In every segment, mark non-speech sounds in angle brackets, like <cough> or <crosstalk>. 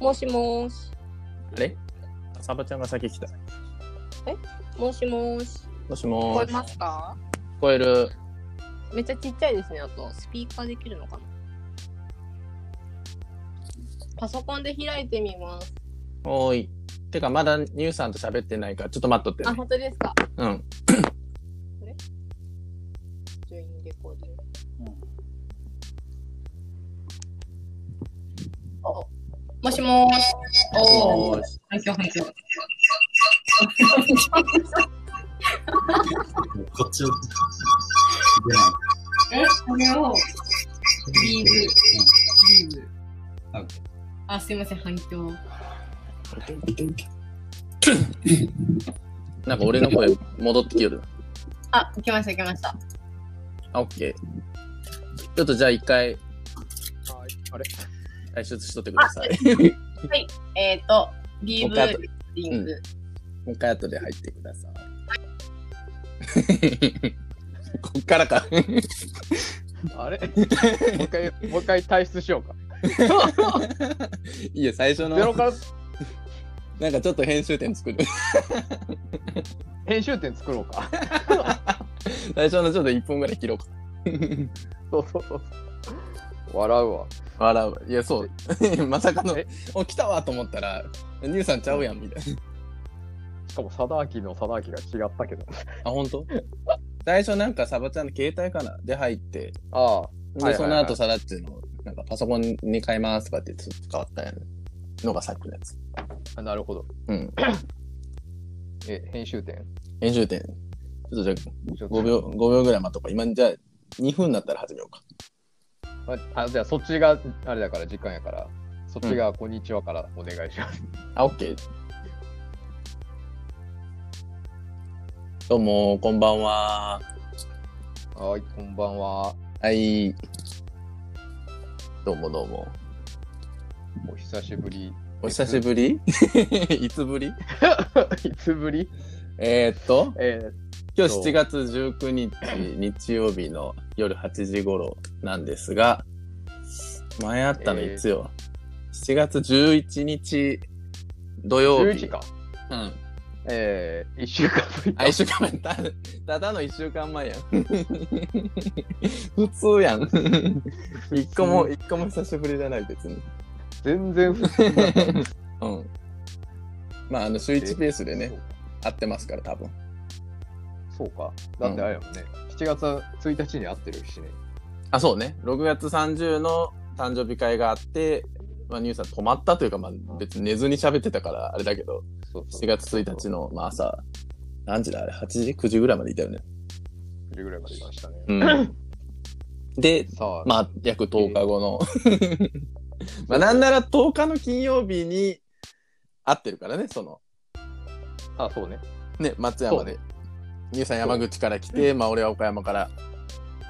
もしもーし。あれ？サバちゃんが先来た。もしもーし。もし聞もーし。こえますか？聞こえる。めっちゃちっちゃいですね。あと、スピーカーできるのかな？パソコンで開いてみます。おーい。てか、まだニューさんと喋ってないから、ちょっと待っとってあ、ね。本当ですか？うん。ジョインレコーディング。おもしもーし。おー。し反響反響。こっちを出ない。え、これを、ビーズ、ビーズ。ああ、すいません、反響。なんか俺の声戻ってきよる。あ、来ました、来ました。あ、オッケー。ちょっとじゃあ一回あれ？退出しとってください。えっ、ー、と、ビーブもう一回後でリング。もう一回後で入ってください。<laughs> こっからか。あれ？もう一回、もう一回退出しようか。<laughs> いや、最初の、ゼロからなんかちょっと編集点作る。編集点作ろうか。<laughs> 最初のちょっと1分ぐらい切ろうか。そうそうそう。笑うわ。笑うわ。いや、そう。<laughs> まさかのえ、お、来たわと思ったら、ニューさんちゃうやん、みたいな。しかも、貞明の貞明が違ったけど。あ、本当？最初なんかサバちゃんの携帯かな？で入って、ああ。はいで、はいはいその後サダッチの、なんかパソコンに変えますとかってずっと変わったやん。のがさっきのやつ。あなるほど。うん。え、編集点？編集点。ちょっとじゃあちょっと5秒、5秒ぐらい待とうか。今、じゃあ2分になったら始めようか。ああじゃあ、そっちがあれだから、時間やから。そっちがこんにちはからお願いします。<laughs> あ、オッケー。どうも、こんばんは。はい、こんばんは。はい。どうもどうも。お久しぶり。お久しぶり？<laughs> いつぶり？<laughs> いつぶり？えー、っと、え今日そう7月19日、日曜日の夜8時頃なんですが、前あったのいつよ、?7 月11日土ー、曜日。11か。うん。えー、1週間ぶりかあ、一週間前。たただの一週間前や <laughs> ん。普通やん。一個も、一個も久しぶりじゃない、別に。全然普通だ。<laughs> うん。まあ、あの、週1ペースでね、会ってますから、多分。そうか。だってあれやもんね。7月1日に会ってるしね。あ、そうね。6月30の誕生日会があって、まあ、ニュースは止まったというか、まあ、別に寝ずに喋ってたから、あれだけど、そうそう7月1日の、まあ、朝、何時だ？あれ ?8 時 ?9 時ぐらいまでいたよね。9時ぐらいまでいましたね。うん。<laughs> で、まあ、約10日後の、<laughs> まあ、なんなら10日の金曜日に会ってるからね、その、あ、そうね。ね、松山で。ニューさん山口から来て、まあ、俺は岡山から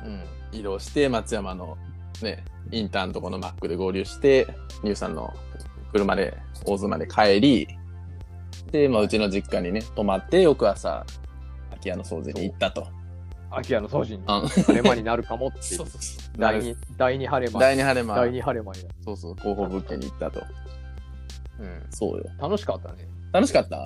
うん。移動して、松山のね、インターンとこのマックで合流して、ニューさんの車で大津まで帰り、で、まあ、うちの実家にね、泊まって、翌朝、空き家の掃除に行ったと。空き家の掃除にうん晴れ間になるかもっていう <laughs> そうそうそう。第二、第二晴れ間。第二晴れ間。第二晴れ間。そうそう、広報物件に行ったと。うん。そうよ。楽しかったね。楽しかった？い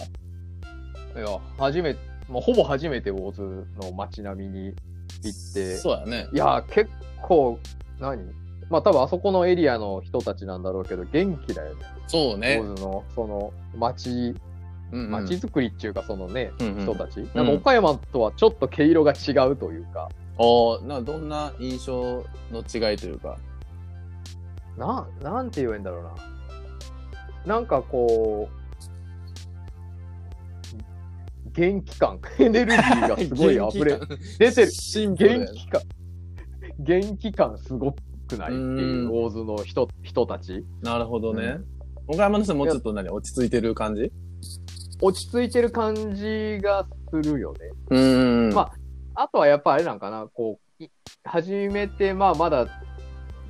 や、初めて、もうほぼ初めて大津の街並みに行って、そうやね。いや、結構、何？まあ多分あそこのエリアの人たちなんだろうけど、元気だよね。そうね。大津の、その、街、街づくりっていうか、そのね、うんうん人たち。なんか岡山とはちょっと毛色が違うというか、おーなどんな印象の違いというか？な、なんて言えんだろうな。なんかこう、元気感、エネルギーがすごい <laughs> 溢れ、出てる。元気感、元気感すごくないっていうう大津の人人たち。なるほどねうん。岡山の人もうちょっと何落ち着いてる感じ？落ち着いてる感じがするよね。うーん。まあとはやっぱあれなんかな、こう、い初めて、まあまだ、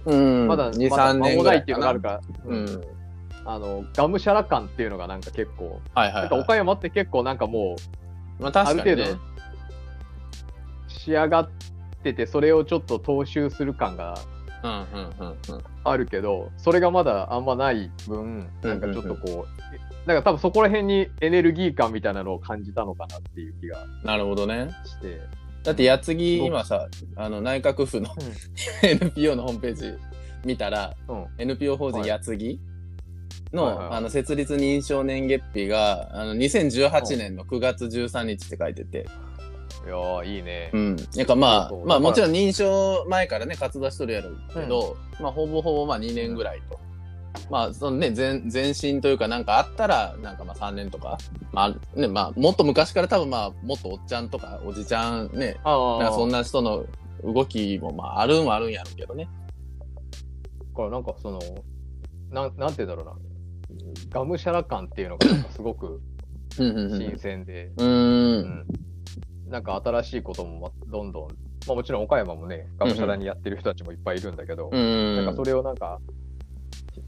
うん。まだ、2、まだ3間年ぐらいもないっていうのがあるかから、な。ううんん。あの、がむしゃら感っていうのがなんか結構、はいはい、なんかはい。岡山って結構なんかもう、まああ確かにねる程。度仕上がってて、それをちょっと踏襲する感がうんうんうんうん。あるけど、それがまだあんまない分、なんかちょっとこう、なんか多分そこら辺にエネルギー感みたいなのを感じたのかなっていう気がなるほどね。して。だって、やつぎ、今さ、あの、内閣府の <laughs> NPO のホームページ見たら、うん。NPO 法人はいやつぎの、はいはいはいあの、設立認証年月日が、あの、2018年の9月13日って書いてて、いやー、いいねう。ん。なんかまあまあもちろん認証前からね、活動しとるやろうけど、まあほぼほぼまあ2年ぐらいと。まあ、そのね、前、前進というかなんかあったら、なんかまあ3年とか、まあね、まあもっと昔から多分まあ、もっとおっちゃんとかおじちゃんね、あなんかそんな。な人の動きもまああるんはあるんやろうけどね。だからなんかその、なん、なんて言うんだろうな。がむしゃら感っていうのがなんかすごくうんうんうん。新鮮で、なんか新しいこともまどんどん、まあもちろん岡山もね、がむしゃらにやってる人たちもいっぱいいるんだけど、うん。なんかそれをなんか、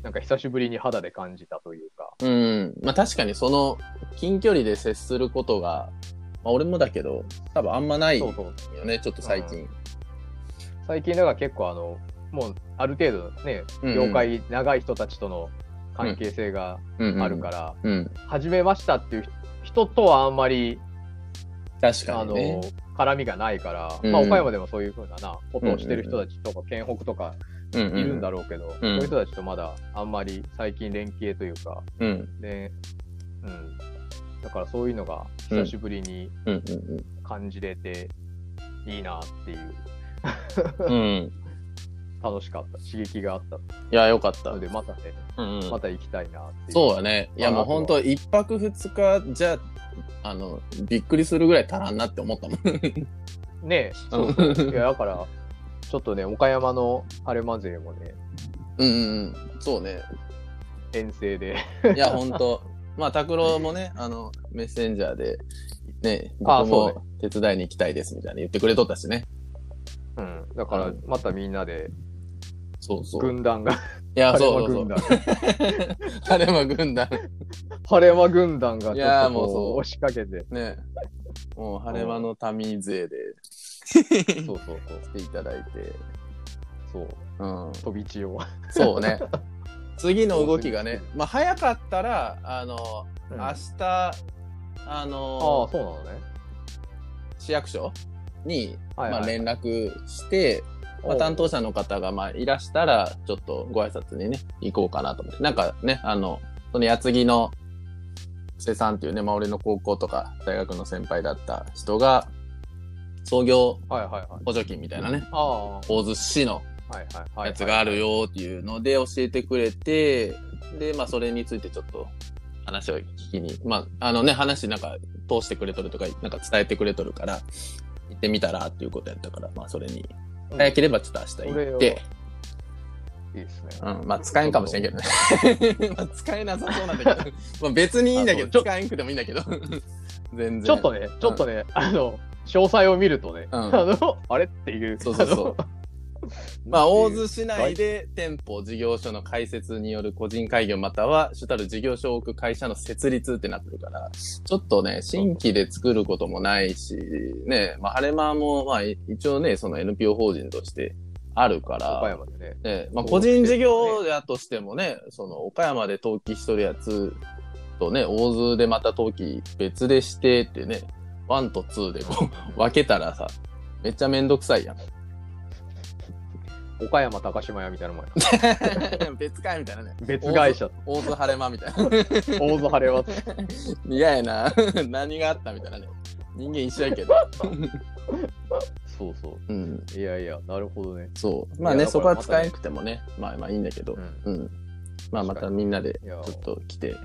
なんか久しぶりに肌で感じたというか、うん。まあ確かにその近距離で接することが、まあ俺もだけど、多分あんまないよそうそう。ね、ちょっと最近。最近だから結構あの、もうある程度ね、うんうん業界長い人たちとの関係性があるから、うん。始めましたっていう人とはあんまり、確かあのにね。、絡みがないから、うんまあ岡山でもそういうふうなな、ことをしてる人たちとか、県北とかいいるんだろうけど、そううんいう人たちとまだあんまり最近連携というか、うん。ね、うん。だからそういうのが久しぶりに感じれていいなっていう、うん。うん。楽しかった、刺激があったいや、よかった。ので、またね、うんうんまた行きたいなって。そうだね。いや、まあもう本当一泊二日じゃ、あの、びっくりするぐらい足らんなって思ったもん。ねそうそう。いや、だから、ちょっとね、岡山の晴れ間勢もね、うんうんうん。そうね。遠征で。いや、本当 <laughs> まあ、拓郎もね、あの、メッセンジャーで、ね、僕も手伝いに行きたいですみたいな言ってくれとったしね。うん。だから、またみんなで、そうそう。軍団が、いや、<laughs> そうそうそう間軍。団、<laughs> 晴れ間軍団。晴れ間軍団がいちょっとやもうそうこう押しかけて、ね。もう晴れ間の民勢でそうそうそう。来ていただいて。そう。うん。飛び地を。そうね。<laughs> 次の動きがね、まあ早かったら、あの、うん明日、あああ、の、そうなのね。市役所に、はいはいまあ連絡して、まあ、担当者の方がまあいらしたら、ちょっとご挨拶にね、行こうかなと思って。なんかね、あの、その矢継ぎの布施さんっていうね、まあ俺の高校とか大学の先輩だった人が、創業。補助金みたいなね、大洲市の。やつがある。よっていうので教えてくれて、で、まあそれについてちょっと話を聞きに、まああのね、話なんか通してくれとるとか、なんか伝えてくれとるから、行ってみたらっていうことやったから、まあそれに、うん早ければちょっと明日行って、いいですね。うん、まあ使えんかもしれんけどね。<laughs> まあ使えなさそうなんだけど、<laughs> まあ別にいいんだけど、使えんくてもいいんだけど、<laughs> 全然。ちょっとね、ちょっとね、あの、詳細を見るとね、うんあの、あれっていう。そうそうそう。まあ、大洲市内で店舗、事業所の開設による個人開業または主たる事業所を置く会社の設立ってなってるから、ちょっとね、新規で作ることもないし、ね、まあ、晴れ間も、まあ、い一応ね、その NPO 法人としてあるか岡ら、山でね。ね、まあ、個人事業やとしてもね、その、岡山で登記しとるやつとね、大洲でまた登記別でしてってね、1と2でこう、分けたらさ、めっちゃめんどくさいやん。岡山高島屋みたいなもんや <laughs> 別かいみたいなね。別会社、大津晴れ間みたいな。<laughs> 大津晴れは。<laughs> 嫌やな。何があったみたいなね。人間一緒やけど。そうそう。うん。いやいや、なるほどね。そう。まあね、そこは使えなくてもね、まあまあいいんだけどう。ん。うん。まあまたみんなでちょっと来て、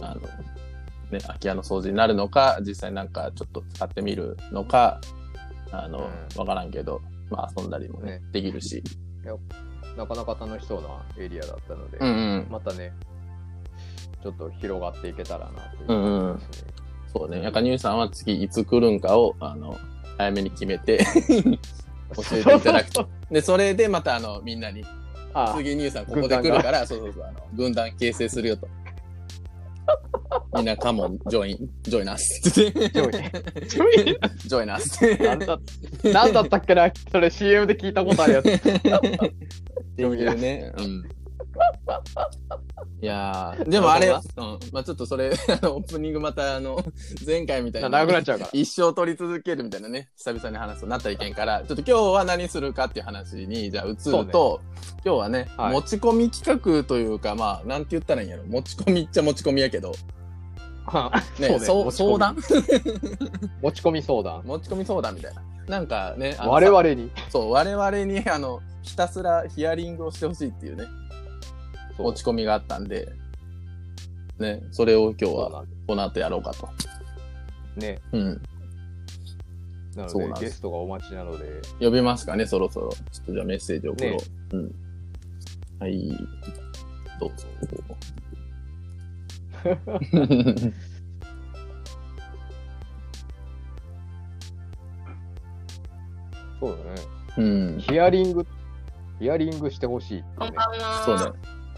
あの、ね、空き家の掃除になるのか、実際なんかちょっと使ってみるのか、あの、うんわからんけど、まあ遊んだりもねね、できるし。なかなか楽しそうなエリアだったので、うんうん。またね、ちょっと広がっていけたらなといううんうん感じですね。そうね。やかにゅうさんは次いつ来るんかを、あの、早めに決めて <laughs> 教えていただくと。で、それでまたあの、みんなに、あ次ニューさんここで来るから、そうそうそう、あの、軍団形成するよと。みんなカモン、ジョイン、ジョイナス。ジョインジョインジョイナス。なんだ、なんだったっけなそれ CM で聞いたことあるやつ。<laughs> っていうね。うん。いやー、<laughs> でもあれ、なうん、まあちょっとそれ、<laughs> あの、オープニングまた、あの、<laughs> 前回みたいな。長くなっちゃうから。一生録り続けるみたいなね、久々に話すとなったらいけんから、ちょっと今日は何するかっていう話に、じゃあ移ると、今日はね、はい持ち込み企画というか、まあ、なんて言ったらいいんやろ。持ち込みっちゃ持ち込みやけど、ね、そう相談？持ち込み相談。持ち込み相談みたいな。なんかね、我々に。そう、我々に、あの、ひたすらヒアリングをしてほしいっていうね、そう持ち込みがあったんで、ね、それを今日はこの後やろうかと。ね。うん。なそうなんですので、ゲストがお待ちなので、呼びますかね、そろそろ。ちょっとじゃあメッセージ送ろう。ねうん。はい。どうぞ。そうだね。うん。ヒアリング、ヒアリングしてほしいね。こんばんは。そうだ。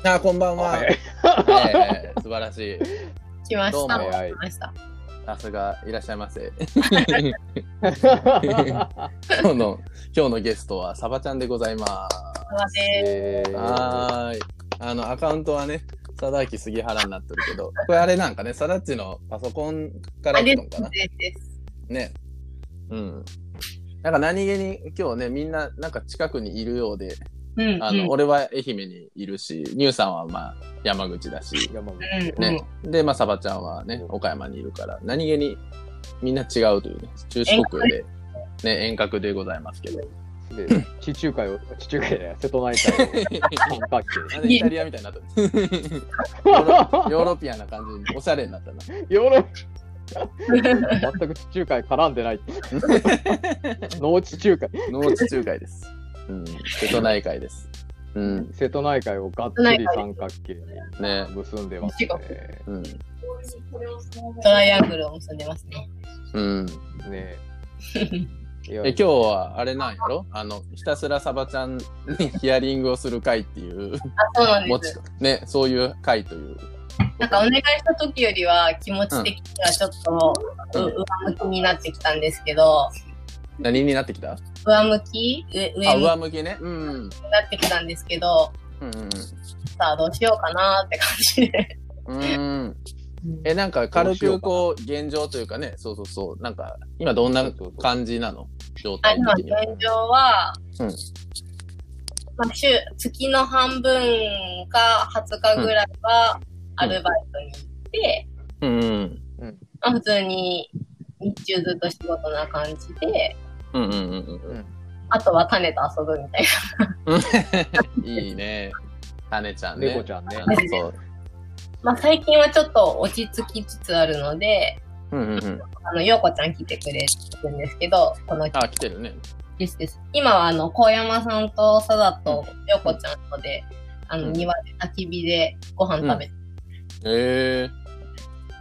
あ、こんばんは。あ早いええ素晴らしい。来ました。どうもはい来ました。さすが、いらっしゃいませ。<laughs> 今日の、今日のゲストはサバちゃんでございます。すいません。えーはーい。あの、アカウントはね、佐々木杉原になってるけど、これあれなんかね、さだっちのパソコンからのかな？です。ね。うん。なんか何気に今日ね、みんななんか近くにいるようで、うん。あの、うん俺は愛媛にいるし、ニューさんはまあ山口だし、山口うんね。で、まあサバちゃんはね、岡山にいるから、何気にみんな違うというね、中四国で、ね、遠隔でございますけど。で、地中海を、地中海じゃない瀬戸内海を三角あのイタリアみたいになった。<laughs> ヨーロヨーロピアンな感じに、おしゃれになったな。形。ヨーロ <laughs> 全く地中海絡んでない。<laughs> 農地中海。農地中海です。うん。瀬戸内海です。うん。<laughs> 瀬戸内海をがっつり三角形にね。結んでますね。うん。トライアングルを結んでますね。うん。ね <laughs> え、今日はあれなんやろ？あの、ひたすらサバちゃんにヒアリングをする会っていう、<laughs> あ、そうなんです。、ね、そういう会という。なんかお願いした時よりは気持ち的にはちょっと、うんう上向きになってきたんですけど、何になってきた？上向き？上上あ、向上向きね。うん。なってきたんですけど、うんさあどうしようかなって感じで。うん。うん。え、なんか軽くこう、現状というかね、そうそうそう。なんか、今どんな感じなの？状あ今、現。状は、うんまあ、週、月の半分か20日ぐらいはアルバイトに行って、うんうん。まあ、普通に日中ずっと仕事な感じで、うんうんうんうん。あとは種と遊ぶみたいいいね。タネちゃんね。猫ちゃんねあのそう。な。まあ、最近はちょっと落ち着きつつあるので、うんうんうん。あの、ようこちゃん来てくれるんですけど、このあ、来てるね。ですです。今はあの、高山さんとさだとようこちゃんとで、あの、うん庭で焚き火でご飯食べて、へえ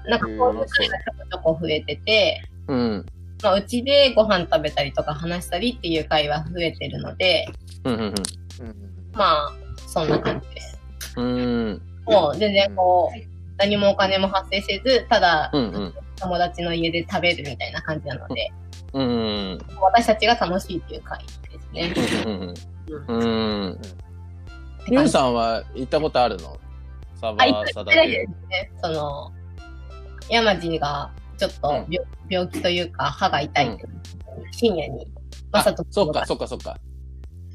なんかこういう会がちょこちょこ増えてて、うん。まあ、うちでご飯食べたりとか話したりっていう会は増えてるので、うんうんうんまあ、そんな感じです。うん。うん。もう全然こう、何もお金も発生せず、ただうんうん。友達の家で食べるみたいな感じなので、うんうん私たちが楽しいっていう会ですね。うんうん。うん。さんは行ったことあるの？サあ、バ一回サダだけでで。すね。その、山地がちょっとうん病,、病気というか歯が痛いって、深夜に、まあさと、そっかそっかそっか。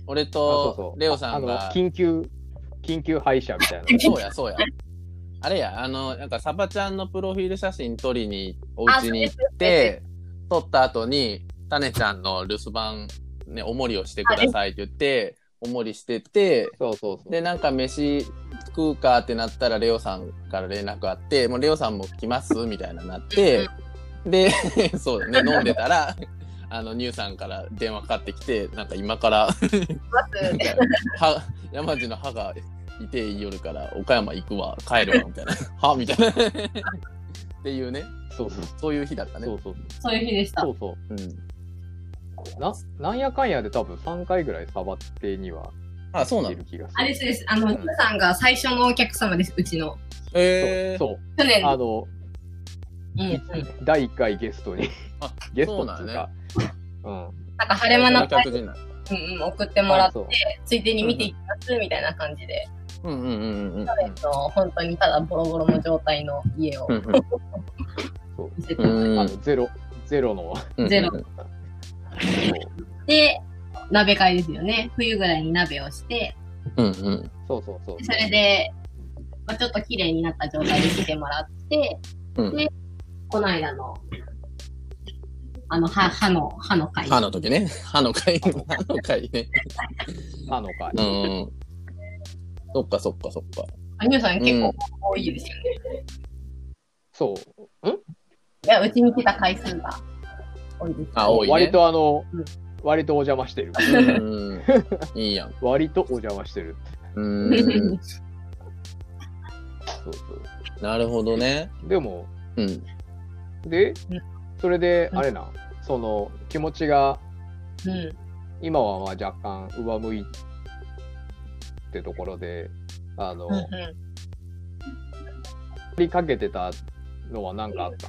俺とレオさんが、緊急、緊急配車みたいな。<laughs> そうやそうや。あれや、あの、なんかサバちゃんのプロフィール写真撮りにお家に行って、撮った後に、タネちゃんの留守番、ね、おもりをしてくださいって言って、おもりしてて、そうそうそう。で、なんか飯食うかってなったら、レオさんから連絡あって、もうレオさんも来ますみたいななって、で、<laughs> そうだね、飲んでたら、あの、ニューさんから電話かかってきて、なんか今から、歯、山地の歯がいてい夜から岡山行くわ、帰るわ、みたいな。<laughs> はみたいな。っていうね、そうそう。そういう日だったね。そうそう。そういう日でしたそ。うそう。うん。な、なんやかんやで多分3回ぐらいサバってにはあ、そうなの？いる気がする。あれですです。あの、さんが最初のお客様です、うちの。えー。そう。去年あの、うんうん。第1回ゲストに、あ、<laughs> ゲストそうなんやね。っていうか、うん。なんか晴れ間なうんうん、送ってもらって、ついでに見ていきます、みたいな感じで、うんうんうんうん。えっと、本当にただボロボロの状態の家をうんうんそう <laughs> 見せて、うんあのゼロ、ゼロの。うんゼロで、鍋会ですよね。冬ぐらいに鍋をして、うんうん。そうそうそう。それで、まあ、ちょっと綺麗になった状態で来てもらって、うんでこの間の、あの、歯、歯の、歯の会。歯の時ね。歯の回、歯の回ね。あのか。うん。そっかそっかそっか。あ、ニューさん結構うん多いですよね。そう。いや、うちに来た回数が多いです。あ、多いね。割とあのうん、割とお邪魔してる。うん。いいやん。<laughs> 割とお邪魔してる。うん。そうそなるほどね。う。でも、うん。でうん、それで、うんあれな、その気持ちがうん。今はまあ若干上向いってところで、あの、うんうん。振りかけてたのは何かあった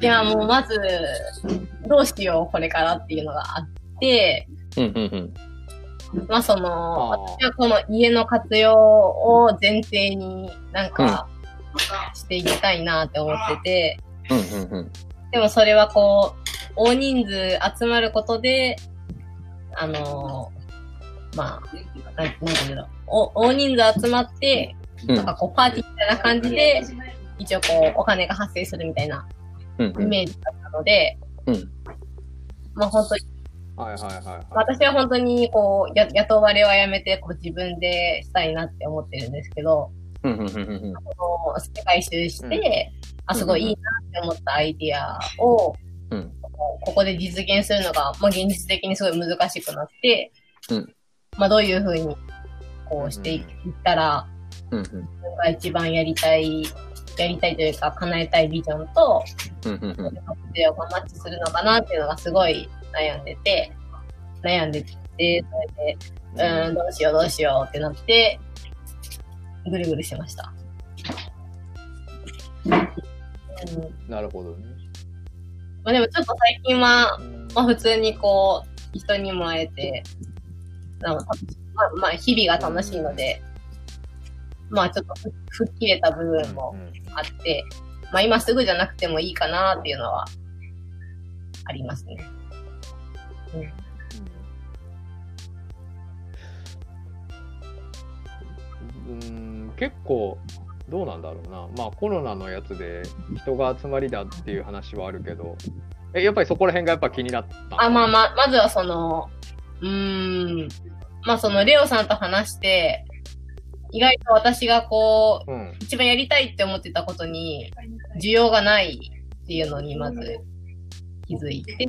いや、もうまず、どうしよう、これからっていうのがあって、うんうんうん。まあその、私はこの家の活用を前提になんか、していきたいなって思ってて、うんうんうん。でもそれはこう、大人数集まることで、あのーまあ、なていうんだろう。お大人数集まって、うんなんかこう、パーティーみたいな感じで、一応こう、お金が発生するみたいなうんイメージだったので、うん。まあ本当に、はいはいはいはい。私は本当にこう、や雇われはやめて、こう自分でしたいなって思ってるんですけど、うんうんうんうん。こう世界一周して、うん。あ、すごいいいなって思ったアイディアを、うん。こうここで実現するのが、まあ、現実的にすごい難しくなって、うん。まあ、どういうふうに、こうしていったら、うんうん。自分が一番やりたい、やりたいというか、叶えたいビジョンと、活用がマッチするのかなっていうのがすごい悩んでて、悩んでて、それで、うーん、どうしようどうしようってなって、ぐるぐるしました。うんなるほどね。まあでもちょっと最近は、うんまあ普通にこう、人にも会えて、なんかまあ、まあ日々が楽しいので、まあちょっとふ吹っ切れた部分もうんあって、まあ今すぐじゃなくてもいいかなっていうのは、ありますね。うん。うん。結構どうなんだろうな。まあコロナのやつで人が集まりだっていう話はあるけど。えやっぱりそこら辺がやっぱ気になったあ、まあまあ、まずはその、うーん、まあそのレオさんと話して、意外と私がこう、うん。一番やりたいって思ってたことに、需要がないっていうのにまず気づいて、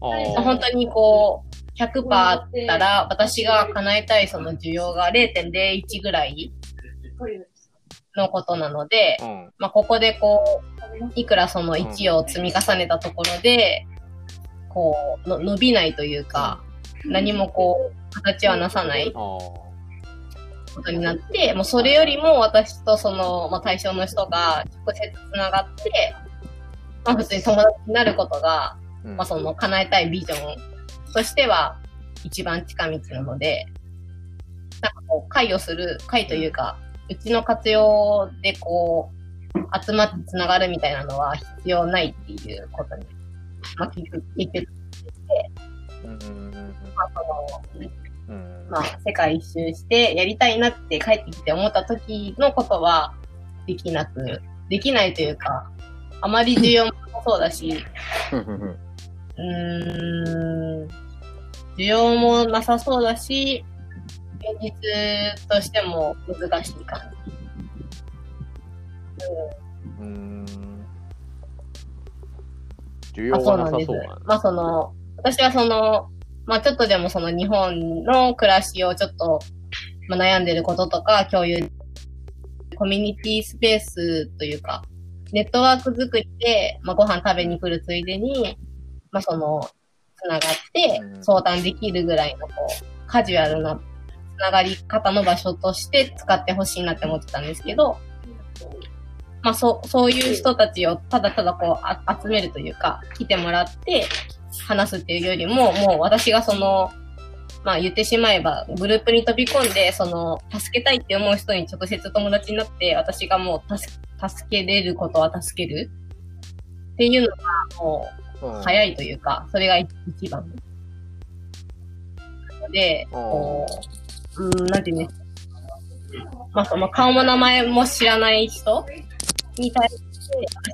本当にこう、100%あったら、私が叶えたいその需要が0.01ぐらいのことなので、うん。まあ、ここでこう、いくらその1を積み重ねたところで、こう、の伸びないというか、何もこう、形はなさない。あーことになって、もうそれよりも私とその、まあ、対象の人が直接つながって、まあ、普通に友達になることが、うん。まあ、その叶えたいビジョンとしては一番近道なので、なんかこう、会をする、会というか、うちの活用でこう、集まってつながるみたいなのは必要ないっていうことに、まあ、結局、結局、その、まあ、世界一周してやりたいなって帰ってきて思った時のことはできなく、できないというか、あまり需要もそうだし、うーん、需要もなさそうだし、現実としても難しい感じ。うーん。需あ要がなさそうなんです。そうな。まあその、私はその、まあちょっとでもその日本の暮らしをちょっと、まあ、悩んでることとか共有、コミュニティスペースというか、ネットワーク作りで、まあご飯食べに来るついでに、まあその、つながってうん。相談できるぐらいのこう、カジュアルなつながり方の場所として使ってほしいなって思ってたんですけど、まあそう、そういう人たちをただただこうあ集めるというか、来てもらって、話すっていうよりも、もう私がその、まあ言ってしまえば、グループに飛び込んで、その、助けたいって思う人に直接友達になって、私がもう助助けれることは助けるっていうのが、もう早いというか、それが一番。で、こう、うん、なんていうんですか。まあ、その顔も名前も知らない人に対して、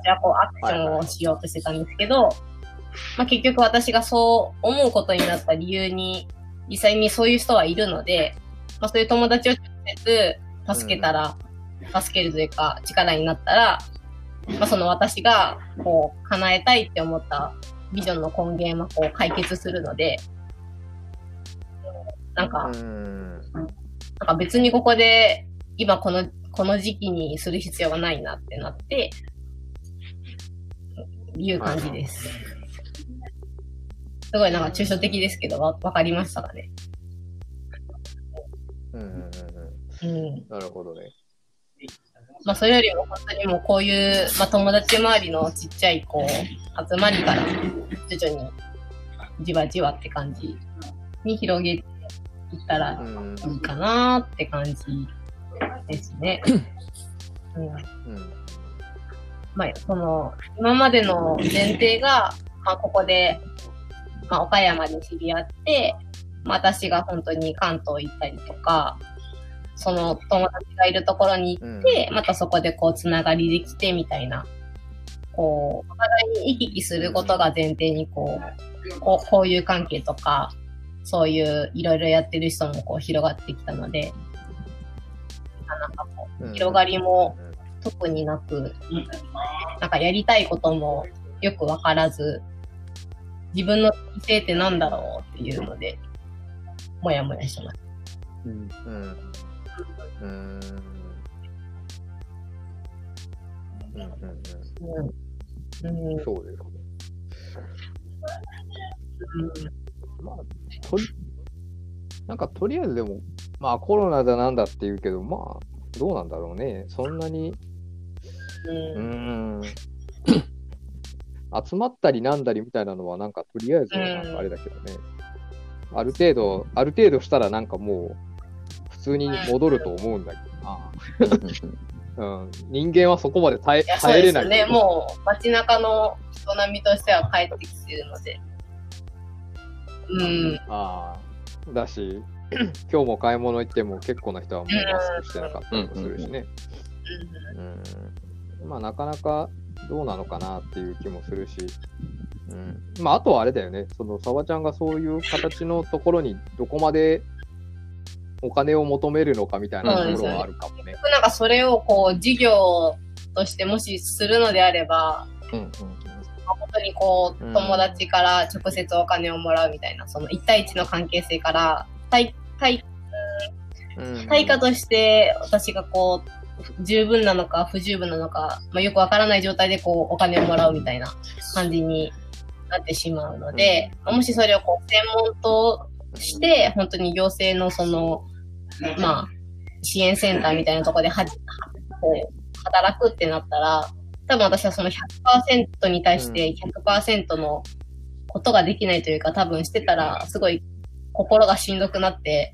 私はこうアクションをしようとしてたんですけど、まあ結局私がそう思うことになった理由に、実際にそういう人はいるので、まあそういう友達を直接助けたら、助けるというか力になったら、まあその私がこう叶えたいって思ったビジョンの根源はこう解決するので、なんか、うん。なんか別にここで、今この、この時期にする必要がないなってなって、いう感じです。すごいなんか抽象的ですけど、わ、わかりましたかね？うんうんうんうん。うん。なるほどね。まあそれよりも本当にもうこういう、まあ友達周りのちっちゃいこう、集まりから徐々にじわじわって感じに広げていったらうん。いいかなって感じですね。うんうん。まあ、その、今までの前提が、まあ、ここで、まあ、岡山で知り合って、まあ、私が本当に関東行ったりとか、その友達がいるところに行って、またそこでこう、つながりできてみたいな、こう、お互いに行き来することが前提に、こう、こう、交友関係とか、そういういろいろやってる人もこう、広がってきたので、なんかこう、うん。広がりも特になく、なんかやりたいこともよくわからず、自分の適性ってなんだろうっていうので、もやもやします。うんうん。うん。うんうんうん。うんうん。そうですね。まあ、とり、なんかとりあえずでも、まあコロナだなんだって言うけど、まあ、どうなんだろうね。そんなに、う。うんん。集まったりなんだりみたいなのは、なんかとりあえずはなんかあれだけどね。ある程度、ある程度したらなんかもう、普通に戻ると思うんだけどな。うん、人間はそこまで耐え耐えれないですよね。もう街中の人並みとしては帰ってきてるので。うん。ああ、だし、<clears throat> 今日も買い物行っても結構な人はもうマスクしてなかったりもするしね。うん。まあ、なかなかどうなのかなっていう気もするし。うん。まあ、あとはあれだよね。その、沢ちゃんがそういう形のところにどこまでお金を求めるのかみたいなところはあるかもね。なんかそれをこう、事業としてもしするのであれば、うんうん本当にこう、うん友達から直接お金をもらうみたいな、その1対1の関係性から、対、対、うん。対価として私がこう、十分なのか不十分なのか、まあ、よくわからない状態でこう、お金をもらうみたいな感じになってしまうので、まあもしそれをこう、専門として、本当に行政のその、まあ、支援センターみたいなところではこう、働くってなったら、多分私はその100%に対して100%のことができないというか、多分してたら、すごい心がしんどくなって、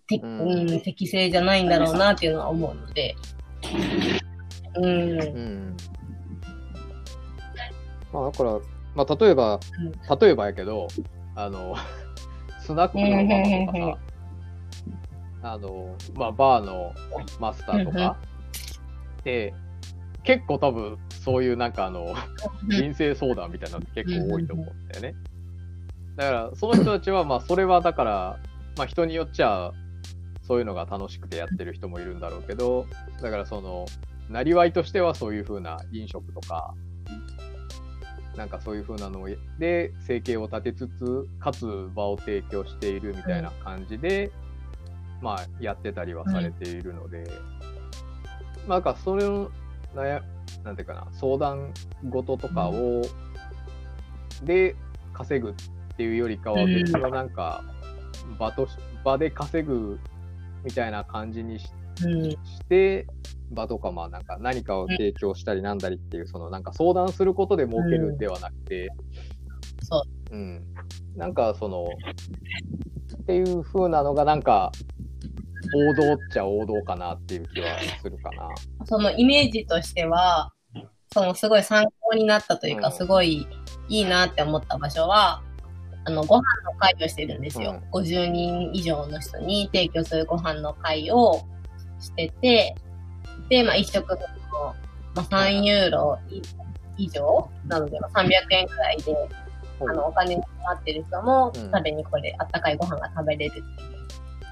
てうん。うん、適正じゃないんだろうなっていうのは思うので、うん、うん。まあだから、まあ例えば、例えばやけど、あの、<laughs> スナックのママとかさ、あの、まあバーのマスターとか、で、結構多分そういうなんかあの、人生相談みたいなのって結構多いと思うんだよね。だから、その人たちは、まあそれはだから、まあ人によっちゃ、そういうのが楽しくてやってる人もいるんだろうけど、だからその、なりわいとしてはそういう風な飲食とか、なんかそういう風なので生計を立てつつ、かつ場を提供しているみたいな感じで、まあやってたりはされているので、まあなんかそれを悩、なんていうかな、相談事とかを、で稼ぐっていうよりかは別のなんか場とし、場で稼ぐみたいな感じにして場とか、まあなんか何かを提供したりなんだりっていう、そのなんか相談することで儲けるんではなくて、そう。うん。なんかその、っていう風なのがなんか、王道っちゃ王道かなっていう気はするかな。そのイメージとしては、そのすごい参考になったというか、うんすごいいいなって思った場所は、あの、ご飯の会をしてるんですよ。50人以上の人に提供するご飯の会をしてて、で、まあ、一食の、まあ、3ユーロ以上なので、まあ、300円くらいで、あの、お金に困ってる人もうん。食べにこれ、あったかいご飯が食べれるっていう、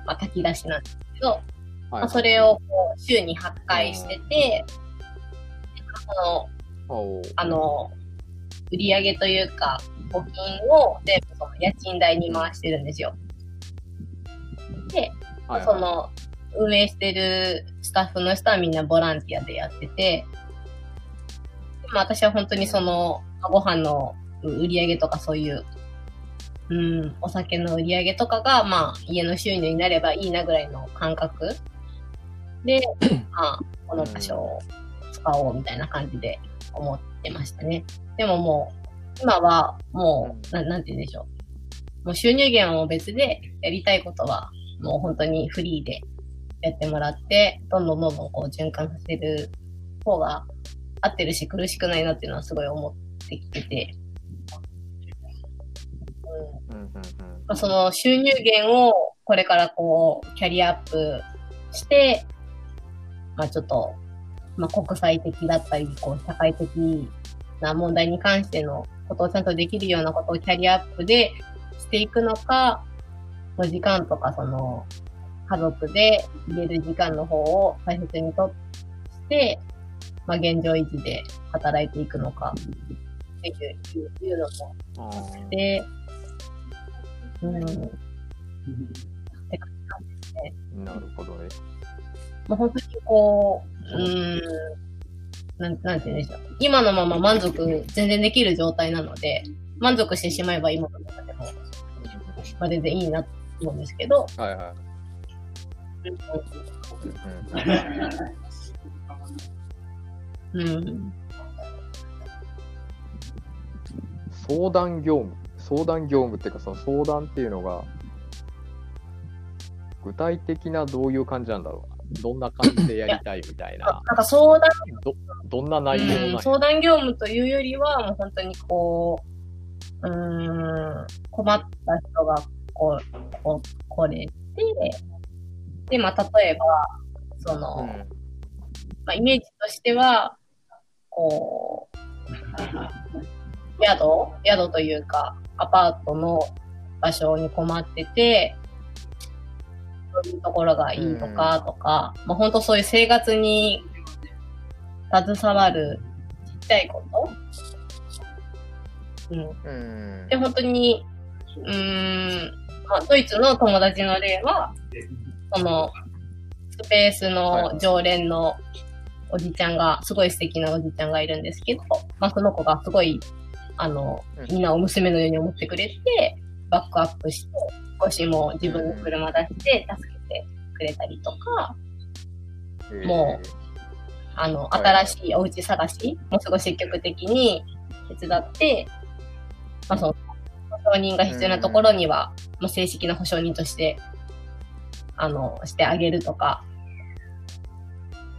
まあ、炊き出しなんですけど、はいまあ、それをこう週に8回してて、その、あの、売り上げというか、募金を全部その家賃代に回してるんですよ。で、はいその、運営してるスタッフの人はみんなボランティアでやってて、まあ私は本当にその、まあご飯の売り上げとかそういう、うん、お酒の売り上げとかが、まあ家の収入になればいいなぐらいの感覚で、<clears throat> まあ、この場所を使おうみたいな感じで思ってましたね。でももう、今はもう、ななんて言うんでしょう。もう収入源はもう別で、やりたいことはもう本当にフリーでやってもらって、どんどんどんどんこう循環させる方が合ってるし苦しくないなっていうのはすごい思ってきてて。うんうんうんうんまあ、その収入源をこれからこう、キャリアアップして、まあちょっと、まあ国際的だったり、こう、社会的な問題に関してのことをちゃんとできるようなことをキャリアアップでしていくのか、お時間とかその、家族で入れる時間の方を大切にとして、まあ現状維持で働いていくのか、っていういうのもで、うん、なるほどね。もう本当にこう、うーん、なん、なんて言うんでしょう。今のまま満足全然できる状態なので、満足してしまえば今のままでも、まあ、全然いいなと思うんですけど、はいはい。うんうん。相談業務相談業務っていうかその相談っていうのが具体的などういう感じなんだろうなどんな感じでやりたいみたいな。<laughs> なんか相談、どどんな内容な相談業務というよりは、もう本当にこう、うーん、困った人がこう、こう、来れて、で、まあ、例えば、その、うん。まあ、イメージとしては、こう、宿宿というか、アパートの場所に困ってて、いうところがいいとか、とか、まあ、本当そういう生活に携わるちっちゃいこと。うん。うん。で、本当に、うーん、まあ、ドイツの友達の例は、その、スペースの常連のおじちゃんが、すごい素敵なおじちゃんがいるんですけど、まあ、その子がすごい、あの、みんなお娘のように思ってくれて、バックアップして、少しも自分の車出して助けてくれたりとか、もあの、はい新しいお家探しもすごい積極的に手伝って、まあ、その、保証人が必要なところには、まあ、正式な保証人として、あの、してあげるとか。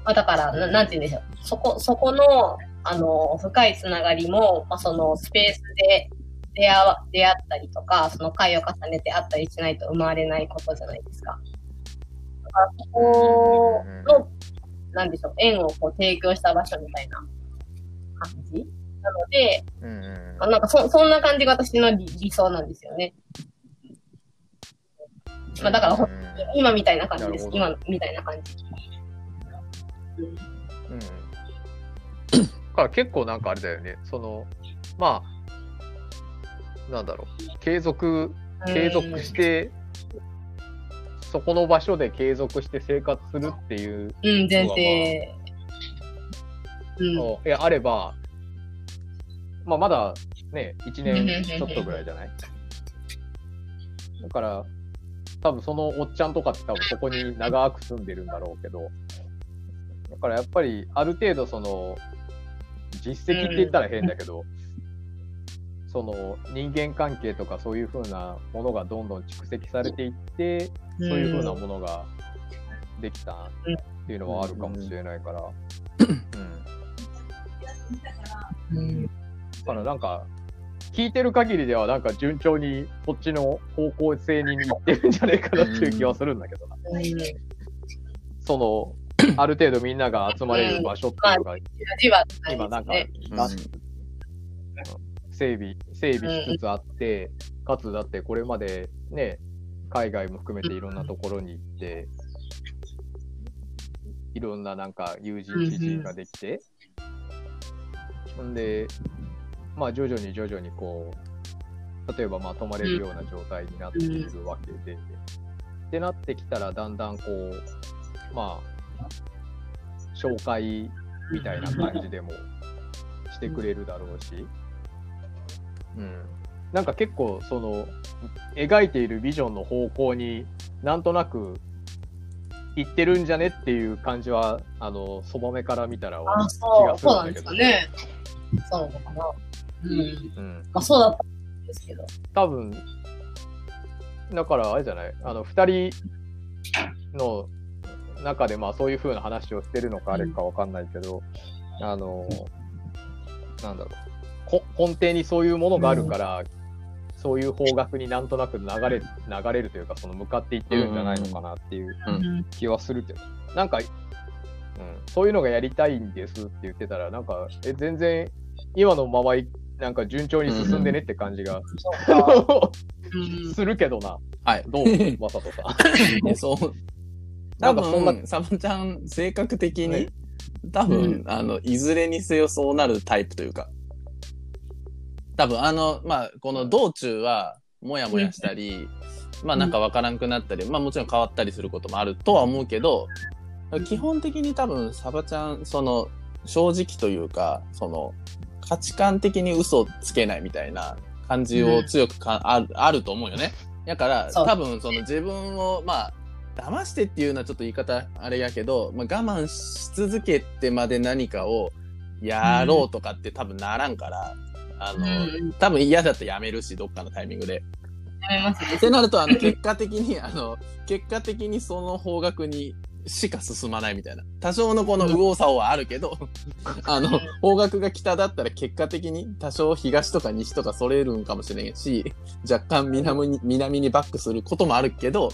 まあ、だから、ななんて言うんでしょう。そこ、そこの、あの、深いつながりも、まあ、そのスペースで出会わ、出会ったりとか、その会を重ねて会ったりしないと生まれないことじゃないですか。だから、そこの、なんでしょう、縁をこう提供した場所みたいな感じ？なので、うんなんかそ、そんな感じが私の理理想なんですよね。まあだから今みたいな感じです。今みたいな感じ。うんだから結構なんかあれだよね、その、まあ、なんだろう、継続、継続して、そこの場所で継続して生活するっていううん、うん、前提。うん。の、いや、あれば、まあ、まだね、1年ちょっとぐらいじゃない？だから、多分そのおっちゃんとかって多分そこに長く住んでるんだろうけど、だからやっぱり、ある程度その、実績って言ったら変だけど、その人間関係とかそういう風なものがどんどん蓄積されていって、そういう風なものができたっていうのはあるかもしれないから、うん。うん。だからなんか、聞いてる限りではなんか順調にこっちの方向性に行ってるんじゃないかなっていう気はするんだけどな。その、ある程度みんなが集まれる場所っていうのが今なんかねな整備、整備しつつあって、かつだってこれまでね、海外も含めていろんなところに行って、いろんななんか友人、知人ができて、ほんで、まあ徐々に徐々にこう、例えばまあ泊まれるような状態になっているわけで、ってなってきたらだんだんこう、まあ、紹介みたいな感じでもしてくれるだろうし、うん、なんか結構その描いているビジョンの方向になんとなく行ってるんじゃねっていう感じはあのそばめから見たらあ、がすそうなんるんだけどですかね。そうなのかな。うん。うん、まあそうだったんですけど。多分だからあれじゃない？あの2人の中でまあそういう風な話をしてるのかあれかわかんないけど、あのなんだろうこ根底にそういうものがあるから、そういう方角になんとなく流れ流れるというかその向かっていってるんじゃないのかなっていううん気はするけど、なんか、うん、そういうのがやりたいんですって言ってたらなんかえ全然今のままいなんか順調に進んでねって感じが、そうん。<laughs> するけどな。はい。どう？まさとさん。え <laughs> そう。多なんかそんな分、サバちゃん、性格的にね、多分、うんあの、いずれにせよそうなるタイプというか、多分、あの、まあ、この道中は、もやもやしたり、まあ、なんかわからんくなったり、まあ、もちろん変わったりすることもあるとは思うけど、基本的に多分、サバちゃん、その、正直というか、その、価値観的に嘘をつけないみたいな感じを強くか、ある、あると思うよね。だから、多分、その自分を、まあ、騙してっていうのはちょっと言い方あれやけど、まあ、我慢し続けてまで何かをやろうとかって多分ならんから、あの、うん多分嫌だったらやめるし、どっかのタイミングで。やめますねっ。てなると、あの、結果的に、<laughs> あの、結果的にその方角にしか進まないみたいな。多少のこの右往左往はあるけど、あの、方角が北だったら結果的に多少東とか西とかそれるんかもしれんし、若干南に、南にバックすることもあるけど、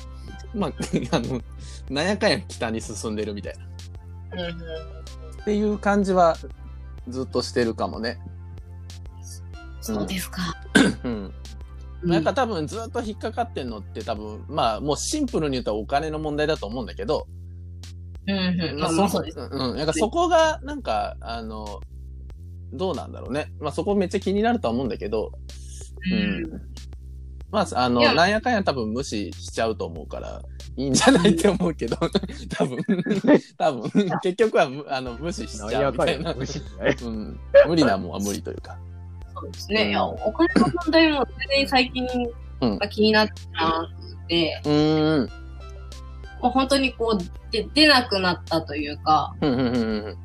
まあ、<laughs> あの、なんやかんや北に進んでるみたいな。っていう感じはずっとしてるかもね。そうですか。うん。うんなんか多分ずっと引っかかってんのって多分、まあもうシンプルに言ったらお金の問題だと思うんだけど、うんうん。まあ、そまあそうです。うん。なんかそこが、なんか、あの、どうなんだろうね。まあそこめっちゃ気になるとは思うんだけど、うん。まあ、あの、なんやかんや多分無視しちゃうと思うから、いいんじゃないって思うけど、<laughs> 多分、多分、結局はむあの無視しちゃうみたいな。<laughs> 無理なもんは無理というか。そうですね。いや、お金の問題も全然最近、うん。まあ気になってなくて、うーん。もう本当にこう、で出なくなったというか、うん、うん、う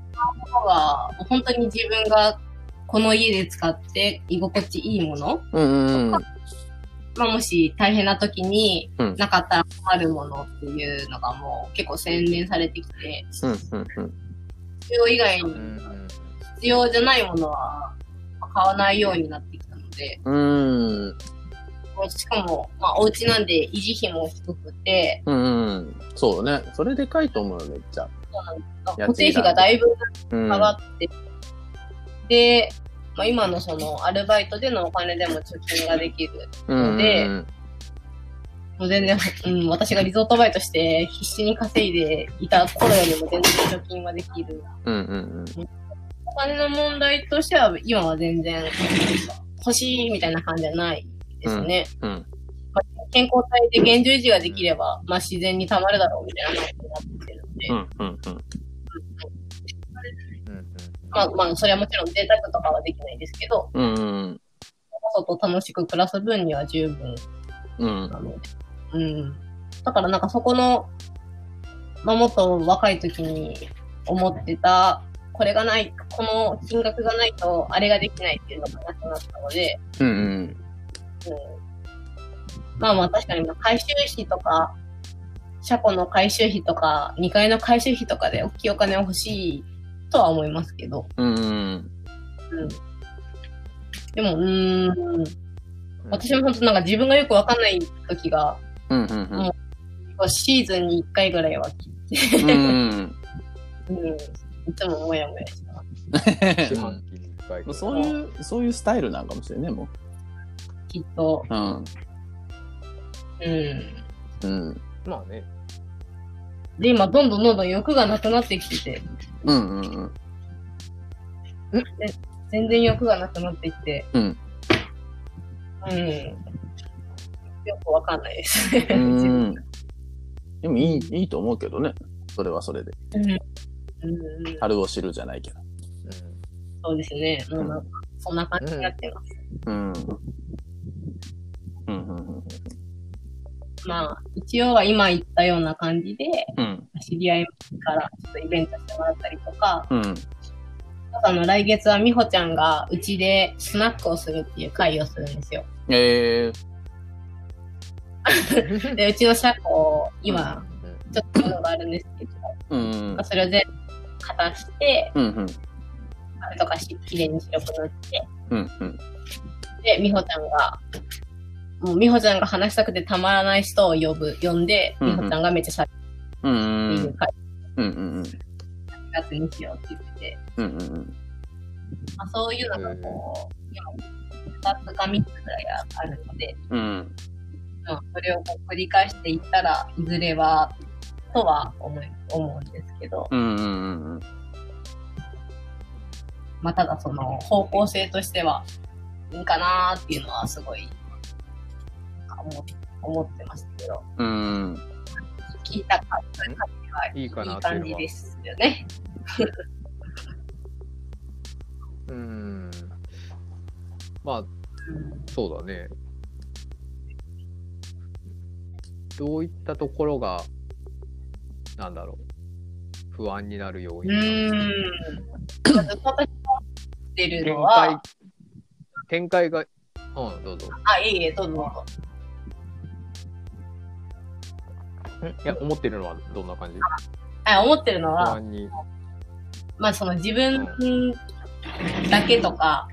が、本当に自分がこの家で使って居心地いいもの、うん、うんうん。まあ、もし大変な時にうん。なかったら困るものっていうのがもう結構洗練されてきて、うん、うん、うん。必要以外に必要じゃないものはまあ買わないようになってきたので、うーん。しかも、まあ、お家なんで維持費も低くて、うん、うん。そうね。それでかいと思うよ、めっちゃ。家賃固定費がだいぶうん。上がって、で、まあ、今のそのアルバイトでのお金でも貯金ができる。うんでうんもう全然、うん、私がリゾートバイトして必死に稼いでいた頃よりも全然貯金はできる。うん、うん、お金の問題としては今は全然欲しいみたいな感じじゃないですね。うん。うん。健康体で現状維持ができれば、まあ自然に溜まるだろうみたいな感じになってるので、うん、うん、うん。うんうんまあまあそれはもちろん贅沢とかはできないですけど、うん、うん。外楽しく暮らす分には十分うん。なので。うん。だからなんかそこの、まあもっと若い時に思ってた、これがない、この金額がないと、あれができないっていうのがなくなったので、うんうん。うん、まあまあ確かに、回収費とか、車庫の回収費とか、2階の回収費とかで大きいお金は欲しいとは思いますけど、うんうん。うん。でも、うーん、私も本当なんか自分がよくわかんない時が、うんうんうん。シーズンに1回ぐらいは切って、うんうん。うん、<laughs> いつももやもやした。四半期に一回ぐらいそういう、そういうスタイルなんかもしれんね、もきっと、う。うん。うん。うん。まあね。で、今、どんどんどんどん欲がなくなってきてて、うんうんうん。全然欲がなくなってきて、うん。うん。よくわかんないです。う自分ん。でもいい、いいと思うけどね。それはそれで。うん。うん。春を知るじゃないけど。そうですね。もうなんか、そんな感じになってます。うん。うんうんうんまあ、一応は今言ったような感じで、うん。知り合いからちょっとイベントしてもらったりとか、うん。あの、来月は美穂ちゃんがうちでスナックをするっていう会をするんですよ。えで、うちの車庫、今、うんちょっとものがあるんですけど、ー。うんまあ、。それを全部片して、うんうん。壁とかしきれいに白く塗って、うんうん。で、美穂ちゃんが、もう美穂ちゃんが話したくてたまらない人を呼ぶ、呼んで、うんうん美穂ちゃんがめっちゃしゃうんう。べる会、うんうんうん。4月にしようって言ってて、うんうんうん。まあ、そういうのがこう、今、2つか3つぐらいあるので、うん。まあ、それをこう繰り返していったらいずれは、とは思い思うんですけど、うんうんうん。まあ、ただその方向性としては、いいかなーっていうのはすごい、思思ってましたけど、うん。聞いた感じはいいかいなっていうのは感じですよね。<laughs> うん。まあ、そうだね。どういったところが、なんだろう、不安になる要う因なのーん。ずっと私が思ってる展のは開、、展開が、うん、どうぞ。あ、いえいえ、どうぞどうぞ。いや、思ってるのはどんな感じ？あ思ってるの不は、安に。まあその自分だけとか、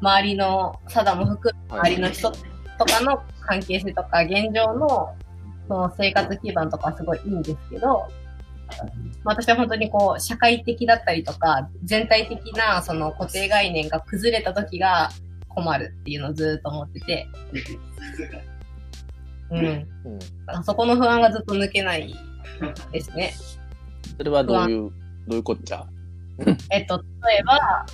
周りの、サダも含む周りの人とかの関係性とか、現状のその生活基盤とかはすごいいいんですけど、まあ私は本当にこう、社会的だったりとか、全体的なその固定概念が崩れた時が困るっていうのをずっと思ってて、<laughs> うん。うん。そこの不安がずっと抜けないですね。それはどういう、どういうこっちゃ？<laughs> えっと、例えば、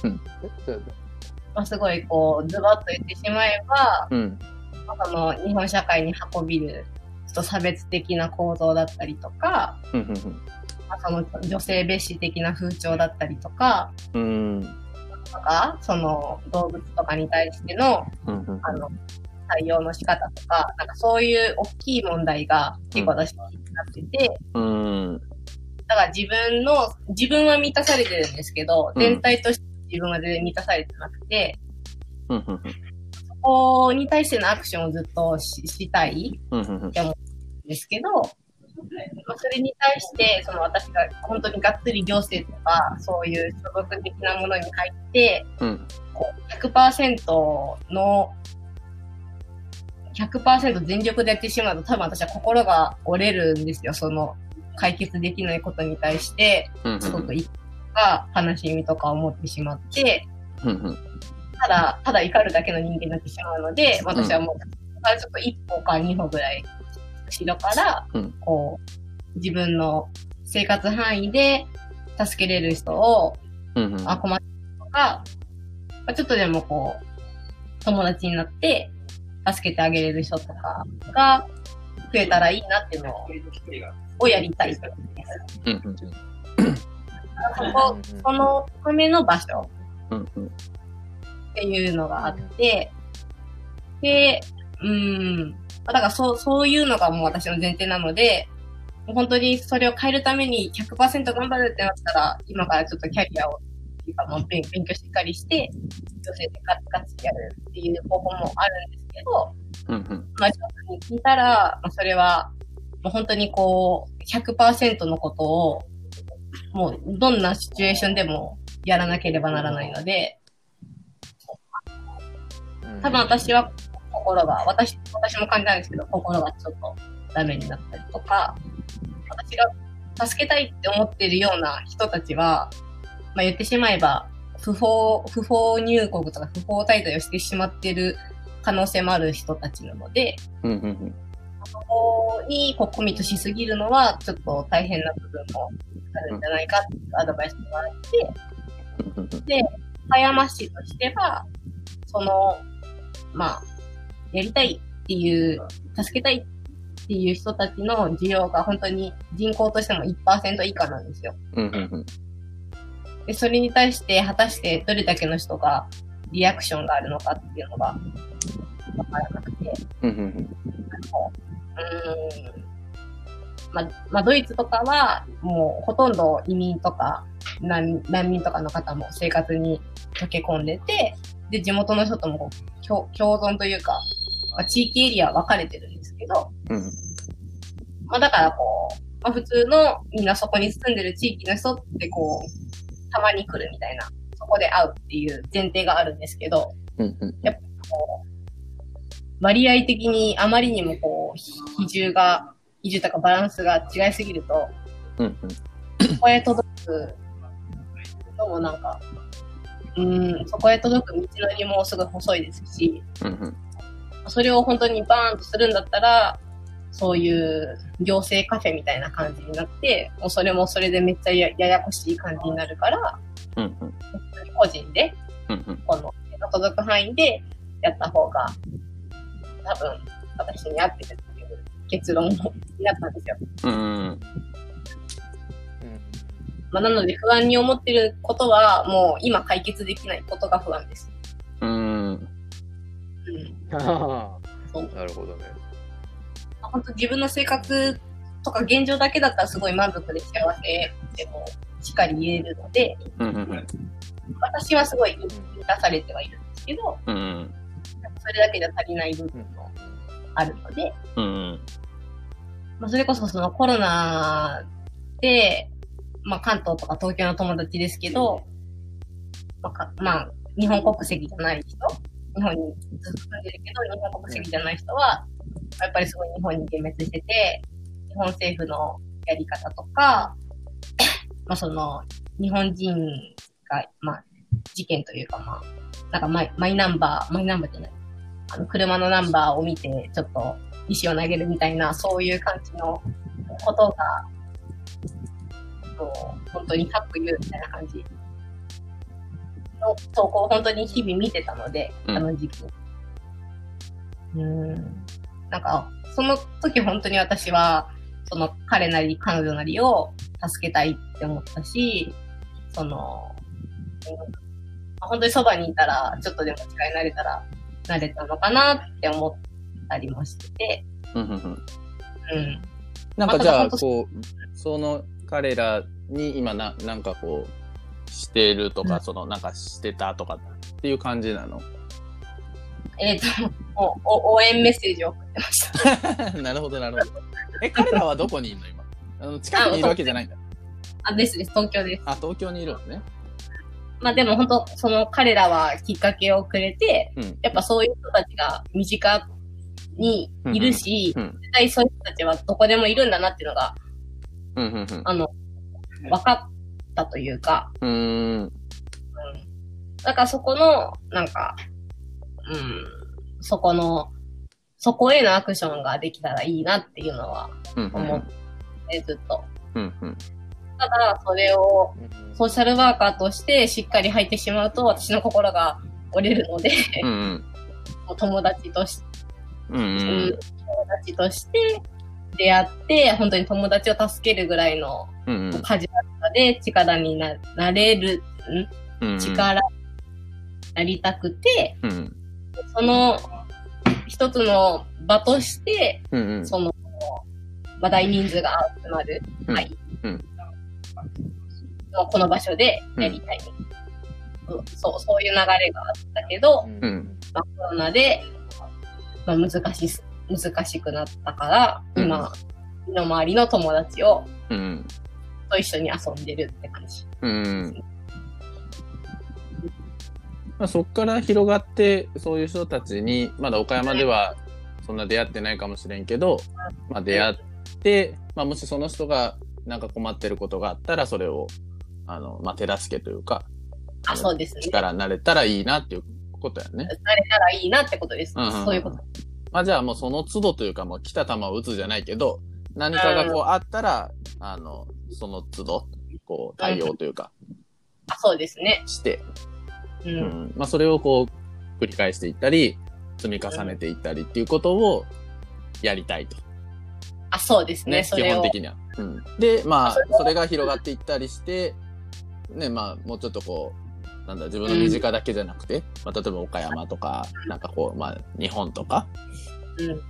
まあ、すごいこう、ズバッと言ってしまえば、うん。まあその日本社会に運びる、っと差別的な構造だったりとか、うんうんまあ、その女性蔑視的な風潮だったりとか、うん。うん。とか、その動物とかに対しての、うんうんあの、対応の仕方とか、なんかそういう大きい問題が結構私になってて、うん。だから自分の、自分は満たされてるんですけど、うん全体として自分は全然満たされてなくて、うんうんそこに対してのアクションをずっとししたいうんうんうんですけど、まあそれに対して、その私が本当にがっつり行政とか、そういう所属的なものに入って、うんこう100%の、100%全力でやってしまうと多分私は心が折れるんですよ。その解決できないことに対して、すごく怒りとか悲しみとかを持ってしまって、うんうんただ、ただ怒るだけの人間になってしまうので、私はもう、からちょっと一歩か二歩ぐらい後ろから、うん。こう、自分の生活範囲で助けれる人を、うんうん。あ、困ってるとか、まあちょっとでもこう、友達になって助けてあげれる人とかが増えたらいいなっていうのをやりたいです。うんうんそこ、そのための場所。うんうんっていうのがあって、で、うん、だからそう、そういうのがもう私の前提なので、本当にそれを変えるために100%頑張るってなったら、今からちょっとキャリアを、っていうかもう勉勉強しっかりして、女性でガツガツやるっていう方法もあるんですけど、うんうん。まあ、上手に聞いたら、まあ、それは、もう本当にこう、100%のことを、もう、どんなシチュエーションでもやらなければならないので、多分私は心が、私、私も感じたんですけど、心がちょっとダメになったりとか、私が助けたいって思ってるような人たちは、まあ言ってしまえば、不法、不法入国とか不法滞在をしてしまってる可能性もある人たちなので、うんうんうん。そこにこうコミットしすぎるのは、ちょっと大変な部分もあるんじゃないかっていうアドバイスもらって、で、狭山市としては、その、まあ、やりたいっていう、助けたいっていう人たちの需要が本当に人口としても1%以下なんですよ。うんうんうん。で、それに対して果たしてどれだけの人がリアクションがあるのかっていうのがわからなくて、うんうんうん。うーんまあ、まあ、ドイツとかは、もうほとんど移民とか難難民とかの方も生活に溶け込んでて、で、地元の人ともこう共共存というか、まあ、地域エリア分かれてるんですけど、うんまあ、だからこう、まあ、普通のみんなそこに住んでる地域の人ってこう、たまに来るみたいな、そこで会うっていう前提があるんですけど、うんうん。こう、割合的にあまりにもこう、比重が、比重とかバランスが違いすぎると、うんそこへ届くのもなんか、うん、そこへ届く道のりもすごい細いですし、うんうん。それを本当にバーンとするんだったら、そういう行政カフェみたいな感じになって、もうそれもそれでめっちゃやややこしい感じになるから、うん個人でうんうん。この手が届く範囲でやった方が、多分、私に合ってるっていう結論になったんですよ。うんうん。まあ、なので不安に思ってることは、もう今解決できないことが不安です。うん。うん。なるほどね。本当自分の生活とか現状だけだったらすごい満足で幸せでもしっかり言えるので、うんうんうん。私はすごい満たされてはいるんですけど、うんうん。それだけじゃ足りない部分もあるので、うんうん。まあ、それこそそのコロナで、まあ、関東とか東京の友達ですけど、まあか、まあ、日本国籍じゃない人、日本にずっと住んでるけど、日本国籍じゃない人は、やっぱりすごい日本に幻滅してて、日本政府のやり方とか、<coughs> まあ、その、日本人が、まあ、事件というか、まあ、なんかマイマイナンバー、マイナンバーじゃない、あの、車のナンバーを見て、ちょっと石を投げるみたいな、そういう感じのことが、もう本当に100言うみたいな感じの投稿を本当に日々見てたので、うんあの時期。うーん。なんか、その時本当に私は、その彼なり彼女なりを助けたいって思ったし、その、うん本当にそばにいたら、ちょっとでも近いなれたら、なれたのかなって思ったりもしてて、うんうんうん。うん。なんかじゃあ、こう、その彼らに今な、なんかこう、してるとか、うんその、なんかしてたとかっていう感じなの？えっ、と、おお応援メッセージを送ってました。<laughs> なるほど、なるほど。え、彼らはどこにいるの今？あの近くにいるわけじゃないんだ。あ、ですです、東京です。あ、東京にいるのね。まあでも本当、その彼らはきっかけをくれて、うんやっぱそういう人たちが身近にいるし、うんうん絶対そういう人たちはどこでもいるんだなっていうのが、うん、うん、うん。あの、分かったというか、うーん。だからそこの、なんか、うん、そこの、そこへのアクションができたらいいなっていうのはうん、うん思って、ずっと。うん、うん。ただ、それをソーシャルワーカーとしてしっかり入ってしまうと、私の心が折れるので、うん、<laughs> 友達として、うん、うん。友達として出会って、本当に友達を助けるぐらいの。カジュアルさで力にななれる、うんん力になりたくて、うん、その一つの場として、うん。うん。その、まあ、大人数が集まるうん会。うんこの場所でやりたい、そうそう、そういう流れがあったけど、うんまあ、コロナで、まあ、難しす、難しくなったから、うん今、身の回りの友達をうん。と一緒に遊んでるって感じ。うん。まあ、そこから広がって、そういう人たちに、まだ岡山ではそんな出会ってないかもしれんけど、まあ、出会って、まあ、もしその人がなんか困ってることがあったら、それを、あの、まあ、手助けというか、あ、そうですね。力になれたらいいなっていうことやね。なれたらいいなってことです。うんうんうんそういうこと。まあ、じゃあもうその都度というか、もう来た球を打つじゃないけど、何かがこうあったら、あの、その都度、こう対応というか、あ、そうですね。して、う。うんん、まあそれをこう繰り返していったり、積み重ねていったりっていうことをやりたいと。あ、そうですね。ね、基。本的には。うん、で、まあそれをそれが広がっていったりして、ね、まあもうちょっとこう、なんだ、自分の身近だけじゃなくて、まあ例えば岡山とか、なんかこう、まあ日本とか、うんうん。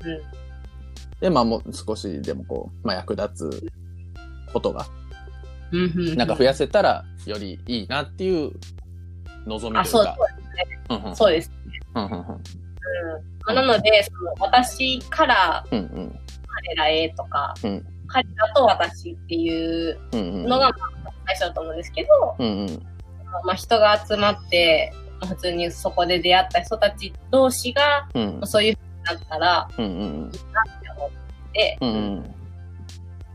で、まあもう少しでもこう、まあ役立つことが、うんうん。なんか増やせたらよりいいなっていう望みというか。うんうんそうです。うんうんうん。まあ、なので、その私からうんうん彼らへとか、うん彼らと私っていううんうんのが、まあ、最初だと思うんですけど、うんうんまあ、人が集まって、まあ普通にそこで出会った人たち同士が、うん。まあそういう風になったら、うんうんって思って、うんうん。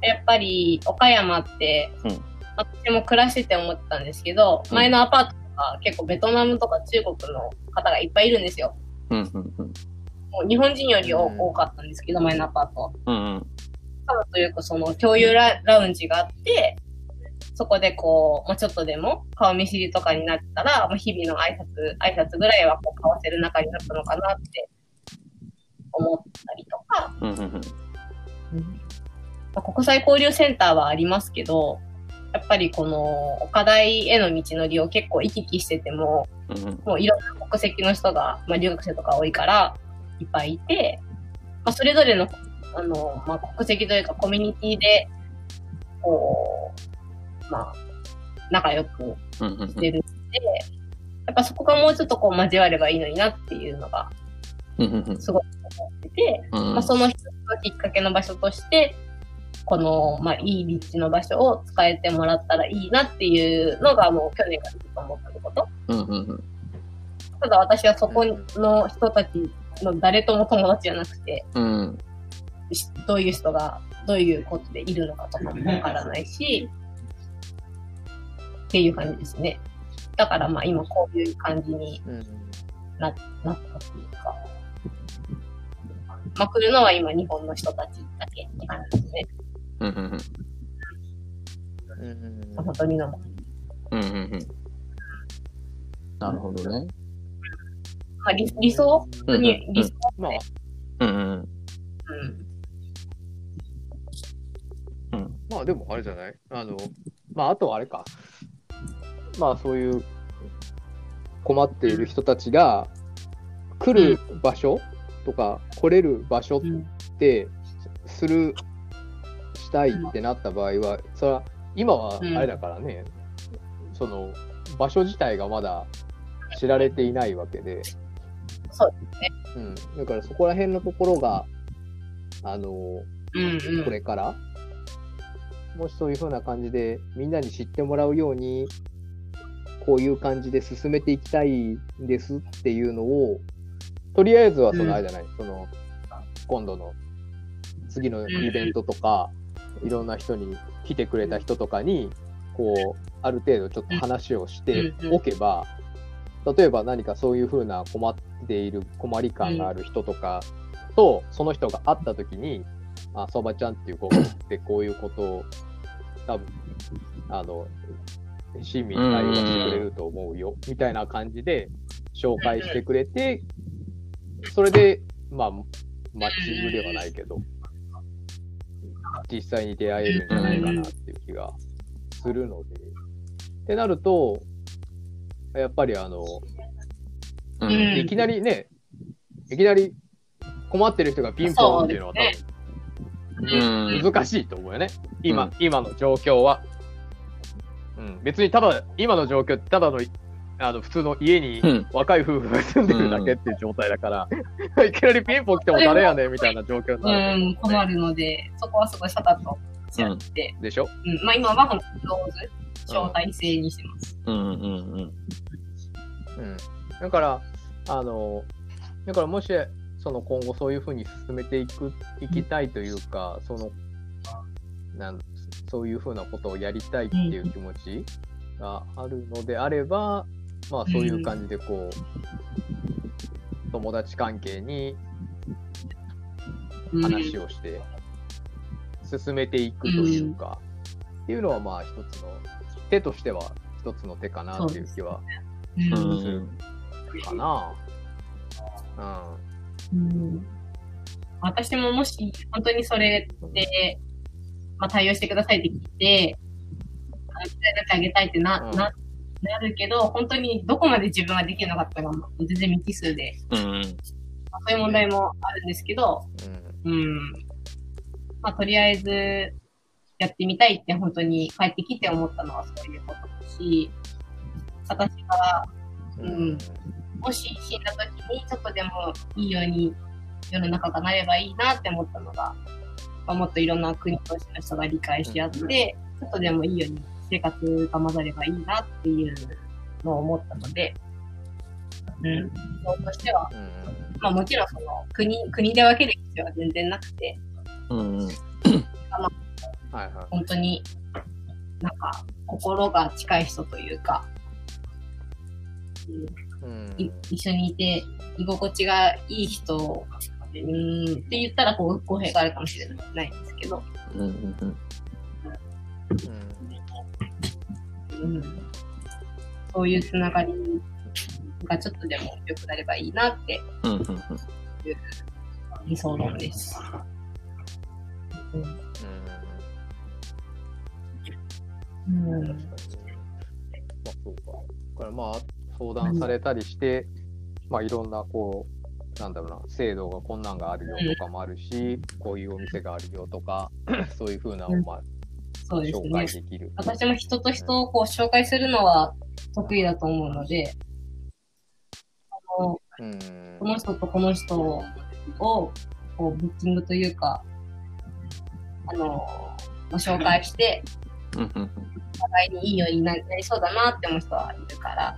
やっぱり岡山って、うん。私も暮らしてて思ってたんですけど、うん。前のアパートとか結構ベトナムとか中国の方がいっぱいいるんですよ。うんうんうん。もう日本人より多かったんですけど、前のアパート。うんうん。多分というかその共有ララウンジがあって、そこでこう、まあ、ちょっとでも顔見知りとかになったら、まあ、日々の挨拶、挨拶ぐらいはこう交わせる仲になったのかなって思ったりとか、うんうんうん。まあ国際交流センターはありますけど、やっぱりこの岡大への道のりを結構行き来してても、うんうん。もういろんな国籍の人が、まあ、留学生とか多いから、いっぱいいて、まあ、それぞれの、あの、まあ、国籍というかコミュニティで、こう、まあ、仲良くしてるんで、やっぱそこがもうちょっとこう交わればいいのになっていうのがすごい思ってて、うんまあ、その一つのきっかけの場所として、この、まあ、いい立地の場所を使えてもらったらいいなっていうのがもう去年からずっと思ってること。ただ私はそこの人たちの誰とも友達じゃなくて、うん。しどういう人がどういうことでいるのかとかもわからないし、っていう感じですね。だからまあ今こういう感じにうんなったっていうか、まあ来るのは今日本の人たちだけって感じですね。うんうんうんうん本当にの。うんうんうんなるほどね。まあ理理想？うんに理想、まあ、うんうんうん。まあでもあれじゃない？あの、まああとはあれか。まあそういう困っている人たちが来る場所とか来れる場所うんってする、したいってなった場合は、それは今はあれだからね、その場所自体がまだ知られていないわけで、そううん、だからそこら辺のところが、あの、うんうん。これから、もしそういう風な感じでみんなに知ってもらうように、こういう感じで進めていきたいんですっていうのを、とりあえずはそのあれじゃない、その、今度の次のイベントとか、いろんな人に来てくれた人とかに、こう、ある程度ちょっと話をしておけば、例えば何かそういう風な困っている、困り感がある人とかと、その人が会った時に、あ、そばちゃんっていう子がってこういうことを、多分、あの、親身に対応してくれると思うよ、みたいな感じで紹介してくれて、それで、まあ、マッチングではないけど、実際に出会えるんじゃないかなっていう気がするので、ってなると、やっぱりあの、うんうんいきなりね、いきなり困ってる人がピンポンっていうのは多分、うん。難しいと思うよね。今、うん今の状況は。うん、別にただ、今の状況ってただの、あの、普通の家にうん。若い夫婦が住んでるだけっていう状態だから、いきなりピンポン来ても誰やねんみたいな状況にうなる。ん、困るので、そこはすごいさたっとしちゃって、でしょ？うん、まあ今はローズ、招待制にしてます。うんうんうん。うん。だから、あの、だからもし、その今後そういうふうに進めていく、いきたいというか、その、なんそういうふうなことをやりたいっていう気持ちがあるのであれば、まあそういう感じでこう、友達関係にうん。話をして、進めていくというか、っていうのはまあ一つの、手としては一つの手かなっていう気はうんうん。するかな。うん。私ももし本当にそれで、まあ、対応してくださいって聞いて、あの伝えてあげたいってな、うんな、なるけど、本当にどこまで自分ができるのかっていうのは全然未知数で、うん。まあ、そういう問題もあるんですけど、うん。うん。うん。まあ、とりあえず、やってみたいって本当に帰ってきて思ったのはそういうことだし、私がうんもし死んだ時にちょっとでもいいように世の中がなればいいなって思ったのが、まあ、もっといろんな国同士の人が理解し合って、ちょっとでもいいように生活が混ざればいいなっていうのを思ったので、うん。そうとしては、うんまあもちろんその国、国で分ける必要は全然なくて、うんうん。はいは本当になんか心が近い人というか、うん。一緒にいて居心地がいい人うーんって言ったらこう語弊があるかもしれないんですけど、うんうんうん。うん、そういうつながりがちょっとでも良くなればいいなってうんうんうん。理想論です。うんうん確かにねまあそうか。だからまあ相談されたりして、まあいろんなこう、なんだろうな、制度がこんなんがあるよとかもあるし、こういうお店があるよとか、<coughs> そういうふうなのあそうですね。紹介。できる。私も人と人をこう紹介するのは得意だと思うので、あのうん。この人とこの人をこうブッキングというか、あのまあ紹介して、お互いにいいようにななりそうだなって思う人はいるから。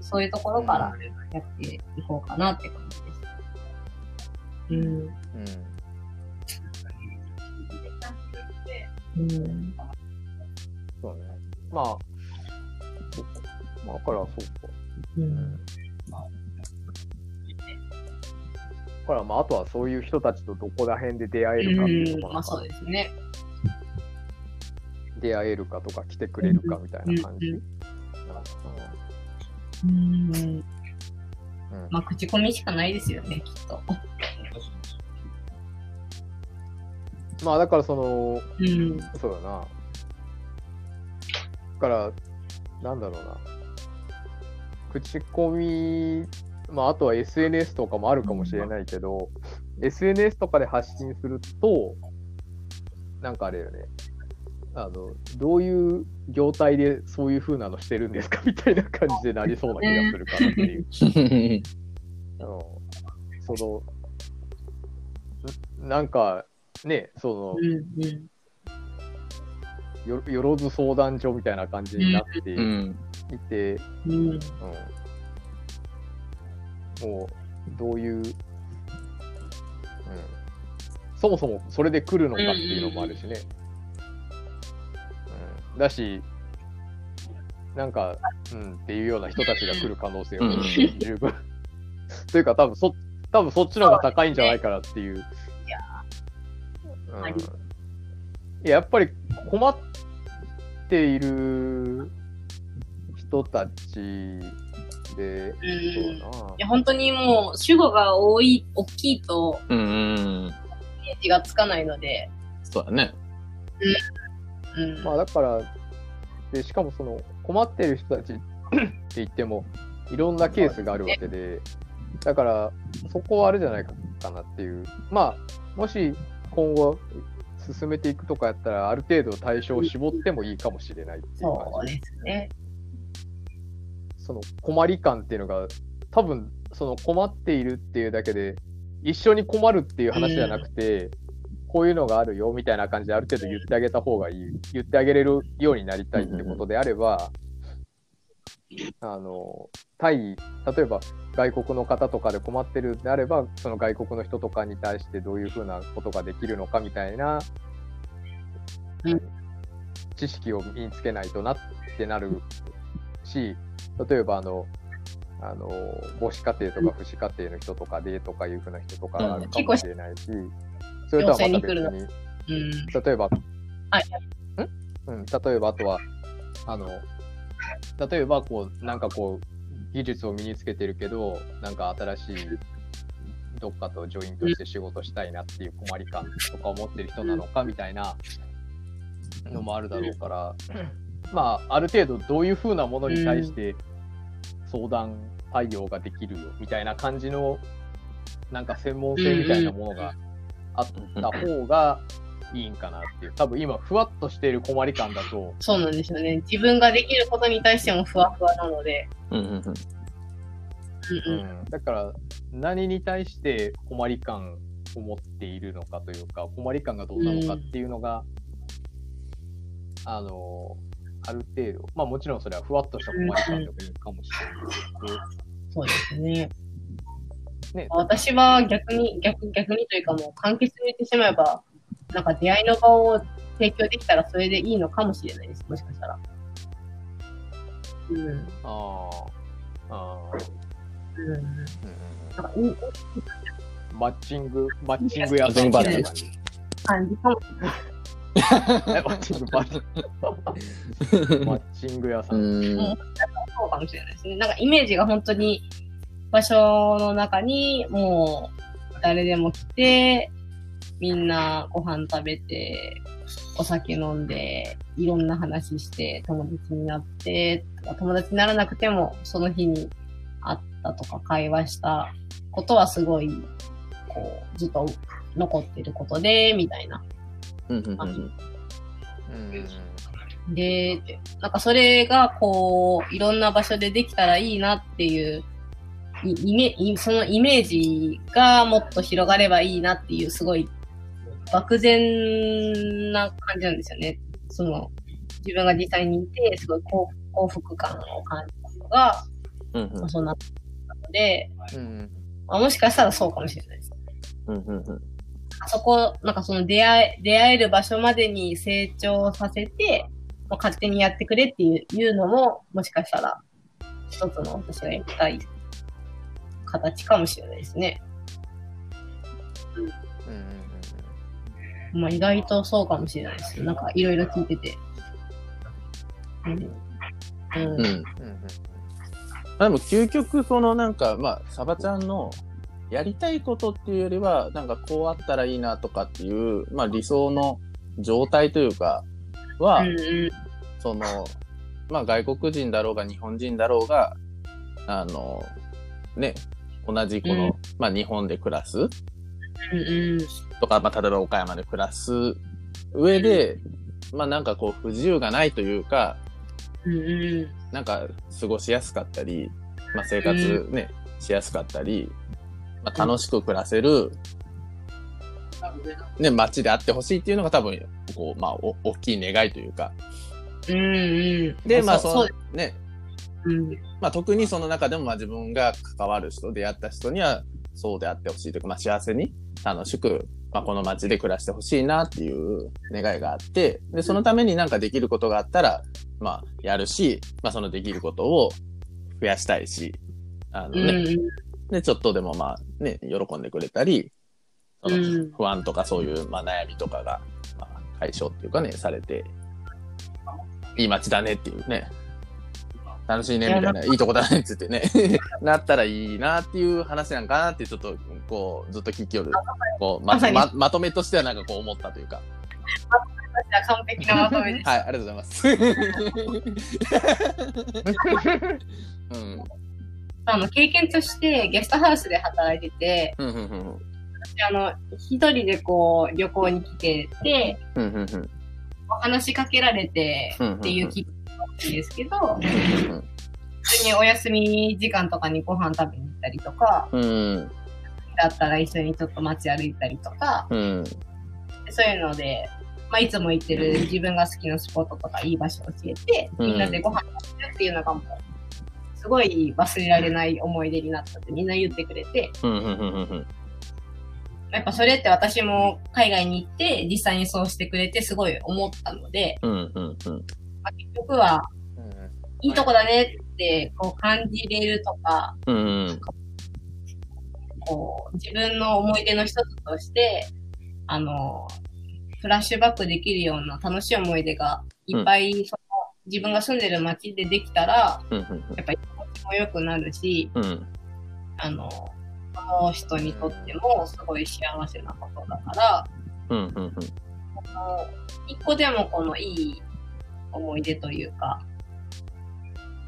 そういうところからやっていこうかなって感じです。うん。うんうん。そうね。まあ、そうか。まあ、だからそうか。うん。だからまあ、あとはそういう人たちとどこら辺で出会えるかっていうところまあそうですね。出会えるかとか来てくれるかみたいな感じ。うんうんうん。うんまあ口コミしかないですよね、きっと。まあだからその、うん。そうだな。だから、なんだろうな。口コミ、まああとは SNS とかもあるかもしれないけど、SNS とかで発信すると、なんかあれよね。あの、どういう業態でそういう風なのしてるんですか？みたいな感じでなりそうな気がするかなっていう。あのその、んなんか、ね、その。よよろず相談所みたいな感じになってうん。いて、うん。うんもうどういう、うん、そもそもそれで来るのかっていうのもあるしね。うん、だし、なんか、うんっていうような人たちが来る可能性はうん十分。<laughs> というか、多分そ多分そっちの方が高いんじゃないかなっていう。うんいややっぱり困っている人たちで、うんそうだないや、本当にもう、主語が多い、大きいと、うんうん。イメージがつかないので、そうだね。うん。まあだから、で、しかもその困っている人たち <coughs> って言っても、いろんなケースがあるわけで、だから、そこはあれじゃないかなっていう。まあ、もし、今後進めていくとかやったら、ある程度対象を絞ってもいいかもしれないっていうそう感じ。ですね。その困り感っていうのが、多分その困っているっていうだけで、一緒に困るっていう話じゃなくて、こういうのがあるよみたいな感じである程度言ってあげた方がいい、言ってあげれるようになりたいってことであれば、あの、対、例えば外国の方とかで困ってるんであれば、その外国の人とかに対してどういうふうなことができるのかみたいな、うん知識を身につけないとなってなるし、例えばあの、あの母子家庭とか父子家庭の人とかでとかいうふうな人とかがあるかもしれないし、それとはまた別に。例えば、はい。ん？うん、例えばあとは、あの、例えばこう、なんかこう、技術を身につけてるけど、なんか新しいどっかとジョイントして仕事したいなっていう困り感とか思ってる人なのかみたいなのもあるだろうから、まあ、ある程度どういうふうなものに対して相談対応ができるよみたいな感じの、なんか専門性みたいなものがあった方がいいんかなっていう。多分今、ふわっとしている困り感だと、そうなんですよね。自分ができることに対してもふわふわなので。うんうんうん。うんうん。だから何に対して困り感を持っているのかというか困り感がどうなのかっていうのが、あのある程度まあもちろんそれはふわっとした困り感でもいいかもしれないですそうですね。ね、私は逆に、逆逆にというかもう簡潔に言ってしまえば、なんか出会いの場を提供できたらそれでいいのかもしれないです。もしかしたら。うん。あーあうん。ー、うんなんかいいうん、マッチングマッチング屋さんみたいな感じ感じかもしれない。えマッチングマッマッチング屋さん、うんそうかもしれないですね。なんかイメージが本当に場所の中にもう誰でも来て、みんなご飯食べて、お酒飲んで、いろんな話して、友達になって、友達にならなくても、その日に会ったとか会話したことはすごい、こう、ずっと残ってることで、みたいな。うんうんうんうんで、なんかそれがこう、いろんな場所でできたらいいなっていう、いイメいそのイメージがもっと広がればいいなっていう、すごい漠然な感じなんですよね。その、自分が実際にいて、すごい幸幸福感を感じたのが、うんうんまあ、そうなったので、うんまあ、もしかしたらそうかもしれないです。うんうんうんあそこ、なんかその出会え、出会える場所までに成長させて、まあ、勝手にやってくれっていういうのも、もしかしたら、一つの私がやりたい形かもしれないですね。うんまあ、意外とそうかもしれないです。なんかいろいろ聞いてて。うん。うん。うんうんでも究極そのなんかまあサバちゃんのやりたいことっていうよりはなんかこうあったらいいなとかっていうまあ理想の状態というかは、うんうん。そのまあ外国人だろうが日本人だろうがあのね同じこの、うんまあ日本で暮らす。とか、まあ例えば岡山で暮らす上で、まあなんかこう不自由がないというか。なんか過ごしやすかったり、まあ、生活ね、しやすかったり、まあ、楽しく暮らせる、ね、街であってほしいっていうのが多分、こう、まあ、お大きい願いというか。うんうん。で、まあ、その、ね、うん。まあ、特にその中でも、まあ、自分が関わる人、出会った人には、そうであってほしいというか、まあ、幸せに、楽しく、まあ、この街で暮らしてほしいなっていう願いがあって、で、そのためになんかできることがあったら、まあ、やるし、まあ、そのできることを増やしたいし、あのね、うんうん。で、ちょっとでもまあね、喜んでくれたり、そのうん不安とかそういう、まあ、悩みとかが、まあ、解消っていうかね、されて、いい街だねっていうね、楽しいねみたいな、いいとこだねって言ってね、<laughs> なったらいいなっていう話なんかなってちょっと、こう、ずっと聞きよる、こう、ままままとめとしてはなんかこう思ったというか。完璧なまとめです。はい、ありがとうございます。<laughs> うん。あの、経験としてゲストハウスで働いてて、うんうんうん私あの、一人でこう、旅行に来てて、うんうんうん。話しかけられてうんうんうんっていんですけど、うん。普通にお休み時間とかにご飯食べに行ったりとか、うん。だったら一緒にちょっと街歩いたりとか、うん。そういうので、まあ、いつも行ってる自分が好きなスポットとかいい場所を教えて、うん。みんなでご飯食べるっていうのがもう、すごい忘れられない思い出になったってみんな言ってくれて、やっぱそれって私も海外に行って実際にそうしてくれてすごい思ったので、うん。うん。うんまあ、結局はいいとこだねってこう感じれるとか、うんうん。こう自分の思い出の一つとして、あの、フラッシュバックできるような楽しい思い出がいっぱい、その自分が住んでる街でできたら、うんやっぱり気持ちも良くなるし、うん。うんあの、その人にとってもすごい幸せなことだから、うんうんうん。この一個でもこのいい思い出というか、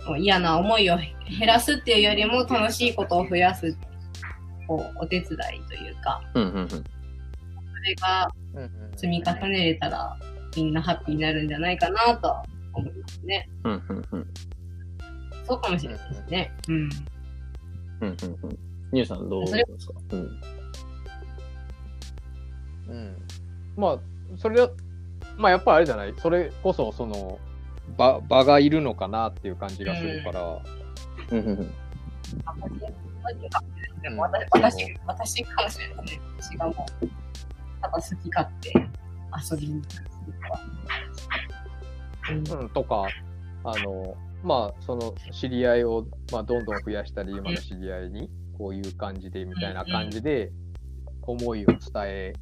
もう嫌な思いを減らすっていうよりも楽しいことを増やす、こう、お手伝いというか、うんうんうんそれが積み重ねれたら、みんなハッピーになるんじゃないかなとは思いますね。うんうんうんそうかもしれないですね。うん。うんうんうんニューさんどうですか？うんうん。まあ、それは、まあやっぱりあれじゃない？それこそ、その、場、場がいるのかなっていう感じがするから、うん私、私、私かもしれないですね。私がもう、ただ好き勝手遊びに行くとか。うんうん、とか、あの、まあ、その知り合いを、まあ、どんどん増やしたり、今の知り合いに、こういう感じで、みたいな感じで、思いを伝え、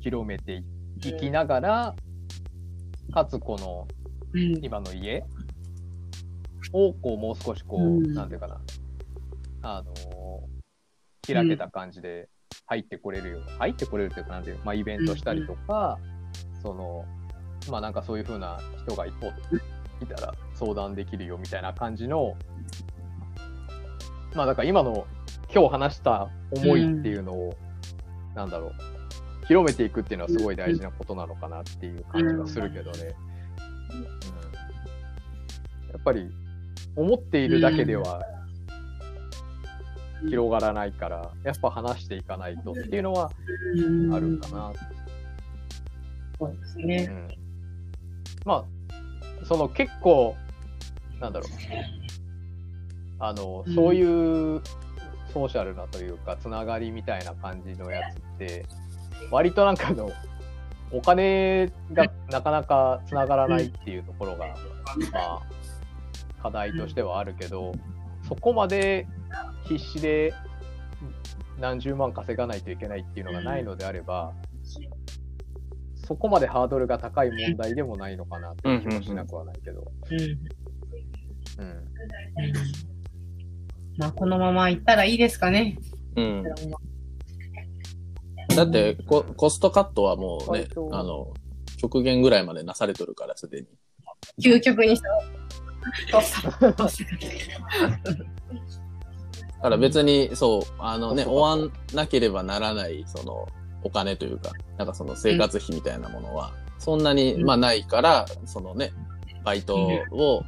広めていきながら、かつ、この、うん。今の家？を、こう、もう少し、こう、うん。なんていうかな、あのー開けた感じで入ってこれるような、入ってこれるというか、なんていうまあ、イベントしたりとか、その、まあ、なんかそういう風な人がいおいたら相談できるよみたいな感じの、まあ、だから今の、今日話した思いっていうのを、なんだろう、広めていくっていうのはすごい大事なことなのかなっていう感じはするけどね。うんやっぱり思っているだけでは広がらないから、やっぱ話していかないとっていうのはあるかな。そうですうね。ん、まあ、その結構、なんだろう。あの、うんそういうソーシャルなというか、つながりみたいな感じのやつって、割となんかあの、お金がなかなかつながらないっていうところが、まあ、課題としてはあるけど、そこまで必死で何十万稼がないといけないっていうのがないのであれば、そこまでハードルが高い問題でもないのかなっていう気もしなくはないけど。うん。うん。まあ、このまま行ったらいいですかね。うんだってコ、コストカットはもうねあの、極限ぐらいまでなされとるから、すでに。究極にした。<laughs> だから別に、そう、あのね、終わんなければならない、その、お金というか、なんかその生活費みたいなものは、そんなに、うん。まあないから、そのね、バイトを、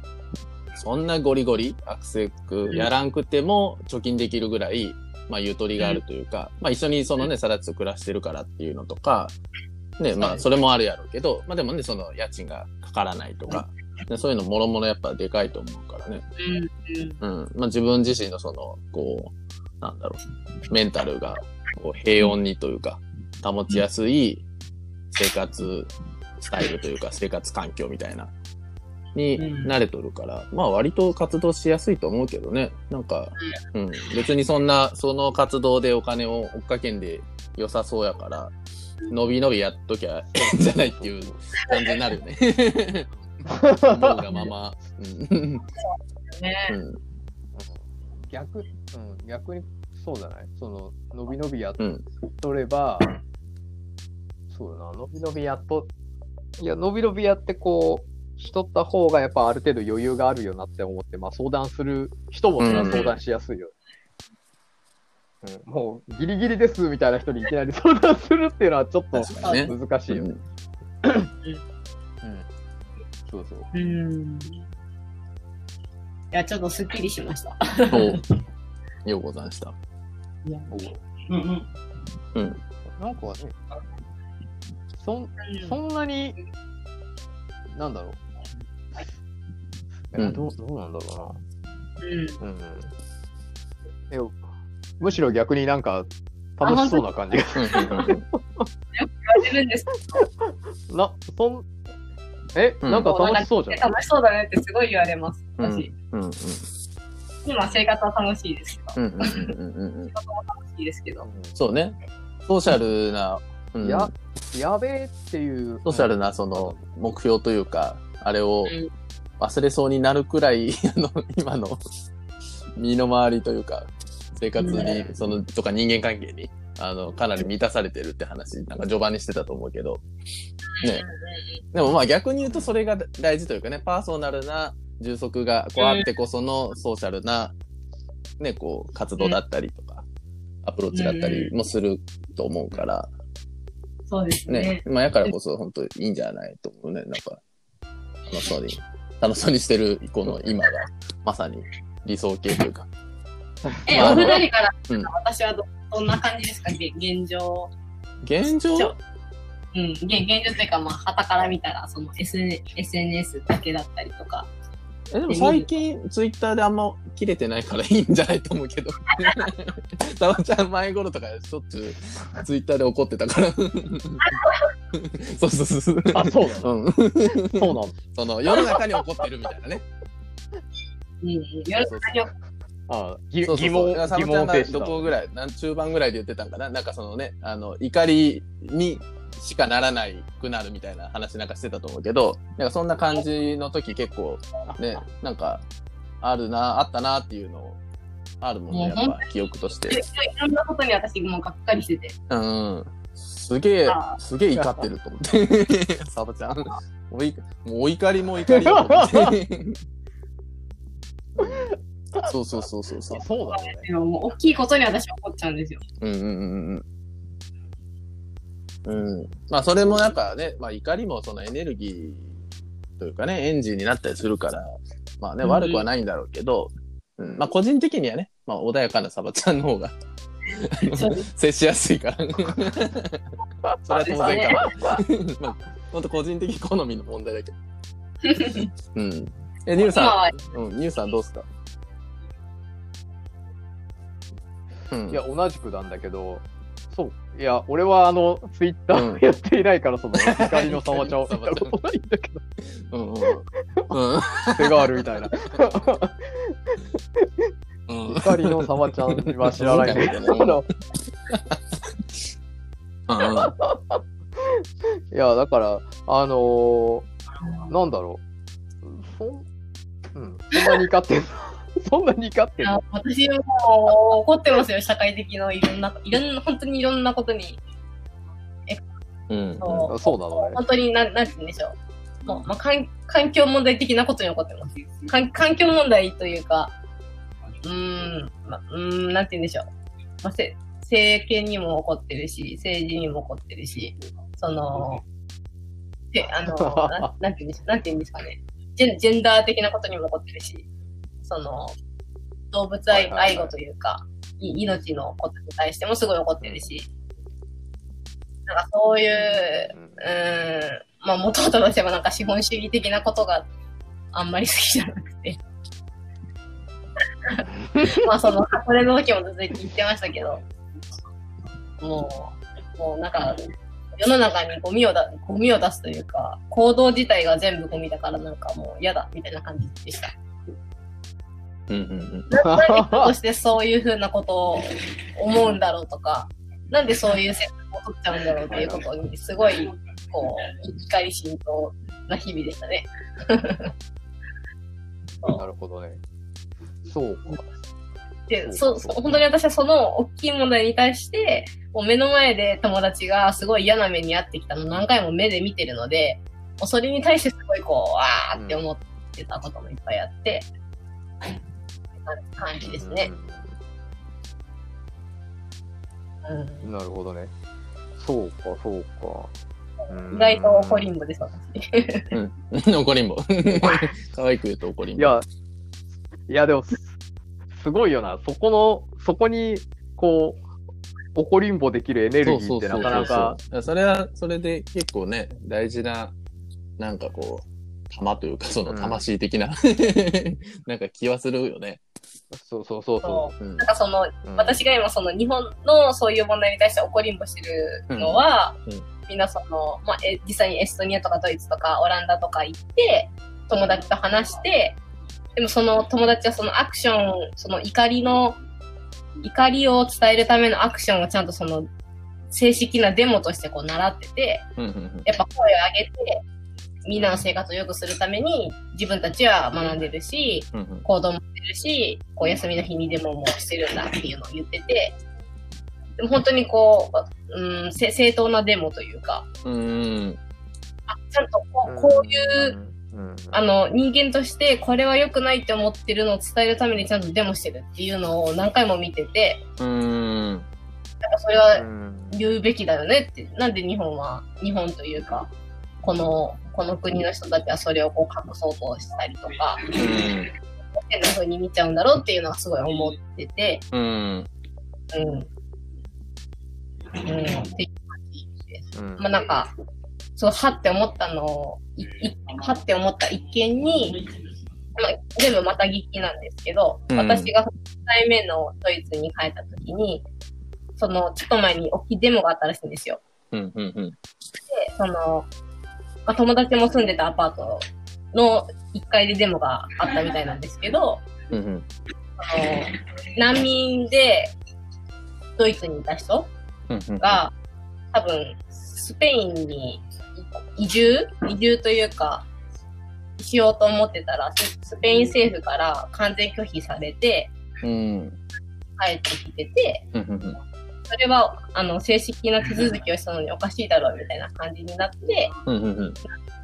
そんなゴリゴリ、アクセクやらんくても貯金できるぐらい、まあゆとりがあるというか、まあ一緒にそのね、サラッツと暮らしてるからっていうのとか、ね、まあそれもあるやろうけど、まあでもね、その家賃がかからないとか、でそういうのもろもろやっぱでかいと思うからね。うん。まあ自分自身のその、こう、なんだろう、メンタルが、こう、平穏にというか、保ちやすい生活スタイルというか、生活環境みたいな、にうん慣れとるから、まあ割と活動しやすいと思うけどね。なんか、うん。別にそんな、その活動でお金を追っかけんで良さそうやから、伸び伸びやっときゃいいんじゃないっていう感じになるよね。思うがまま。うん。ねうん逆、うん、逆にそうじゃない？その、伸び伸びやっうん。とれば、そうだな、伸び伸びやっと、いや、伸び伸びやってこう、しとった方がやっぱある程度余裕があるよなって思って、まあ相談する人もそれは相談しやすいよ。うんもうギリギリですみたいな人にいきなり相談するっていうのはちょっと。難しいよ。ううんん。そうそう。うん。いや、ちょっとスッキリしました。ようござんした。うんうん。うん。なんかね、そんそんなに、なんだろう。うんえどうどうなんだろうん。うな。うん。えむしろ逆になんか楽しそうな感じが。うんうんうん言われるんですな、そん、え、うんなんか楽しそうじゃない、楽しそうだねってすごい言われます。うん私。うんうん今生活は楽しいですけど。うんうんうんうんうん仕事も楽しいですけど。そうね。ソーシャルな、うんや、やべえっていう。ソーシャルなその目標というか、あれをうん忘れそうになるくらい、<laughs> あの、今の身の回りというか、生活に、その、とか人間関係に、あの、かなり満たされてるって話、なんか序盤にしてたと思うけど、ね。でもまあ逆に言うとそれが大事というかね、パーソナルな充足がこうあってこそのソーシャルな、ね、こう活動だったりとか、アプローチだったりもすると思うから、そうですねね。。まあやからこそ本当いいんじゃないと思うね。なんか、楽しそうに、楽しそうにしてるこの今が、まさに理想形というか。え、まあお二人からうん私はどどんな感じですか？げ現状。現状？うん、現現状というか、まあ、旗から見たら、その SN SNS だけだったりとか。えでも最近ツイッターであんま切れてないからいいんじゃないと思うけど。<laughs> たまちゃん前頃とかしょっちゅうツイッターで怒ってたから。<laughs> そうそうそうそう。あ、そうなの？うん。そうなの？その世の中に怒ってるみたいなね。うんうん。夜何をあぎそうそうそう疑問疑問どこぐらい、なん中盤ぐらいで言ってたんかな？なんかそのね、あの、怒りにしかならないくなるみたいな話なんかしてたと思うけど、なんかそんな感じの時結構ね、なんか、あるな、あったなっていうのを、あるもんね、やっぱ記憶として。いろんなことに私もうがっかりしてて。うん。すげえあ、すげえ怒ってると思って。<laughs> サバちゃん。おいもうお怒りも怒りよと思って。<laughs> そうそうそうそうそうあ。そうなのね。大きいことに私は怒っちゃうんですよ。うんうんうんうん。うん。まあそれもなんかね、まあ怒りもそのエネルギーというかね、エンジンになったりするから、まあね、うん悪くはないんだろうけど、うん、まあ個人的にはね、まあ穏やかなサバちゃんの方が <laughs> 接しやすいから。<laughs> それは当然かな。<laughs> まあ、ほんと個人的好みの問題だけど。うん。え、ニュー今さはん、うん、ニューさんどうっすか？うん。いや、同じくなんだけど、そう。いや、俺はあの、ツイッターをやっていないから、その、<laughs> 光のサマチャを見たことないんだけど、うん。うんうん。手があるみたいな。うん。光のサマちゃんは知らない。<laughs> んだけど、いや、だから、あのーなんだろう。そん、うん、そんなに怒ってんの？<laughs> そんなに怒ってんいやの私も怒ってますよ、社会的のいろんな、いろんな、本当にいろんなことに。うん。そうあそうなのね。本当になん、なんて言うんでしょう。もうまあ、環環境問題的なことに起こってます。環環境問題というか、うーん、まあ、うーん、なんて言うんでしょう。まあ、せ政権にも起こってるし、政治にも起こってるし、その、で、あの、<laughs> ななんて言うんですかね。ジェンジェンダー的なことにも起こってるし、その、動物愛,、護というか、い命のことに対してもすごい起こってるし、なんかそういう、うんまあ、元々としてはなんか資本主義的なことがあんまり好きじゃなくて。<laughs> まあ、その、それの時もずっと言ってましたけど、もう、もうなんか、世の中にゴミをだ、ゴミを出すというか、行動自体が全部ゴミだからなんかもう嫌だ、みたいな感じでした。うんうん何かとしてそういうふうなことを思うんだろうとか、なんでそういう選択を取っちゃうんだろうっていうことに、すごい、こう、怒り浸透な日々でしたね。<laughs> なるほどね。そうか。で、そ、そ本当に私はその大きい問題に対して、もう目の前で友達がすごい嫌な目に遭ってきたのを何回も目で見てるので、もうそれに対してすごいこう、わーって思ってたこともいっぱいあって、って感じですね。うんなるほどね。そうか、そうか。うん意外と怒りんぼです、私。<laughs> 怒りんぼ。<laughs> 可愛く言うと怒りんぼ。いや、いやでもす、すごいよな。そこの、そこに、こう、怒りんぼできるエネルギーってなかなか、それは、それで結構ね、大事な、なんかこう、玉というか、その魂的な、<laughs> なんか気はするよね。そうそうそうそう。ん。なんかその、う。うん。私が今その日本のそういう問題に対して怒りんぼしてるのは、うん。うん。みんなその、まあ、え実際にエストニアとかドイツとかオランダとか行って、友達と話して、でもその友達はそのアクション、その怒りの、怒りを伝えるためのアクションをちゃんとその正式なデモとしてこう習ってて、やっぱ声を上げて、みんなの生活を良くするために自分たちは学んでるし、うんうん。行動もしてるし、こう休みの日にデモもしてるんだっていうのを言ってて、でも本当にこう、うん、せ正当なデモというか、うんうん。あちゃんとこうこういう、あの、人間としてこれは良くないって思ってるのを伝えるためにちゃんとデモしてるっていうのを何回も見てて、うん。なんかそれはうん。言うべきだよねって、なんで日本は、日本というか、この、この国の人たちはそれをこう隠そうとしたりとか、変な風に見ちゃうんだろうっていうのはすごい思ってて、うんうん。うん。っていう感じです。うんまあなんか、そう、はって思ったのを、はって思った一件に、まあ、全部また聞きなんですけど、うん私が2回目のドイツに帰った時に、その、ちょっと前に大きいデモがあったらしいんですよ。うんうんうんで、その、まあ、友達も住んでたアパートの1階でデモがあったみたいなんですけど、うんうん。あの難民でドイツにいた人うんうんが、多分、スペインに移住？移住というか、しようと思ってたら、ススペイン政府から完全拒否されて、うん。帰ってきてて、うんうんそれは、あの、正式な手続きをしたのにおかしいだろうみたいな感じになって、うんうんうん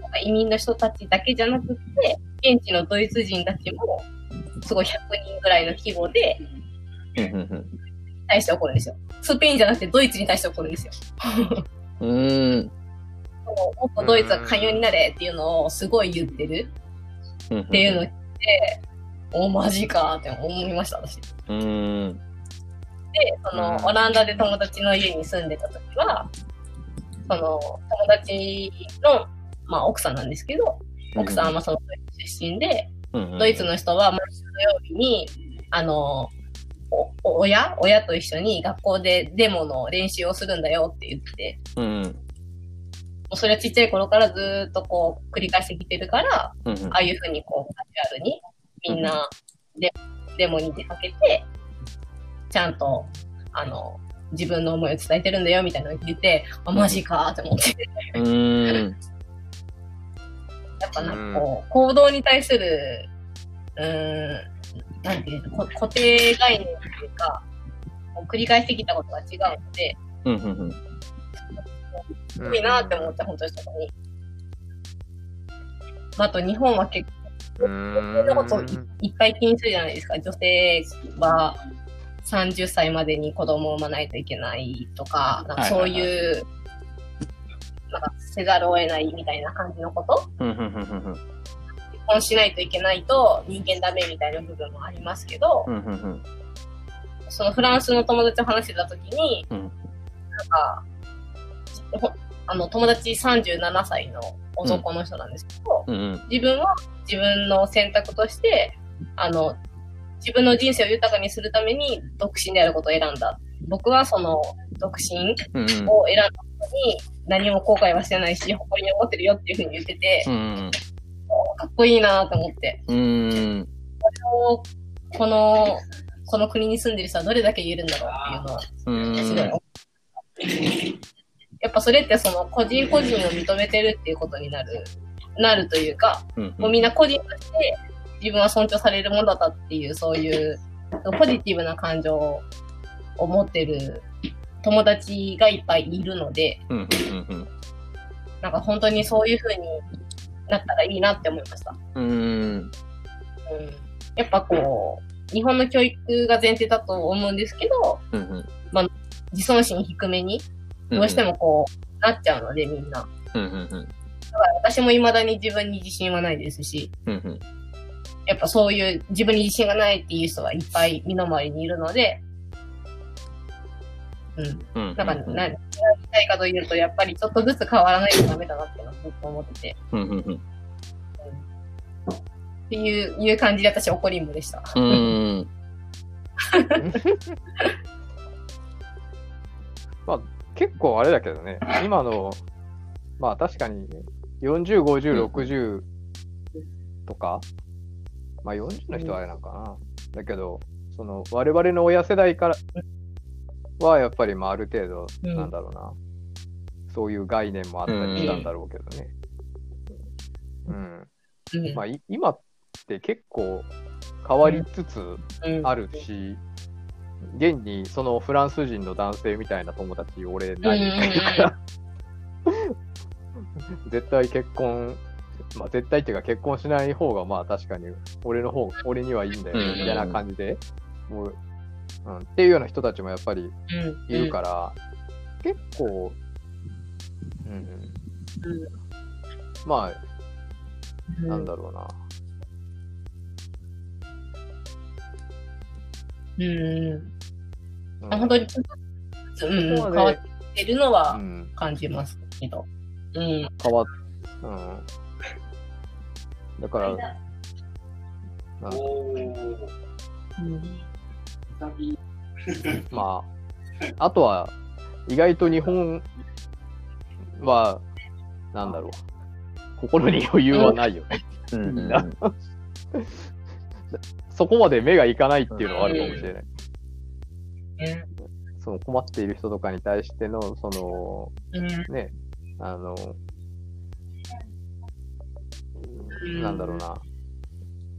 なんか移民の人たちだけじゃなくて、現地のドイツ人たちも、すごい100人ぐらいの規模で、うんうん対して怒るんですよ。スペインじゃなくてドイツに対して怒るんですよ。うもっとドイツは寛容になれっていうのをすごい言ってるうんっていうのを聞いて、お、マジかって思いました、私。で、うんそのう、ん。オランダで友達の家に住んでた時は、その、友達の、まあ、奥さんなんですけど、奥さんはそのドイツ出身で、ドイツの人は毎週土曜日に、あの、親？親と一緒に学校でデモの練習をするんだよって言って、うんもうそれはちっちゃい頃からずーっとこう繰り返してきてるから、うんうん。ああいうふうにこうカジュアルにみんなデ,、デモに出かけて、ちゃんと、あの、自分の思いを伝えてるんだよみたいなのを言って、あ、マジかーって思って。うん <laughs> やっぱなんかこう、行動に対する、うーん、なんていうの、こ固定概念というか、こう繰り返してきたことが違うので、うんうんうんすごいなって思って、本当にそこに。まあ、あと日本は結構、うんのこといっぱい気にするじゃないですか。女性は30歳までに子供を産まないといけないとか、なんかそういう、なんかせざるを得ないみたいな感じのこと？結婚しないといけないと人間ダメみたいな部分もありますけど、そのフランスの友達と話してた時に、うん。なんか、ほあの友達37歳の男の人なんですけど、自分は自分の選択として、あの、自分の人生を豊かにするために独身であることを選んだ。僕はその独身を選んだことに何も後悔はしてないし、誇りに思ってるよっていうふうに言ってて、うんかっこいいなと思って。うんこうこの、この国に住んでる人はどれだけ言えるんだろうっていうのは、うんすごい思って。やっぱそれってその個人個人を認めてるっていうことになる、なるというか、うんもうみんな個人として自分は尊重されるものだったっていう、そういうポジティブな感情を持ってる友達がいっぱいいるので、うんうんうんなんか本当にそういう風になったらいいなって思いました。うんうん、やっぱこう、日本の教育が前提だと思うんですけど、うん自尊心低めに、どうしてもこう、なっちゃうので、みんな。うんうんうん。だから私も未だに自分に自信はないですし、うんうん。やっぱそういう自分に自信がないっていう人はいっぱい身の回りにいるので、うん。うん。なんか、何が言いたいかというと、やっぱりちょっとずつ変わらないとダメだなっていうのはずっと思ってて、うんうんうん。っていう、いう感じで私怒りんぼでした。うーん。<laughs> 結構あれだけどね、今の、まあ確かに40、50、60とか、まあ40の人はあれなんかな。だけど、その我々の親世代からはやっぱりまあある程度、うん。なんだろうな、そういう概念もあったりしたんだろうけどね。うん。うん。まあい今って結構変わりつつうん。あるし、現にそのフランス人の男性みたいな友達、俺何人かいるから、<laughs> 絶対結婚、まあ絶対っていうか結婚しない方がまあ確かに俺の方、俺にはいいんだよみたいな感じで、もう、うん、っていうような人たちもやっぱりうんいるから、結構、うん、うんまあ、うんなんだろうな。うんうん。本当に、うんうん、変わってるのうはん、感じますけど。うん。変わっ、うん。だから、なんまあ、あとは、意外と日本は、なんだろう、心に余裕はないよね。うんうん。みんなそこまで目がいかないっていうのはあるかもしれない。その困っている人とかに対しての、その、うん。ね、あの、うんなんだろうな、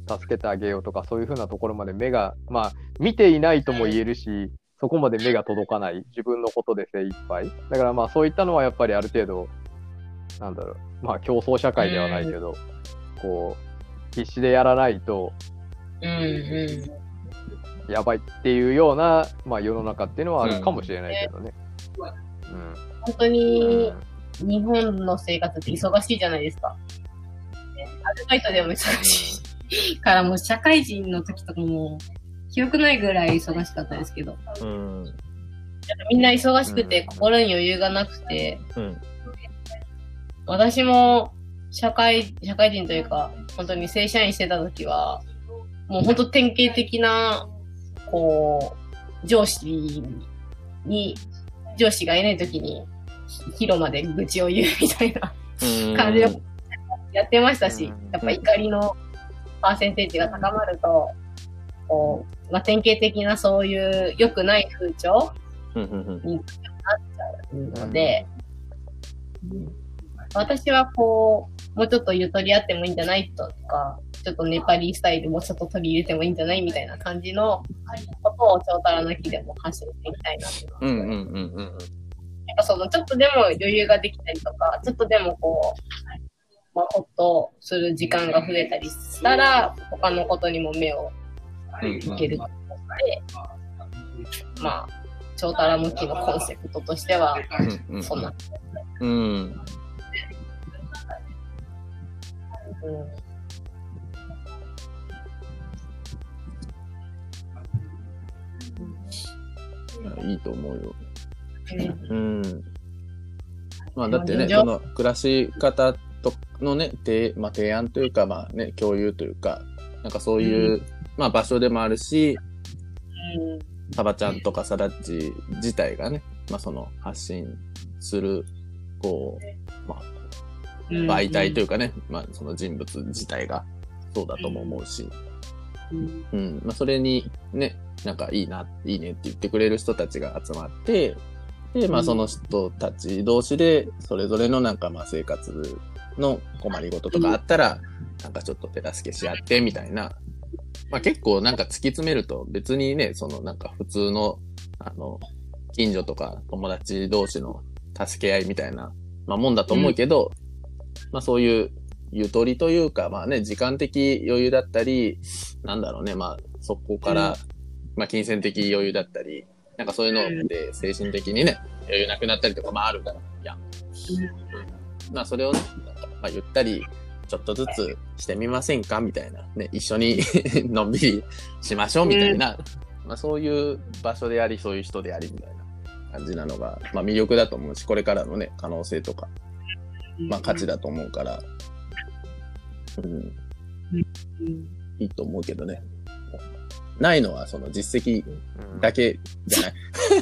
助けてあげようとか、そういうふうなところまで目が、まあ、見ていないとも言えるし、そこまで目が届かない、自分のことで精一杯。だからまあ、そういったのはやっぱりある程度、なんだろう、まあ、競争社会ではないけど、こう、必死でやらないと。やばいっていうような、まあ、世の中っていうのはあるかもしれないけどね。本当うん。に、日本の生活って忙しいじゃないですか。アルバイトでも忙しいから、もう社会人の時とかも、記憶ないぐらい忙しかったですけど、うん。みんな忙しくてうん心に余裕がなくて、うん。私も社会、社会人というか、本当に正社員してた時は、もう本当典型的な、こう、上司に、上司がいない時に、ひ広間で愚痴を言うみたいな。感じでやってましたしうん、やっぱ怒りのパーセンテージが高まると、こう、まあ、典型的なそういう良くない風潮うんうんうん。ので、私はこう、もうちょっとゆとりあってもいいんじゃないとか、ちょっとネパリースタイルもうちょっと取り入れてもいいんじゃないみたいな感じのことを超たらなきでも発信していきたいなって。いうのはうんうんうんうん。やっぱそのちょっとでも余裕ができたりとか、ちょっとでもこう、まあ、ほっとする時間が増えたりしたら、他のことにも目をいけると思って、まあ、超たら向きのコンセプトとしては、うんうんそんな。うん。うんいやいいと思うよ。うんうん。まあだってね、その暮らし方とのね、提まあ、提案というか、まあね、共有というか、なんかそういう、まあ場所でもあるし、サバちゃんとかサダッチ自体がね、まあその発信する、こう、まあうん。媒体というかね、まあその人物自体がそうだとも思うし、うん。うん、まあそれにね、なんかいいな、いいねって言ってくれる人たちが集まって、で、まあうん。その人たち同士で、それぞれのなんかまあ生活の困りごととかあったら、なんかちょっと手助けし合ってみたいな。まあ結構なんか突き詰めると別にね、そのなんか普通の、あの、近所とか友達同士の助け合いみたいな、まあもんだと思うけど、まあそういうゆとりというか、まあね、時間的余裕だったり、なんだろうね、まあそこから、うんまあ金銭的余裕だったり、なんかそういうので精神的にね、余裕なくなったりとか、まああるから、やん。まあそれをね、まあゆったり、ちょっとずつしてみませんか？みたいな。ね、一緒に <laughs> のんびりしましょうみたいな。まあそういう場所であり、そういう人でありみたいな感じなのが、まあ魅力だと思うし、これからのね、可能性とか、まあ価値だと思うから、うん、うんいいと思うけどね。ないのはその実績だけじゃ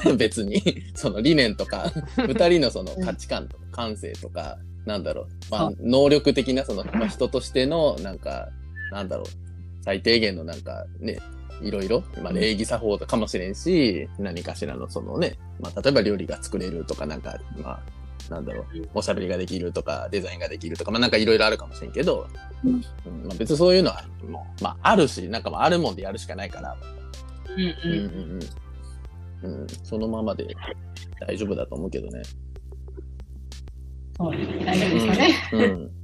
ない。<laughs> 別に、その理念とか、二人のその価値観とか感性とか、なんだろう、まあそ、能力的なその、まあ、人としての、なんか、なんだろう、最低限のなんかね、いろいろ、まあ、礼儀作法かもしれんし、何かしらのそのね、まあ、例えば料理が作れるとか、なんか、まあ、なんだろう、おしゃべりができるとか、デザインができるとか、まあ、なんかいろいろあるかもしれんけど、うん。うん。まあ、別にそういうのは、もう、まあ、あるし、なんかまあ、あるもんでやるしかないから、うん。うんうんうんうん。うん、そのままで大丈夫だと思うけどね。そうですね。大丈夫ですかね。うん。うん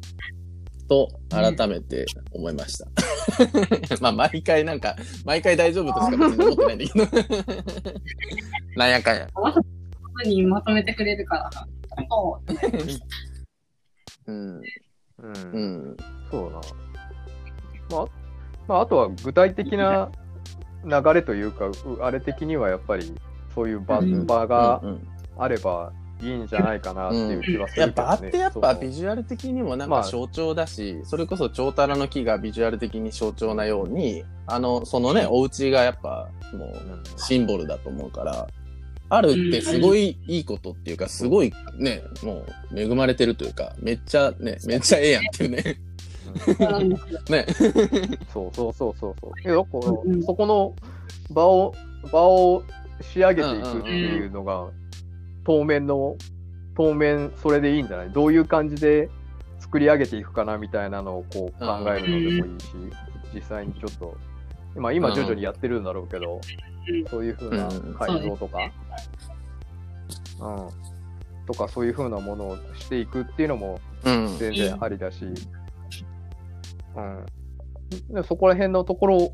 と、改めて思いました。<laughs> まあ、毎回なんか、毎回大丈夫としか別に思ってないんだけど。<laughs> なんやかんや。にまとめてくれるから。そう。うん。うんうん。そうな。まあ、まあ、あとは具体的な流れというか、うあれ的にはやっぱりそういう場,、うん場がうんうんあればいいんじゃないかなっていう気はするけど、ね。場ってやっぱビジュアル的にもなんまあ。か象徴だし、それこそ長太郎の木がビジュアル的に象徴なように、あの、そのね、お家がやっぱもううんシンボルだと思うから、あるってすごいいいことっていうか、すごいね、もう恵まれてるというか、めっちゃね、めっちゃええやんっていうね。<laughs> ね。そうそうそうそうそう。いやだからうんうん。そこの場を場を仕上げていくっていうのが、当面の当面それでいいんじゃない？どういう感じで作り上げていくかなみたいなのをこう考えるのでもいいし、実際にちょっと今今徐々にやってるんだろうけど、うんそういうふうな改造とか、うん、とかそういうふうなものをしていくっていうのもうん。全然ありだし、うん。でそこら辺のところを、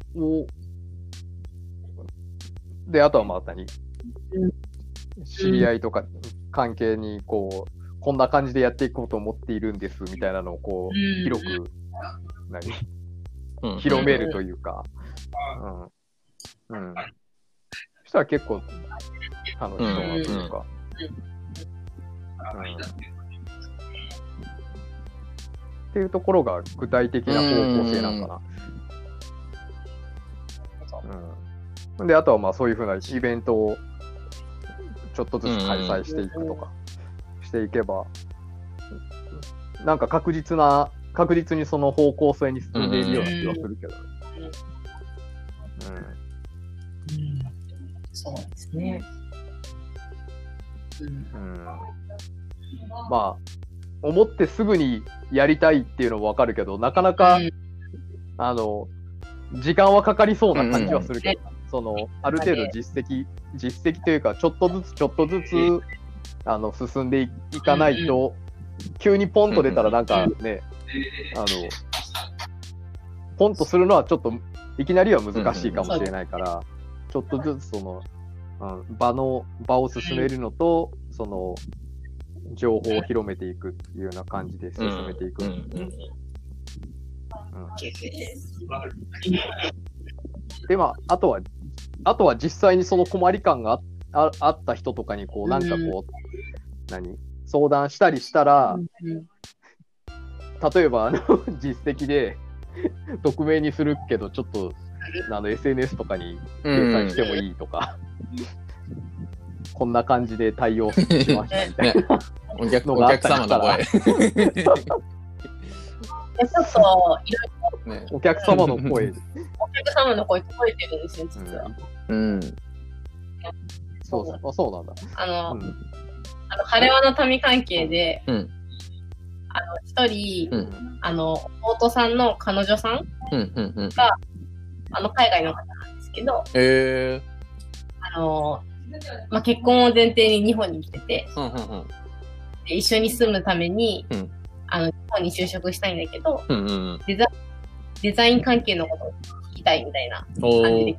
で、あとはまたにうん、知り合いとか関係に、こう、こんな感じでやっていこうと思っているんですみたいなのを、こう、うん広く、何、うん広めるというか、うん。うん。そしたら結構楽しそうなというか、うん。っていうところが具体的な方向性なんかな。うん。で、あとはまあそういうふうなイベントをちょっとずつ開催していくとかしていけば、なんか確実な、確実にその方向性に進んでいるような気がするけど。そうですね。うんうん。うん。まあ、思ってすぐにやりたいっていうのもわかるけど、なかなか、うんあの、時間はかかりそうな感じはするけど、その、ある程度実績、実績というか、ちょっとずつちょっとずつ、あの、進んでいいかないと、急にポンと出たらなんかね、あの、ポンとするのはちょっと、いきなりは難しいかもしれないから、ちょっとずつその、うん、場の、場を進めるのと、その、情報を広めていくっていうような感じで進めていく。うんうんで、まあ、あとは、あとは実際にその困り感があああった人とかに、こう、なんかこう、何？相談したりしたら、例えば、あの、<laughs> 実績で、匿名にするけど、ちょっと、あの、SNS とかに掲載してもいいとか、こんな感じで対応しましたみたいな。お客おのがあっ客様の声。でちょっと、いろいねお客様の声、ろ <laughs> お客様の声届いてるんですよ、実は。うん。そうそうあそうなんだ。あの、うんあの、晴れワの民関係で、うんあの、一人、うんあの、弟さんの彼女さん、うん。うん。うん。あの、海外の方なんですけど、えあの、まあ、結婚を前提に日本に来てて、ー。うん。うん。うん。で一緒に住むために、うんあの、日本に就職したいんだけど、うん。うん。デザイン関係のことを聞きたいみたいなお感じーで。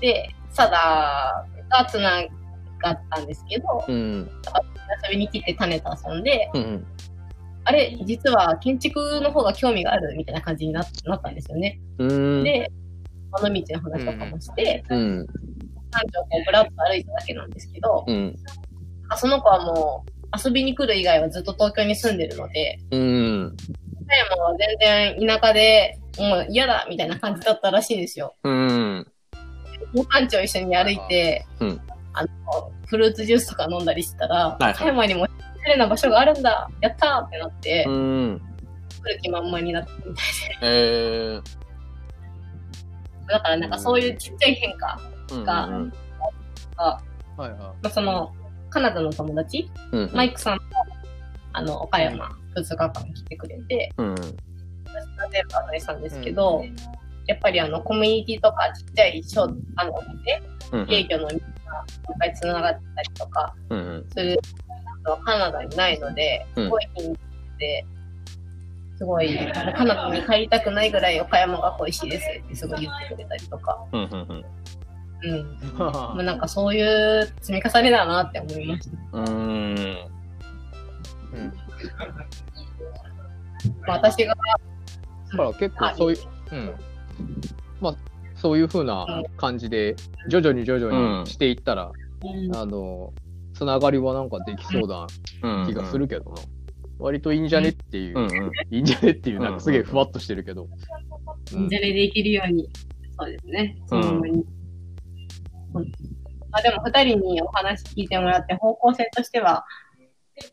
で、サダがつながったんですけど、うん。遊びに来て種と遊んで、うん。あれ、実は建築の方が興味があるみたいな感じにななったんですよね。うん。で、尾道の話とかもして、うん。山頂をこうぶらっと歩いただけなんですけど、うん。あその子はもう遊びに来る以外はずっと東京に住んでるので、うん。岡山は全然田舎でもう嫌だみたいな感じだったらしいですよ。うん。もう山頂一緒に歩いて、うんあの、フルーツジュースとか飲んだりしたら、はい岡山にも綺麗な場所があるんだやったーってなって、うん。来る気満々になったみたいえー。で。だからなんかそういうちっちゃい変化うんがうんが、はいはまあ、その、カナダの友達、うん。マイクさんも、あの、岡山、2日間来てくれて、うん。私が全部後にしたんですけど、やっぱりあの、コミュニティとかちっちゃい小、あの、お店、うん。営業のお店がいっぱい繋がってたりとかうん。するのはカナダにないので、うんすごい気に入って、すごい、カナダに帰りたくないぐらい岡山が恋しいですってすごい言ってくれたりとか、うん。うん。うん。まあ、なんかそういう積み重ねだなって思いました。うん。うん。まあ、私が、だから結構そういう、うん。まあ、そういう風な感じで、徐々に徐々にしていったら、うんあの、つながりはなんかできそうなうん。気がするけどな。割といいんじゃねっていう、うん。うん。いいんじゃねっていう、なんかすげえふわっとしてるけど。うんジャレでいけるように、そうですね。そうんのままに。うんまあでも、二人にお話聞いてもらって、方向性としては、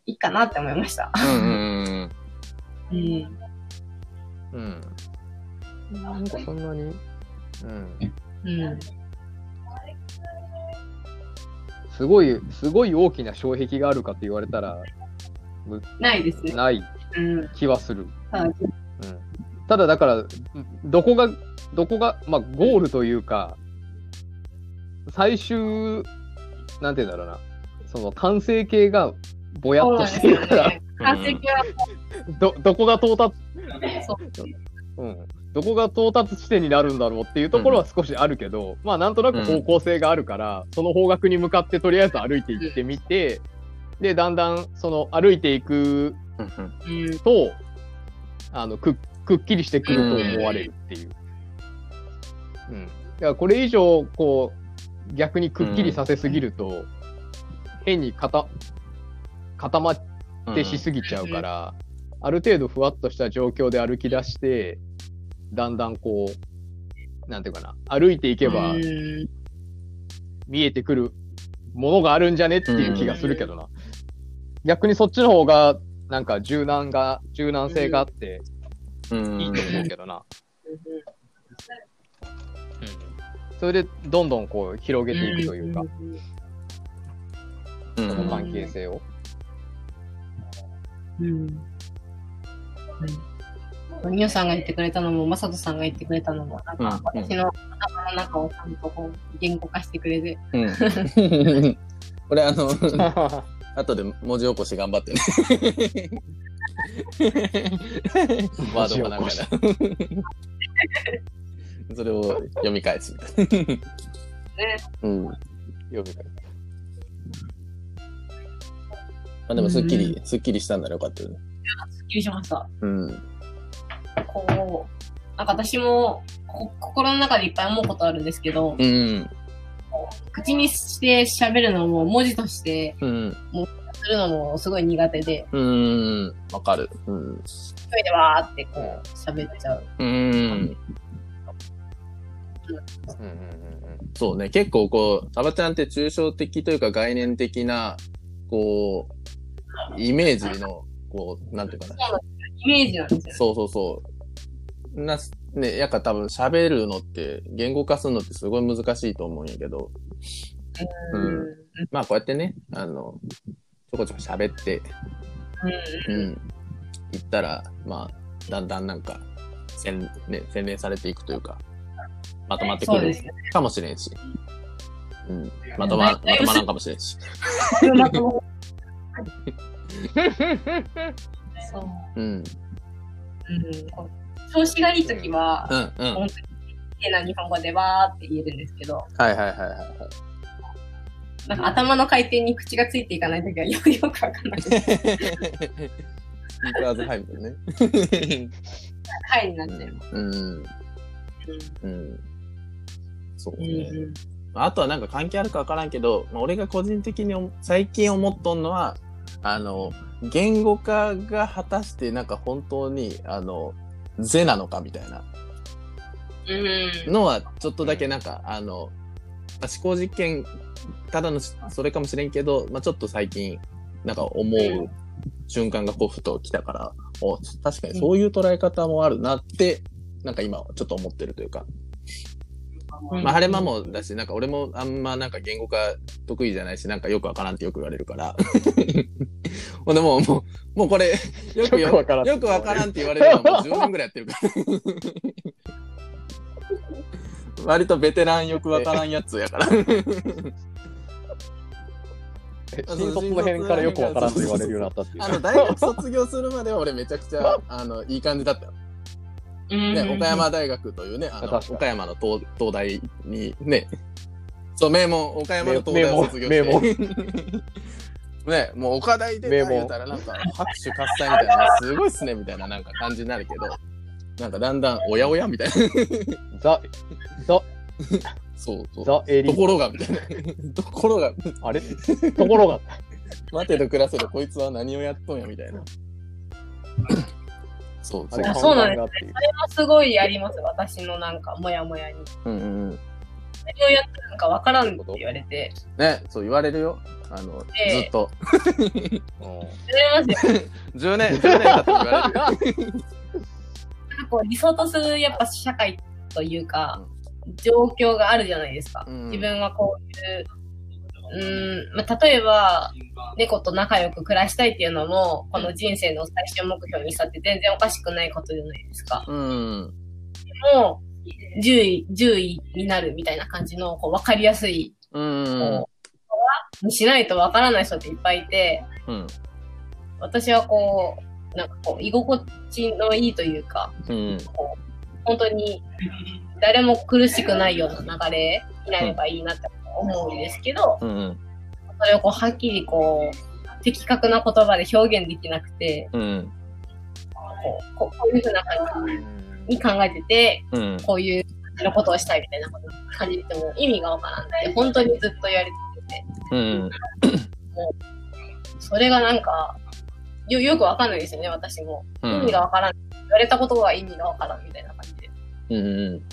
いいかなって思いました。うん。うん。うん。なんかそんなに、うん。うん。すごい、すごい大きな障壁があるかって言われたら、ないですね。ないうん。気はする。はいうん、ただだから、どこが、どこが、まあ、ゴールというか、最終、なんて言うんだろうな、その完成形がぼやっとしてるから、完成形は、ど、どこが到達、そう。うん、どこが到達地点になるんだろうっていうところは少しあるけど、まあなんとなく方向性があるから、その方角に向かってとりあえず歩いていってみて、で、だんだんその歩いていくうん。うん。と、あの、くっ、くっきりしてくると思われるっていう。うん。だからこれ以上、こう、逆にくっきりさせすぎると、変に固、固まってしすぎちゃうから、ある程度ふわっとした状況で歩き出して、だんだんこう、なんていうかな、歩いていけばうん見えてくるものがあるんじゃねっていう気がするけどな。逆にそっちの方が、なんか柔軟が、柔軟性があってうん。いいと思うけどな。それでどんどんこう広げていくというか、うん。その関係性を。うん。うん。ニューさんが言ってくれたのも、マサトさんが言ってくれたのも、なんか、うん私の頭の中をちゃんとこう、言語化してくれて、うん。<laughs> 俺、あの、<laughs> 後で文字起こし頑張ってね。<laughs> ワードもなんかな。それを読み返すみたいな。ね。うん。ま読み返すあでも、すっきり、すっきりしたんだらよかったよね。すっきりしました。うん。こう、なんか私も、こ心の中でいっぱい思うことあるんですけど、うん。口にして喋るのも、文字としてうん。するのもすごい苦手で、うん。わかる。うん。一人でわーってこう、喋っちゃう。うん。うんうんうんそうね。結構こう、サバちゃんって抽象的というか概念的な、こう、イメージの、こう、なんていうかな。イメージなんですよ。そうそうそう。な、ね、やっぱ多分喋るのって、言語化するのってすごい難しいと思うんやけど、うんまあこうやってね、あの、ちょこちょこ喋って、うん。うん、言ったら、まあ、だんだんなんか、洗、ね、洗練されていくというか、まとまってくる。かもしれんし、うん、まとま、まとまらんかもしれんし、そう。うん、うん。調子がいいときは、うん、うん。本当に綺麗な日本語でわーって言えるんですけど、はいはいはいはいはい。なんか頭の回転に口がついていかないときはよく <laughs> よくわかんない。ビーカーズハイみたいなね。はいになっちゃいます。うん。うん。そううんね。うん。あとはなんか関係あるかわからんけど、まあ、俺が個人的に思最近思っとんのは、あの、言語化が果たしてなんか本当に、あの、是なのかみたいな。うん。のは、ちょっとだけなんか、あの、まあ、思考実験、ただのしそれかもしれんけど、まあ、ちょっと最近、なんか思う瞬間がこうふと来たから、お確かにそういう捉え方もあるなって、なんか今ちょっと思ってるというか、まあ、晴れ間もだし、なんか俺もあんまなんか言語化得意じゃないし、なんかよくわからんってよく言われるから。<laughs> ほんでもう、もう、もうこれ、<laughs> よくよよくわからんよくわからんって言われるのもう10年ぐらいやってるから。<laughs> 割とベテランよくわからんやつやから。え新卒の辺からよくわからんと言われるようになったっていうあ。の、大学卒業するまでは俺めちゃくちゃ、あの、いい感じだったよ。ね、岡山大学というね、あの岡山の東東大にね、そう、名門、岡山の東大を卒業名門して。<laughs> ね、もう岡大で名門言うたらなんか拍手喝采みたいな、すごいっすねみたいななんか感じになるけど、なんかだんだんおやおやみたいな。ザ、ザ、そうそう。ザエリところがみたいな。ところが、あれ？ところが、<laughs> 待てと暮らせどこいつは何をやっとんやみたいな。そうそうあれ。そうなんです看板がっていうそれもすごいあります、私のなんか、もやもやに。うんうんうん。何をやってるのかわからんって言われて。ね、そう言われるよ。あの、ええずっと。<laughs> うん言われますよ。<laughs> 10年、10年経って言われるよ。なんかこう理想とするやっぱ社会というか、状況があるじゃないですか。うん自分はこういう、うん、まあ、例えば、猫と仲良く暮らしたいっていうのも、この人生の最終目標にしたって全然おかしくないことじゃないですか。うん。もう、10位、10位になるみたいな感じの、こう、わかりやすい、うん。にしないとわからない人っていっぱいいて、うん。私はこう、なんかこう、居心地のいいというか、うん。こう本当に誰も苦しくないような流れになればいいなって思うんですけど、うん。それをこうはっきりこう、的確な言葉で表現できなくて、うん。こうこういうふうな感じに考えてて、うん。こういう感じのことをしたいみたいなこと感じても意味がわからんって、本当にずっと言われてて、うん。それがなんか、よ、よくわかんないですよね、私も。うん。意味がわからん。言われたことが意味がわからんみたいな感じで。うん。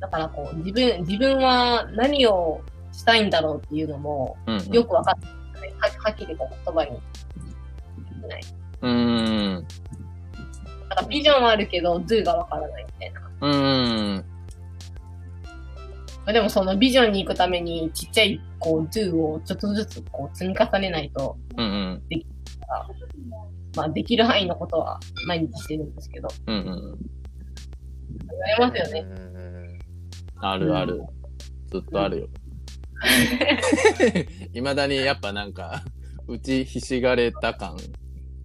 だからこう、自分、自分は何をしたいんだろうっていうのも、うん。よくわかってない。ははっきりこう言葉にできない。うん。だからビジョンはあるけど、do がわからないみたいな。うん。でもそのビジョンに行くためにちっちゃいこう do をちょっとずつこう積み重ねないと、うん。まあできる範囲のことは毎日してるんですけど、うん。言われますよね。うんあるある。ずっとあるよ。<laughs> いまだにやっぱなんか、打ちひしがれた感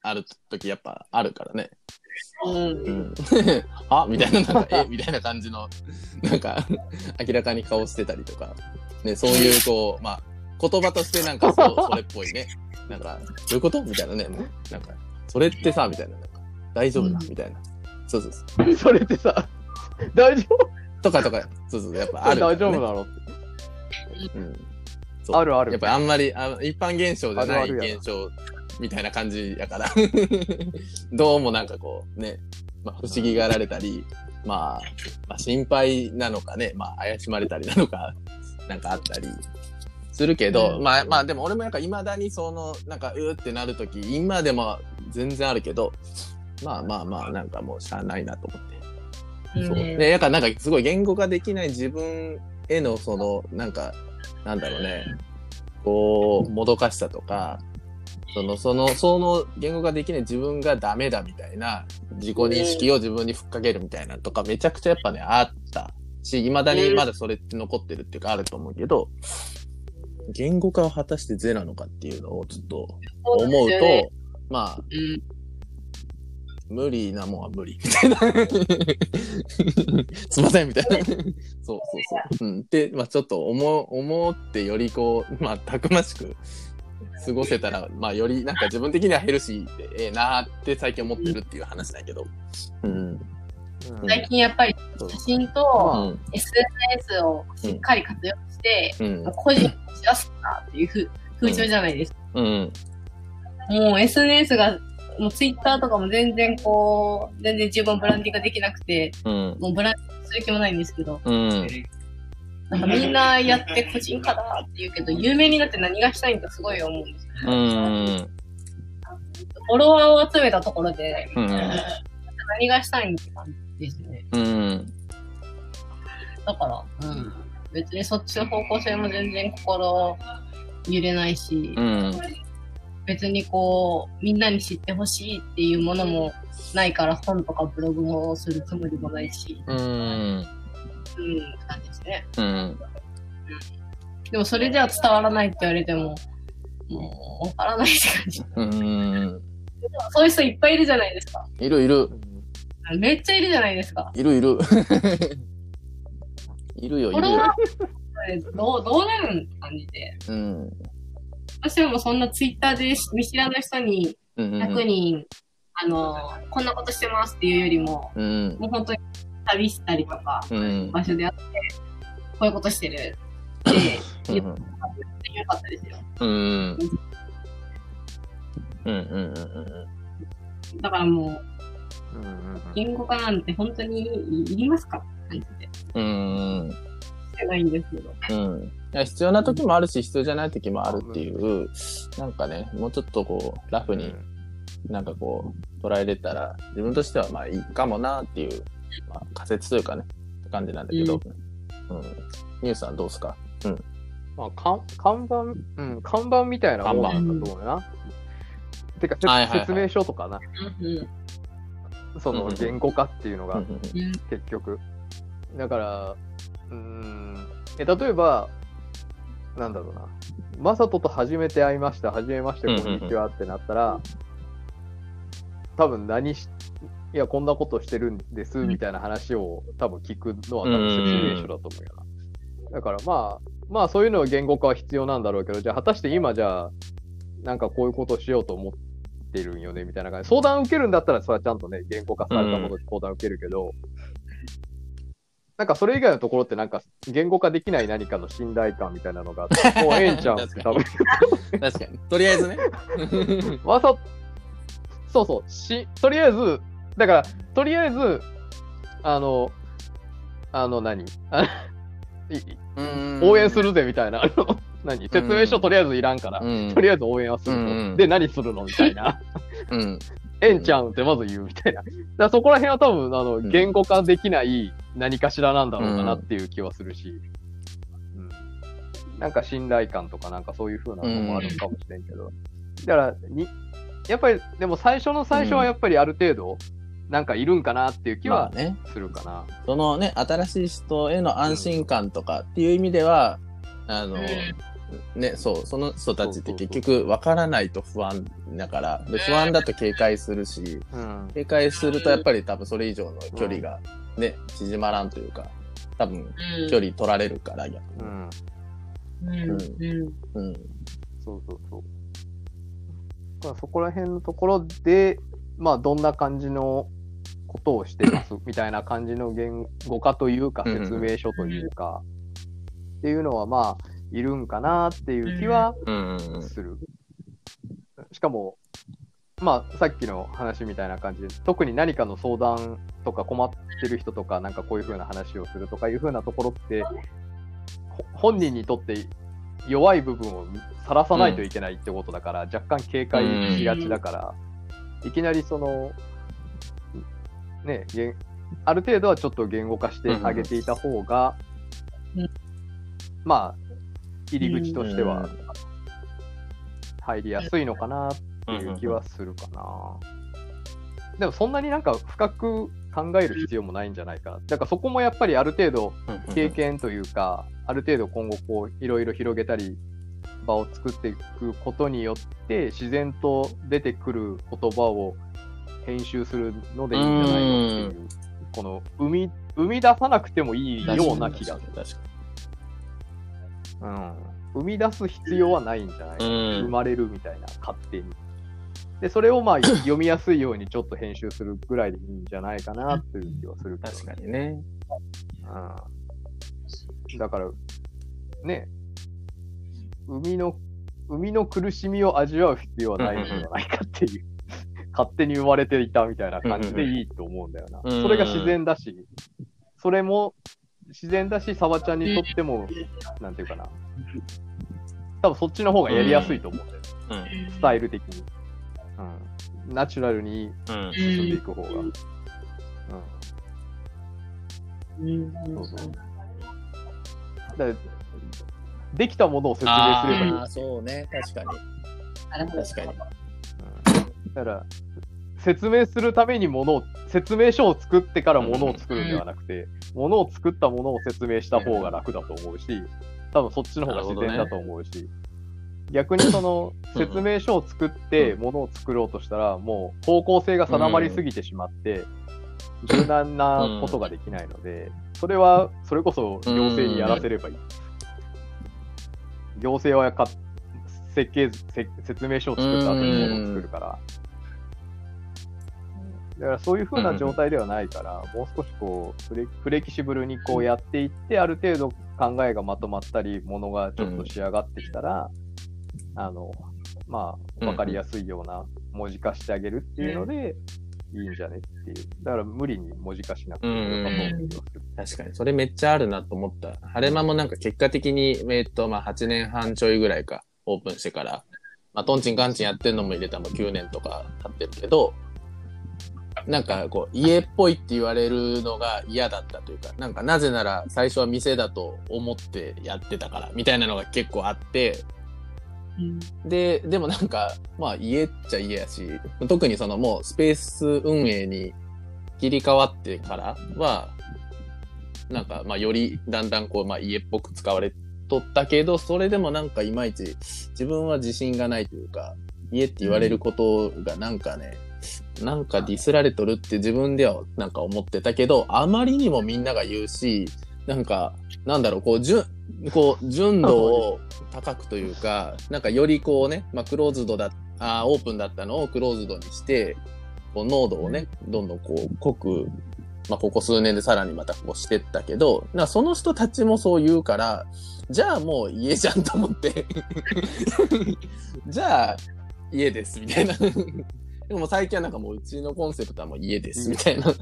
ある時やっぱあるからね。うん。うん。<laughs> あみたいな、なんか、え？みたいな感じの、なんか、明らかに顔してたりとか。ね、そういう、こう、まあ、言葉としてなんかそう、それっぽいね。なんか、どういうことみたいなね。なんか、それってさ、みたいな。なんか大丈夫なみたいな。そうそうそう。<laughs> それってさ、大丈とかとか、そうそう、やっぱ夫あるね。大丈夫なのううあるある。やっぱりあんまりあ一般現象じゃない現象みたいな感じやから、<laughs> どうもなんかこうね、まあ、不思議がられたり、まあ、まあ、心配なのかね、まあ、怪しまれたりなのか、なんかあったり。するけど、うん。まあ、まあ、でも俺もなんか未だにその、なんか、うーってなるとき、今でも全然あるけど、まあまあまあ、なんかもうしゃあないなと思って。そう。う。んで、やっぱなんかすごい言語化できない自分へのその、なんか、なんだろうね、こう、もどかしさとか、その、その、その言語化できない自分がダメだみたいな自己認識を自分にふっかけるみたいなとかめちゃくちゃやっぱね、あったし、未だにまだそれって残ってるっていうかあると思うけど、言語化を果たして是なのかっていうのをちょっと思うと、まあ、うん無理なもんは無理みたいな。<laughs> すいませんみたいな。そうそうそう。うん。で、まあちょっと思う、思ってよりこう、まあたくましく過ごせたら、まあよりなんか自分的にはヘルシーでええなーって最近思ってるっていう話だけど。うん。うん最近やっぱり写真うとん。SNS をしっかり活用して、うん。個人をしやすくなっていうふ風潮じゃないですか。うん。もう SNS が、もう Twitter とかも全然こう、全然自分ブランディングができなくて、うん。もうブランディングする気もないんですけど、うん。なんかみんなやって個人化だって言うけど、有名になって何がしたいんだすごい思うんですよ。うん。フォロワーを集めたところで、うん何がしたいんって感じですね。うん。だから、うん、別にそっちの方向性も全然心揺れないし、うん。別にこう、みんなに知ってほしいっていうものもないから本とかブログもするつもりもないし、うん。うん、感じですね。うん。でもそれでは伝わらないって言われても、もう、わからないって感じ。うん。そういう人いっぱいいるじゃないですか。いるいる。めっちゃいるじゃないですか。いるいる。<laughs> いるよ、いるよ。どう、どうなるんって感じで。うん。私はもうそんなツイッターで見知らぬ人にうん。100人、あの、こんなことしてますっていうよりも、うん。もう本当に旅したりとか、うん。場所であって、こういうことしてるってうん。言ってよかったですよ。うん。うん。うん。うん。だからもう、うんうん言語化なんて本当にいりますか？って感じで。うん。してないんですけど。うん。いや必要な時もあるし、必要じゃない時もあるっていう、なんかね、もうちょっとこう、ラフになんかこう、捉えれたら、自分としてはまあいいかもなっていう、まあ仮説というかね、って感じなんだけど、うん。ニュースさんどうですか？まあ、看看板、うん、看板みたいなもんなんだと思うよな。てか、はいはいはい。説明書とかな、うんそのうん言語化っていうのがうんうん。結局。だから、うーん、え例えば、なんだろうな、マサトと初めて会いました、初めまして、うんうんうんこんにちはってなったら、多分何し、いや、こんなことしてるんです、みたいな話を多分聞くのは多分説明書だと思うよな。だからまあ、まあそういうのは言語化は必要なんだろうけど、じゃあ果たして今じゃあ、なんかこういうことをしようと思ってるんよね、みたいな感じ。相談受けるんだったら、それはちゃんとね、言語化されたもので相談受けるけど、なんかそれ以外のところってなんか言語化できない何かの信頼感みたいなのがあって、<laughs> もうええんちゃうんって多分。確かに。とりあえずね。<laughs> わざ、そうそう、し、とりあえず、だから、とりあえず、あの、あの何、<laughs> 応援する。るぜみたいな、あの何？説明書とりあえずいらんから、うんとりあえず応援はするの。で、何するのみたいな。うん。ええんちゃうんってまず言うみたいな。だそこら辺は多分、あの、ん言語化できない何かしらなんだろうかなっていう気はするし、うんなんか信頼感とかなんかそういう風なのもあるかもしれんけど。だから、に、やっぱり、でも最初の最初はやっぱりある程度、なんかいるんかなっていう気は。するかな。そのね、新しい人への安心感とかっていう意味では、あの、ね、そう、その人たちって結局分からないと不安だから、で不安だと警戒するし、うん。警戒するとやっぱり多分それ以上の距離がね、縮まらんというか、多分距離取られるから逆に。うん。うんうんうん。そうそうそう。まあ、そこら辺のところで、まあ、どんな感じのことをしてます？<laughs> みたいな感じの言語化というか、説明書というか、っていうのは、まあ、いるんかなっていう気は。する。しかも、まあ、さっきの話みたいな感じで、特に何かの相談とか困ってる人とか、なんかこういう風な話をするとかいう風なところって、ほ本人にとって弱い部分をさらさないといけないってことだから、若干警戒しがちだから、いきなりその、ね、言ある程度はちょっと言語化してあげていた方が、うん。まあ、入り口としては入りやすいのかなっていう気はするかな。でもそんなになんか深く考える必要もないんじゃないかな。だからそこもやっぱりある程度経験というか、ある程度今後こういろいろ広げたり場を作っていくことによって自然と出てくる言葉を編集するのでいいんじゃないのっていう、この生み、生み出さなくてもいいような気がする。確かうん。生み出す必要はないんじゃないか生まれるみたいな、勝手に。で、それをまあ <coughs> 読みやすいようにちょっと編集するぐらいでいいんじゃないかなっていう気はするけど、に。確かにね。うん。だから、ね、生みの、生みの苦しみを味わう必要はないのではないかっていう、<laughs> 勝手に生まれていたみたいな感じでいいと思うんだよな。うんそれが自然だし、それも自然だし、サバちゃんにとっても、なんていうかな。多分そっちの方がやりやすいと思うんだよ。うん。スタイル的に。うん。ナチュラルにうん。進んでいく方が。うん。うんそうそう。だできたものを説明すればいい。ああ、そうね。確かに。確かに。だから、説明するためにものを、説明書を作ってからものを作るんではなくて、ものを作ったものを説明した方が楽だと思うし、多分そっちの方が自然だと思うし、逆にその説明書を作ってものを作ろうとしたら、もう方向性が定まりすぎてしまって、柔軟なことができないので、それは、それこそ行政にやらせればいい。行政はか設計説明書を作った後にものを作るから。だからそういう風な状態ではないから、もう少しこうフレ、フレキシブルにこうやっていって、ある程度考えがまとまったり、ものがちょっと仕上がってきたら、あの、まあ、わかりやすいような文字化してあげるっていうので、いいんじゃねっていう。だから無理に文字化しなくても良さそうな気がする。確かに。それめっちゃあるなと思った。晴れ間もなんか結果的に、えっと、まあ8年半ちょいぐらいか、オープンしてから、まあトンチンカンチンやってんのも入れたらもう9年とか経ってるけど、なんかこう、家っぽいって言われるのが嫌だったというか、なんかなぜなら最初は店だと思ってやってたから、みたいなのが結構あって、で、でもなんか、まあ家っちゃ家やし、特にそのもうスペース運営に切り替わってからは、なんかまあよりだんだんこう、まあ家っぽく使われとったけど、それでもなんかいまいち自分は自信がないというか、家って言われることがなんかね、なんかディスられとるって自分ではなんか思ってたけど、あまりにもみんなが言うし、なんか、なんだろう、こう、こう、純度を高くというか、なんかよりこうね、まあ、クローズドだ、あーオープンだったのをクローズドにして、こう濃度をね、どんどんこう、濃く、まあ、ここ数年でさらにまたこうしてったけど、なその人たちもそう言うから、じゃあもう家じゃんと思って、<laughs> じゃあ家です、みたいな。でも最近はなんかもううちのコンセプトはもう家です、みたいな。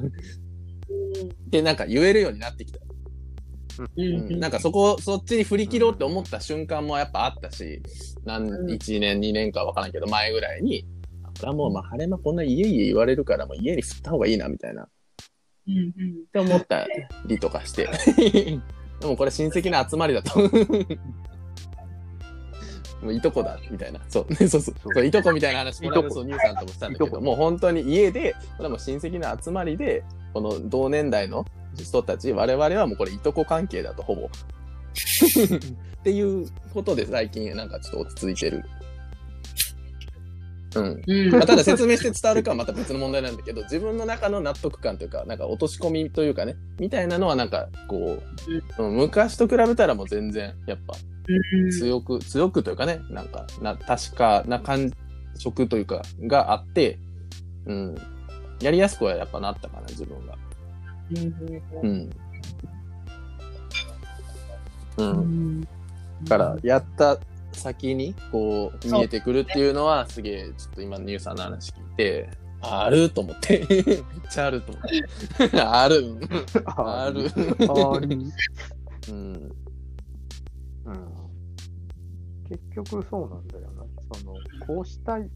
で、なんか言えるようになってきた。うん、なんかそこ、そっちに振り切ろうって思った瞬間もやっぱあったし、何、うん1年、2年かわからんけど、前ぐらいに、あこれはもう、まあ、晴れ間こんな家々言われるから、もう家に振った方がいいな、みたいな、っうんうんて思ったりとかして。<laughs> でもこれ親戚の集まりだと。もういとこだ、みたいな。そう、ね、そうそう。そういとこみたいな話、この間いとこそう、ニューさんともしたんだけど、もう本当に家で、これはもう親戚の集まりで、この同年代の人たち、我々はもうこれいとこ関係だと、ほぼ。<laughs> っていうことで最近なんかちょっと落ち着いてる。うん。うんまあ、ただ説明して伝わるかはまた別の問題なんだけど、自分の中の納得感というか、なんか落とし込みというかね、みたいなのはなんかこう、うん昔と比べたらもう全然やっぱ強く、強くというかね、なんか、な、確かな感触というか、があって、うん。やりやすくはやっぱなったかな、自分が。うん。うん。だから、やった先に、こう、見えてくるっていうのは、すげえ、ちょっと今、ニューさんの話聞いて、あると思って。<laughs> めっちゃあると思って。<laughs> ある。ある。ある。<laughs> うん。うん結局そうなんだよな。その、こうしたい。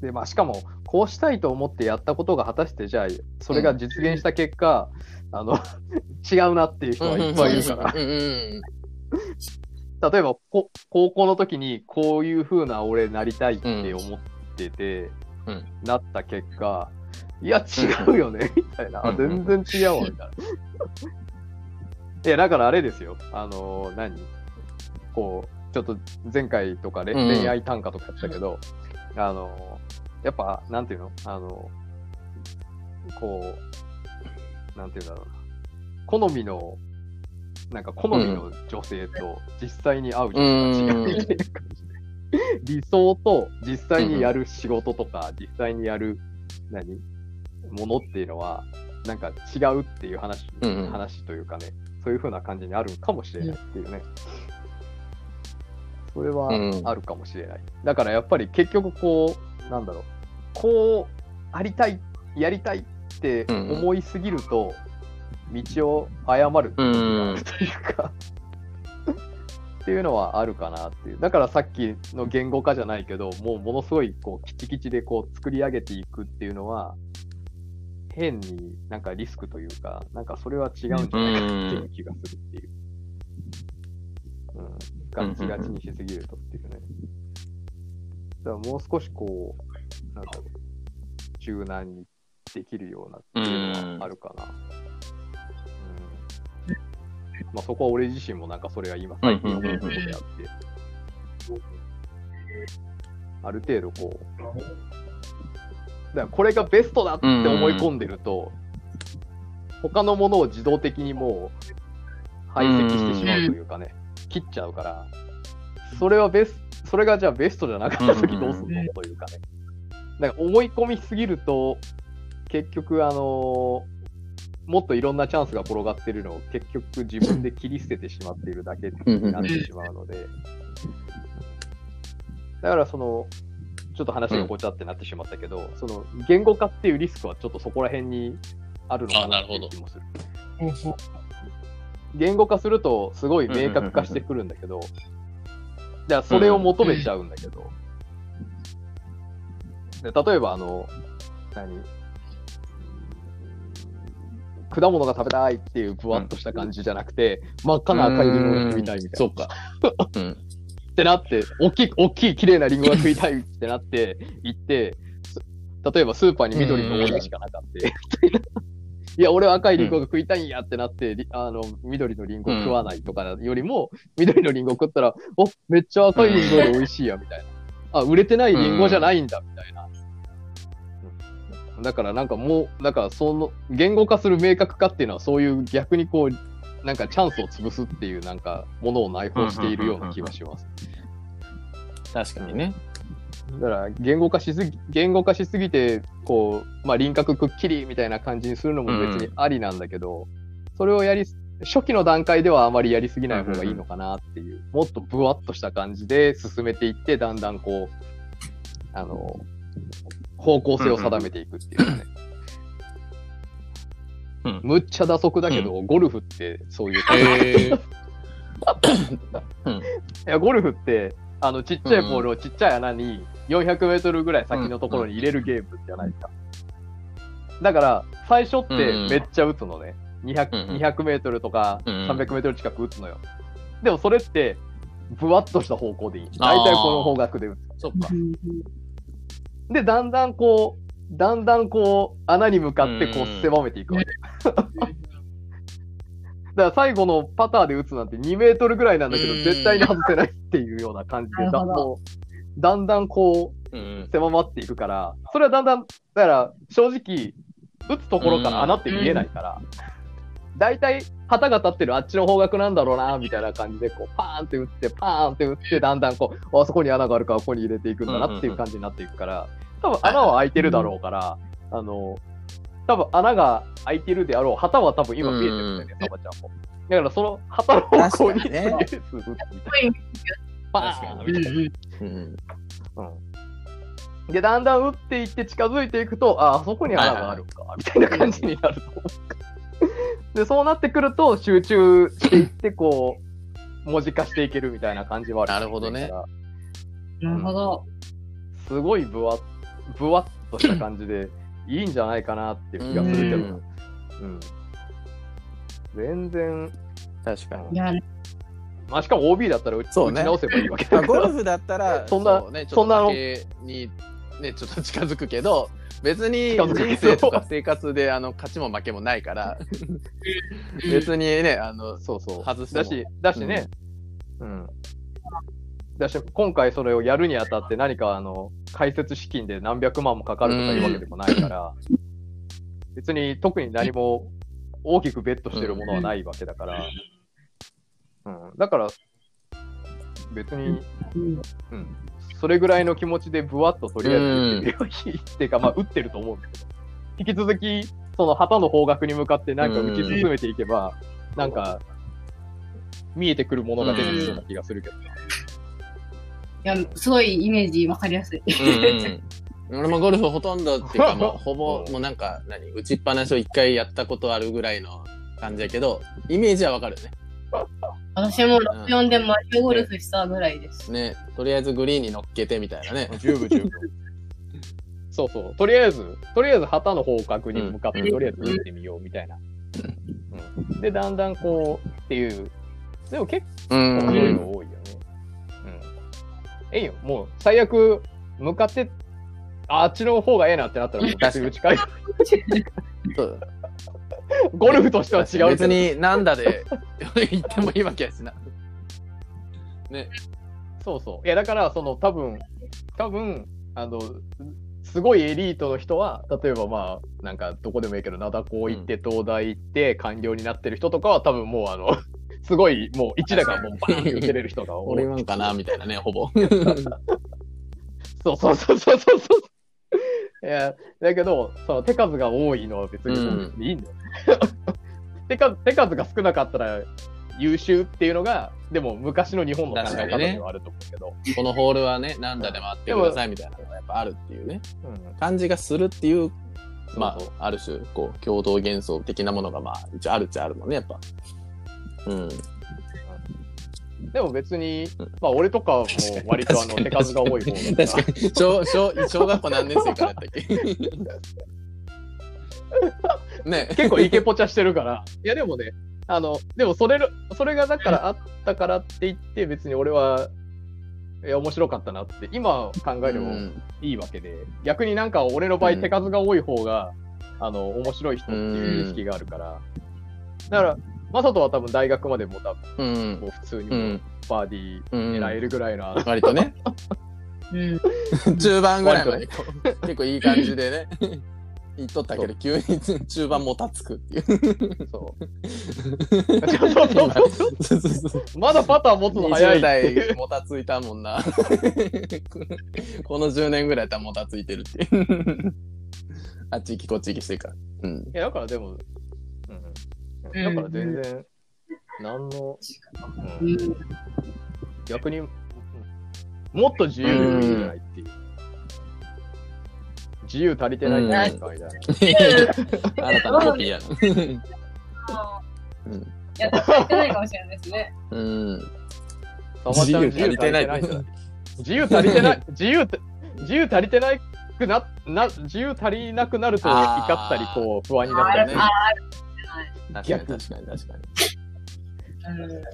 で、まあ、しかも、こうしたいと思ってやったことが果たして、じゃあ、それが実現した結果、あの、<laughs> 違うなっていう人はいっぱいいるから。うんうん例えばこ、高校の時に、こういう風な俺なりたいって思ってて、うんなった結果、いや、違うよね、みたいな。あうん全然違うわ、みたいな。いや、だからあれですよ。あのー何？こう、ちょっと前回とか恋愛短歌とかやったけど、あのーやっぱ、なんていうの？あのこう、なんていうんだろうな。好みの、なんか好みの女性と実際に会う女性が違うみたいな感じで。理想と実際にやる仕事とか、実際にやる、何？ものっていうのは、なんか違うっていう話、うんうん話というかね、そういう風な感じにあるかもしれないっていうね。それはうんあるかもしれない。だからやっぱり結局こう、なんだろう、こうありたい、やりたいって思いすぎると、道を誤るというか、<laughs> っていうのはあるかなっていう。だからさっきの言語化じゃないけど、もうものすごいこう、キチキチでこう作り上げていくっていうのは、変になんかリスクというか、なんかそれは違うんじゃないかなっていう気がするっていう。うん。ガチガチにしすぎるとっていうね。だからもう少しこう、なんだろう、柔軟にできるようなっていうのはあるかな。うん。まあそこは俺自身もなんかそれが今最近のことであって、ある程度こう、だからこれがベストだって思い込んでると、他のものを自動的にもう排斥してしまうというかね、切っちゃうから、それはベスそれがじゃあベストじゃなかった時どうするのというかね。なんか思い込みすぎると、結局あのーもっといろんなチャンスが転がってるのを結局自分で切り捨ててしまっているだけになってしまうので、だからその、ちょっと話がごちゃってなってしまったけど、その言語化っていうリスクはちょっとそこら辺にあるのかなっていう気もする。言語化するとすごい明確化してくるんだけど、じゃあそれを求めちゃうんだけど、で例えばあの、何？果物が食べたいっていうぶわっとした感じじゃなくて、真っ赤な赤いリンゴが食いたいみたいな。そうか。うん。ってなって、大きい、大きい綺麗なリンゴが食いたいってなって、行って、す例えばスーパーに緑のものしかなかった。いや、俺は赤いリンゴが食いたいんやってなって、りあの、緑のリンゴ食わないとかよりも、緑のリンゴ食ったら、お、めっちゃ赤いリンゴで美味しいや、みたいな。あ、売れてないリンゴじゃないんだ、みたいな。うんだからなんかもう、だからその、言語化する明確化っていうのは、そういう逆にこう、なんかチャンスを潰すっていうなんかものを内包しているような気がします。確かにね。だから言語化しすぎ、言語化しすぎて、こう、まあ輪郭くっきりみたいな感じにするのも別にありなんだけど、それをやりす、初期の段階ではあまりやりすぎない方がいいのかなっていう、もっとブワッとした感じで進めていって、だんだんこう、あの、方向性を定めていくっていうかね。うんむっちゃ打足だけど、ゴルフってそういう感じへえ。<laughs> いや、ゴルフって、あの、ちっちゃいボールをちっちゃい穴に400メートルぐらい先のところに入れるゲームじゃないですか。だから、最初ってめっちゃ打つのね。200, うんうん200メートルとかうん300メートル近く打つのよ。でもそれって、ぶわっとした方向でいい。大体この方角で打つ。そっか。で、だんだんこう、だんだんこう、穴に向かってこう狭めていくわけ。だから最後のパターで打つなんて2メートルぐらいなんだけど、うん絶対に外せないっていうような感じで、だなるほどこうだんだんこう狭まっていくから、それはだんだん、だから正直、打つところから穴って見えないから、大体、旗が立ってるあっちの方角なんだろうな、みたいな感じで、こう、パーンって打って、パーンって打って、だんだんこう、あそこに穴があるから、ここに入れていくんだなっていう感じになっていくから、多分穴は開いてるだろうから、あの、多分穴が開いてるであろう、旗は多分今見えてるんだよね、サバちゃんも。だからその旗の方向にね。あえず打つみたいな。<laughs> パーンみたいな。うん。うん。で、だんだん打っていって近づいていくと、あ、あそこに穴があるか、みたいな感じになると思う。で、そうなってくると、集中していって、こう、文字化していけるみたいな感じはある。なるほどね。なるほど。すごいぶわ、ぶわっとした感じで、いいんじゃないかなっていう気がするけど。うんうん。全然、確かに。まあ、しかも OB だったら打ちそうね直せばいいわけまあ、だから。ゴルフだったら、<laughs> そんなうね、ちそんなに、ね、ちょっと近づくけど、別に人生とか生活であの勝ちも負けもないから、<laughs> 別にね、あの、そうそう。外してもだし、だしね、うん。だし、今回それをやるにあたって何かあの、解説資金で何百万もかかるとかいうわけでもないから、別に特に何も大きくベットしてるものはないわけだから、うん、だから、別に、うん。うん、それぐらいの気持ちでぶわっととりあえず打ってみればいいっていうか、<laughs> まあ、打ってると思うんだけど、引き続き、その旗の方角に向かってなんか打ち進めていけば、なんか、見えてくるものが出てきそうな気がするけど。な。いや、すごいイメージわかりやすい。うんうん、俺もゴルフほとんどっていうか <laughs> もうほぼもうなんか何？打ちっぱなしを一回やったことあるぐらいの感じやけどイメージはわかるね。私も64でマリオゴルフしたぐらいです。ねとりあえずグリーンに乗っけてみたいなね。<laughs> 十分十分。そうそう。とりあえず、とりあえず旗の方角に向かって、うんとりあえず打ってみようみたいな。うん、で、だんだんこう、っていう。でも結う構面白いん。の多いよね。うん。ええよ。もう、最悪、向かって、ああっちの方がええなってなったら、もう打ち返す。<laughs> そう <laughs> ゴルフとしては違う別。になんだで <laughs> 言ってもいいわけやしな。ね。そうそう。いや、だから、その、多分、多分、あの、すごいエリートの人は、例えばまあ、なんか、どこでもいいけど、灘高行って、東大行って、官僚になってる人とかは、多分もう、あの、<laughs> すごい、もう、一打がもう、バーンって打てれる人が多い。俺なんかなみたいなね、ほぼ。そうそうそうそうそうそう。いや、だけど、その手数が多いのは別にうんいいんだよ。<laughs> 手数手数が少なかったら優秀っていうのが、でも昔の日本の考え方ではあると思うけど。このホールはね、なんだで回ってくださいみたいなのがやっぱあるっていうね。うん感じがするっていう、まあ、ある種、こう、共同幻想的なものが、まあ、一応あるっちゃあるもんね、やっぱ。うん。でも別にうん、まあ俺とかはもう割とあの手数が多い方だから。確かに。小、小、小学校何年生からやったっけ？<laughs> ね <laughs> 結構イケポチャしてるから。いやでもね、あの、でもそれの、それがだからあったからって言って別に俺は、いや面白かったなって今考えればうんいいわけで、逆になんか俺の場うん合手数が多い方が、あの、面白い人っていう意識があるから。だから、マサトは多分大学までも多分うん。こう普通にもうん。バーディうん。ー狙えるぐらいの、あの割とね、<laughs> うん。中盤ぐらいまで結構いい感じでね、言っとったけど、急に中盤もたつくっていう。そう。<laughs> まだパターン持つの早い20っていう。代もたついたもんな。この10年ぐらいやったらもたついてるっていう。あっち行きこっち行きしてるから。うん。いや、だからでも、うん。だから全然、何の、う、うんん。逆に、もっと自由でもいいんじゃないっていう。自由足りてないんじゃないですか、みたいな。新たなコピーやな。うん。いや、足りてないかもしれないですね。うん。自由足りてないんじゃない自由足りてない、自由、自由足りてないくな、な、自由足りなくなると怒ったり、こう、不安になったりね。あ確かに確かに確かに。うんうん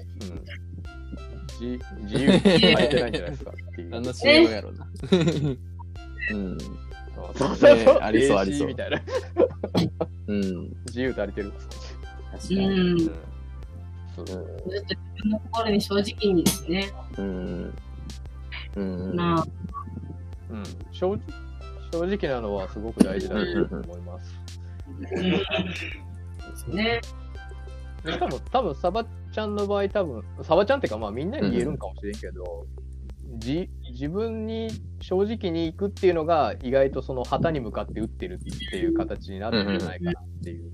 自自由足りてないんじゃないですかっていう。何の CM やろうな。<laughs> うん。そうそうそう。ありそうありそう AC みたいな。うん。自由足りてる。確かに。うん。自分の心に正直にですね。うん。うん。まあ、うん、正直正直なのはすごく大事だと思います。ですね。でしかも多分サバちゃんの場合多分サバちゃんっていうかまあみんなに言えるんかもしれんけど、じ自分に正直に行くっていうのが意外とその旗に向かって打ってるっていう形になってるんじゃないかなっていう。うん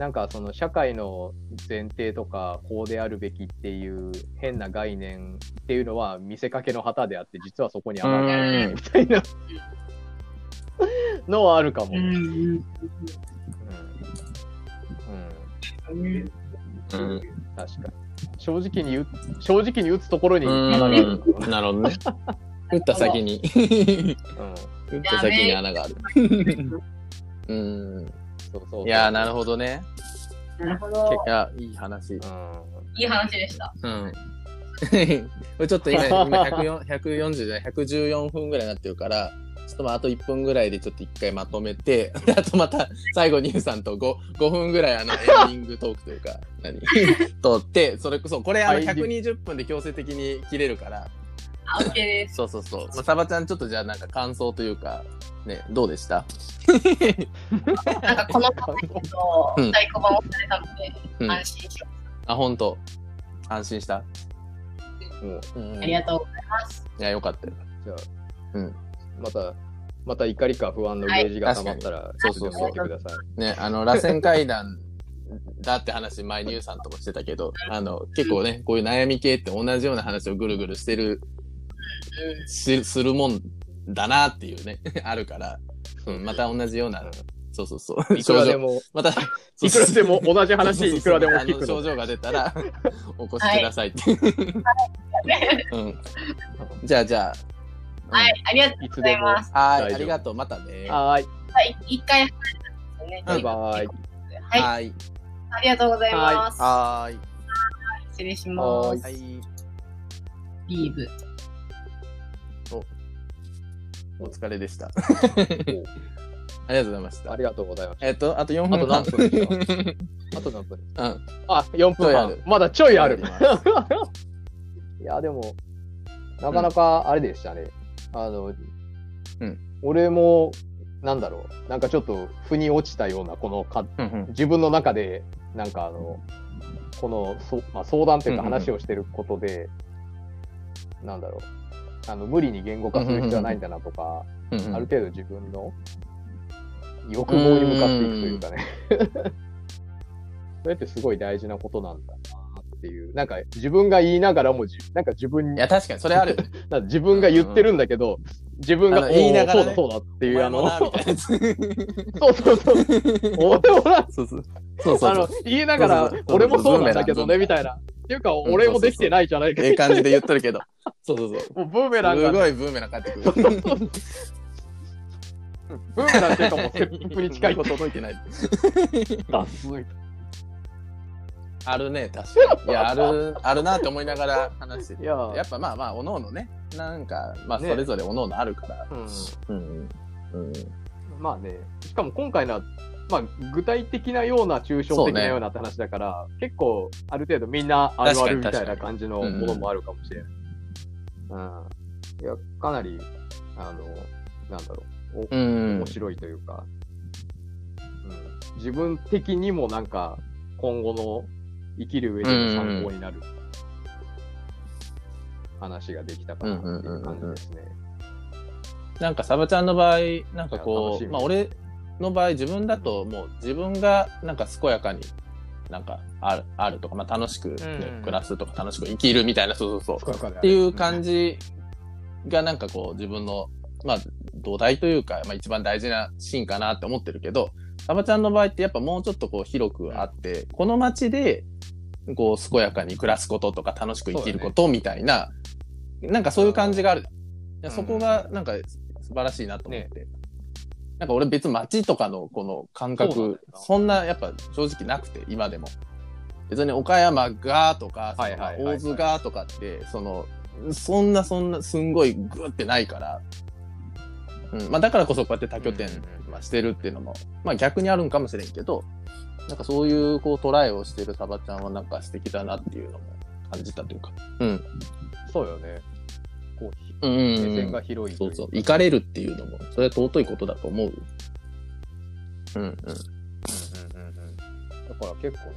なんかその社会の前提とかこうであるべきっていう変な概念っていうのは見せかけの旗であって実はそこに穴があるみたいなのはあるかも。うん。うん。確かに。正直に言う、正直に打つところにうん穴があるんだろうな。なるほどね。<laughs> 打った先に。打った先に穴がある。うん。そうそう。いやー、なるほどね。なるほど。いや、いい話。うん。いい話でした。うん。こ <laughs> れちょっと今、今 <laughs> 104 140じゃない、114分ぐらいになってるから、ちょっとまああと1分ぐらいでちょっと一回まとめて、で <laughs> あとまた最後ニューさんと 5, 5分ぐらいあの <laughs> エンディングトークというか、何？<laughs> とって、それこそ、これあのはい120分で強制的に切れるから、あ、OK です。そうそうそう。まあ、サバちゃんちょっとじゃあなんか感想というか、ね、どうでした？なんかこのパケットをうん太鼓判をされたので、うん安心しまあ、本当安心した。もう、うんす。ありがとうございます。いや、よかったよ。じゃあ、うんまた、また怒りか不安のゲージが溜まったら、そういつでも言ってください。ね、あの、螺旋階段だって話、前にゆうさんともしてたけど、あの、結構ね、こういう悩み系って同じような話をぐるぐるしてる、しするもんだなっていうね、<laughs> あるから、うん、また同じような、そうそうそう。いくらでも、また、<laughs> いくらでも同じ話、そうそうそういくらでも聞くの。症状が出たら、<laughs> お越しくださいって。うん。じゃあ、じゃあ。うんはい、ありがとう。ございます。はい、ありがとう。またね。はーい。はい、一回離れたんですよね。バイバイ。はい、はい。ありがとうございます。はーい。失礼しはます。はい。リーブ。お疲れでした。<laughs> ありがとうございましたあ。りがとうございました。えっと、あと4あ分と何分。あと何分？うん。あ、4分。半まだちょいある。<laughs> いや、でも、なかなかあれでしたね。あの、うん。俺も、なんだろう、なんかちょっと腑に落ちたような、このか、うんうん。自分の中で、なんかあの、この、そまあ、相談というかうんうんうん話をしてることで、なんだろう、あの、無理に言語化する必要はないんだなとか、うんうんある程度自分の欲望に向かっていくというかね。<laughs> それってすごい大事なことなんだなっていう。なんか自分が言いながらもじ、なんか自分に、いや、確かにそれある。<laughs> な自分が言ってるんだけど、自分が言いながらねそうだそうだっていう、あの、<laughs> そうそうそう。俺もな、そうそう。そうそうあの言いながら俺もそうなんだけどね、みたいな。っていうか、ん俺もできてないじゃないかええ感じで言っとるけど。そうそうそう。もうブーメランすが、ごいブーメラン返ってくる。<laughs> ブーメランっていうかもう切腹に近い。こ届いてない。脱水あるね、確かに。いや、<laughs> ある、あるなって思いながら話してる。いやーやっぱまあまあ、おのおのね、なんか、まあ、そねれぞれおのおのあるから。うん。うん。うん。まあね、しかも今回のは、まあ、具体的なような抽象的なようなって話だから、結構、ある程度みんなあるあるみ確かにたいな感じのものもあるかもしれない。うん。いや、かなり、あの、なんだろう、おうん面。白いというか、うん、自分的にもなんか、今後の生きる上での参考になる話ができたかなっていう感じですね。なんか、サバちゃんの場合、なんかこう、まあ、俺の場合、自分だともう自分がなんか健やかに、なんかある、あるとか、まあ、楽しく、ねうん。暮らすとか、楽しく生きるみたいな、そうそうそう。っっていう感じがなんかこう自分の、まあ土台というか、まあ一番大事なシーンかなって思ってるけど、サバちゃんの場合ってやっぱもうちょっとこう広くあって、この街でこう健やかに暮らすこととか楽しく生きることみたいな、なんかそういう感じがある。いやうんそこがなんか素晴らしいなと思って。なんか俺別に街とかのこの感覚、そんなやっぱ正直なくて、今でも。別に岡山がとか、大津がとかって、その、そんなそんなすんごいグってないから。うん。まあだからこそこうやって多拠点してるっていうのも、まあ逆にあるんかもしれんけど、なんかそういうこうトライをしてるサバちゃんはなんか素敵だなっていうのも感じたというか。うん。そうよね。こう、うんうんうん目線が広いといううそそう。行かれるっていうのも、それは尊いことだと思う。うんうん。うんうんうんうん。だから結構ね、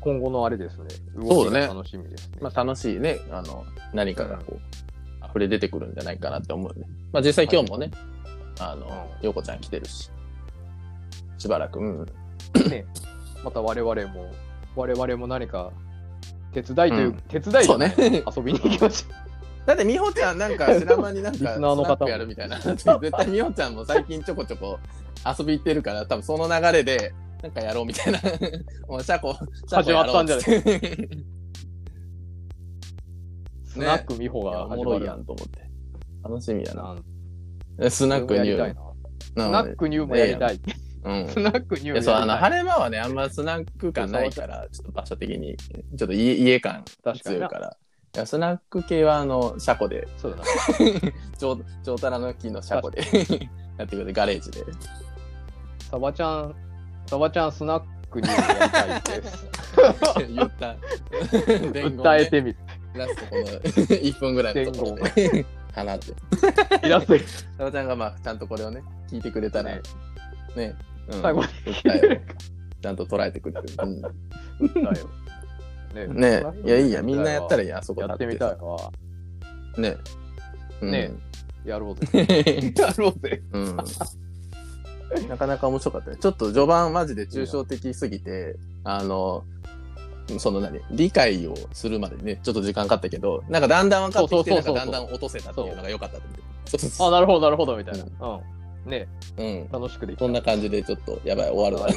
今後のあれですね、そうだね動きが楽しみですね。まあ楽しいね、あの、何かがこう、溢れ出てくるんじゃないかなって思うね。まあ実際今日もね、あの、うんようこちゃん来てるし、しばらく、うん。ね、また我々も、我々も何か手伝いという、うん手伝いじゃないそうね遊びに行きましょ <laughs> だって、みほちゃんなんか、<laughs> 白間になんか、リスナーの方もスナックやるみたいな。<laughs> 絶対みほちゃんも最近ちょこちょこ遊び行ってるから、多分その流れで、なんかやろうみたいな。もう、シャコ、シャコ始まったんじゃない？スナック美穂おが始まるもろいやんと思って。楽しみやな。なんえスナックニュー？やりたいな。。スナックニューもやりたい。うん。スナックニューいや、そう、あの。晴れ間はね、あんまスナック感ないから、ちょっと場所的に、ちょっと家、家感強いから。いや、スナック系は、あの、車庫で、そうだな。<laughs> 超、超たらの木の車庫でやってくれて、ガレージで。サバちゃん、サバちゃんスナックニューやりたいです。<laughs> 言った。<laughs> 伝言ね訴えてみる。ラストこの1分ぐらいのところで、放って。イラストサバちゃんがまあ、ちゃんとこれをね、聞いてくれたら、ねね。うん最後まで訴えをちゃんと捉えてくれる。うん。ねねいや、いいや、みんなやったらいいや、あそこやってみたいわ。ね。うんねやろうぜ。<laughs> やろうぜ。うん。なかなか面白かったね。ちょっと序盤マジで抽象的すぎて、あの、その何？理解をするまでにね、ちょっと時間かかったけど、なんかだんだん分かってきて、だんだん落とせたっていうのが良かったと思うあ、そなるほど、なるほど、みたいな。うん。ねう。うん。楽しくできたこんな感じでちょっと、やばい、終わるわ。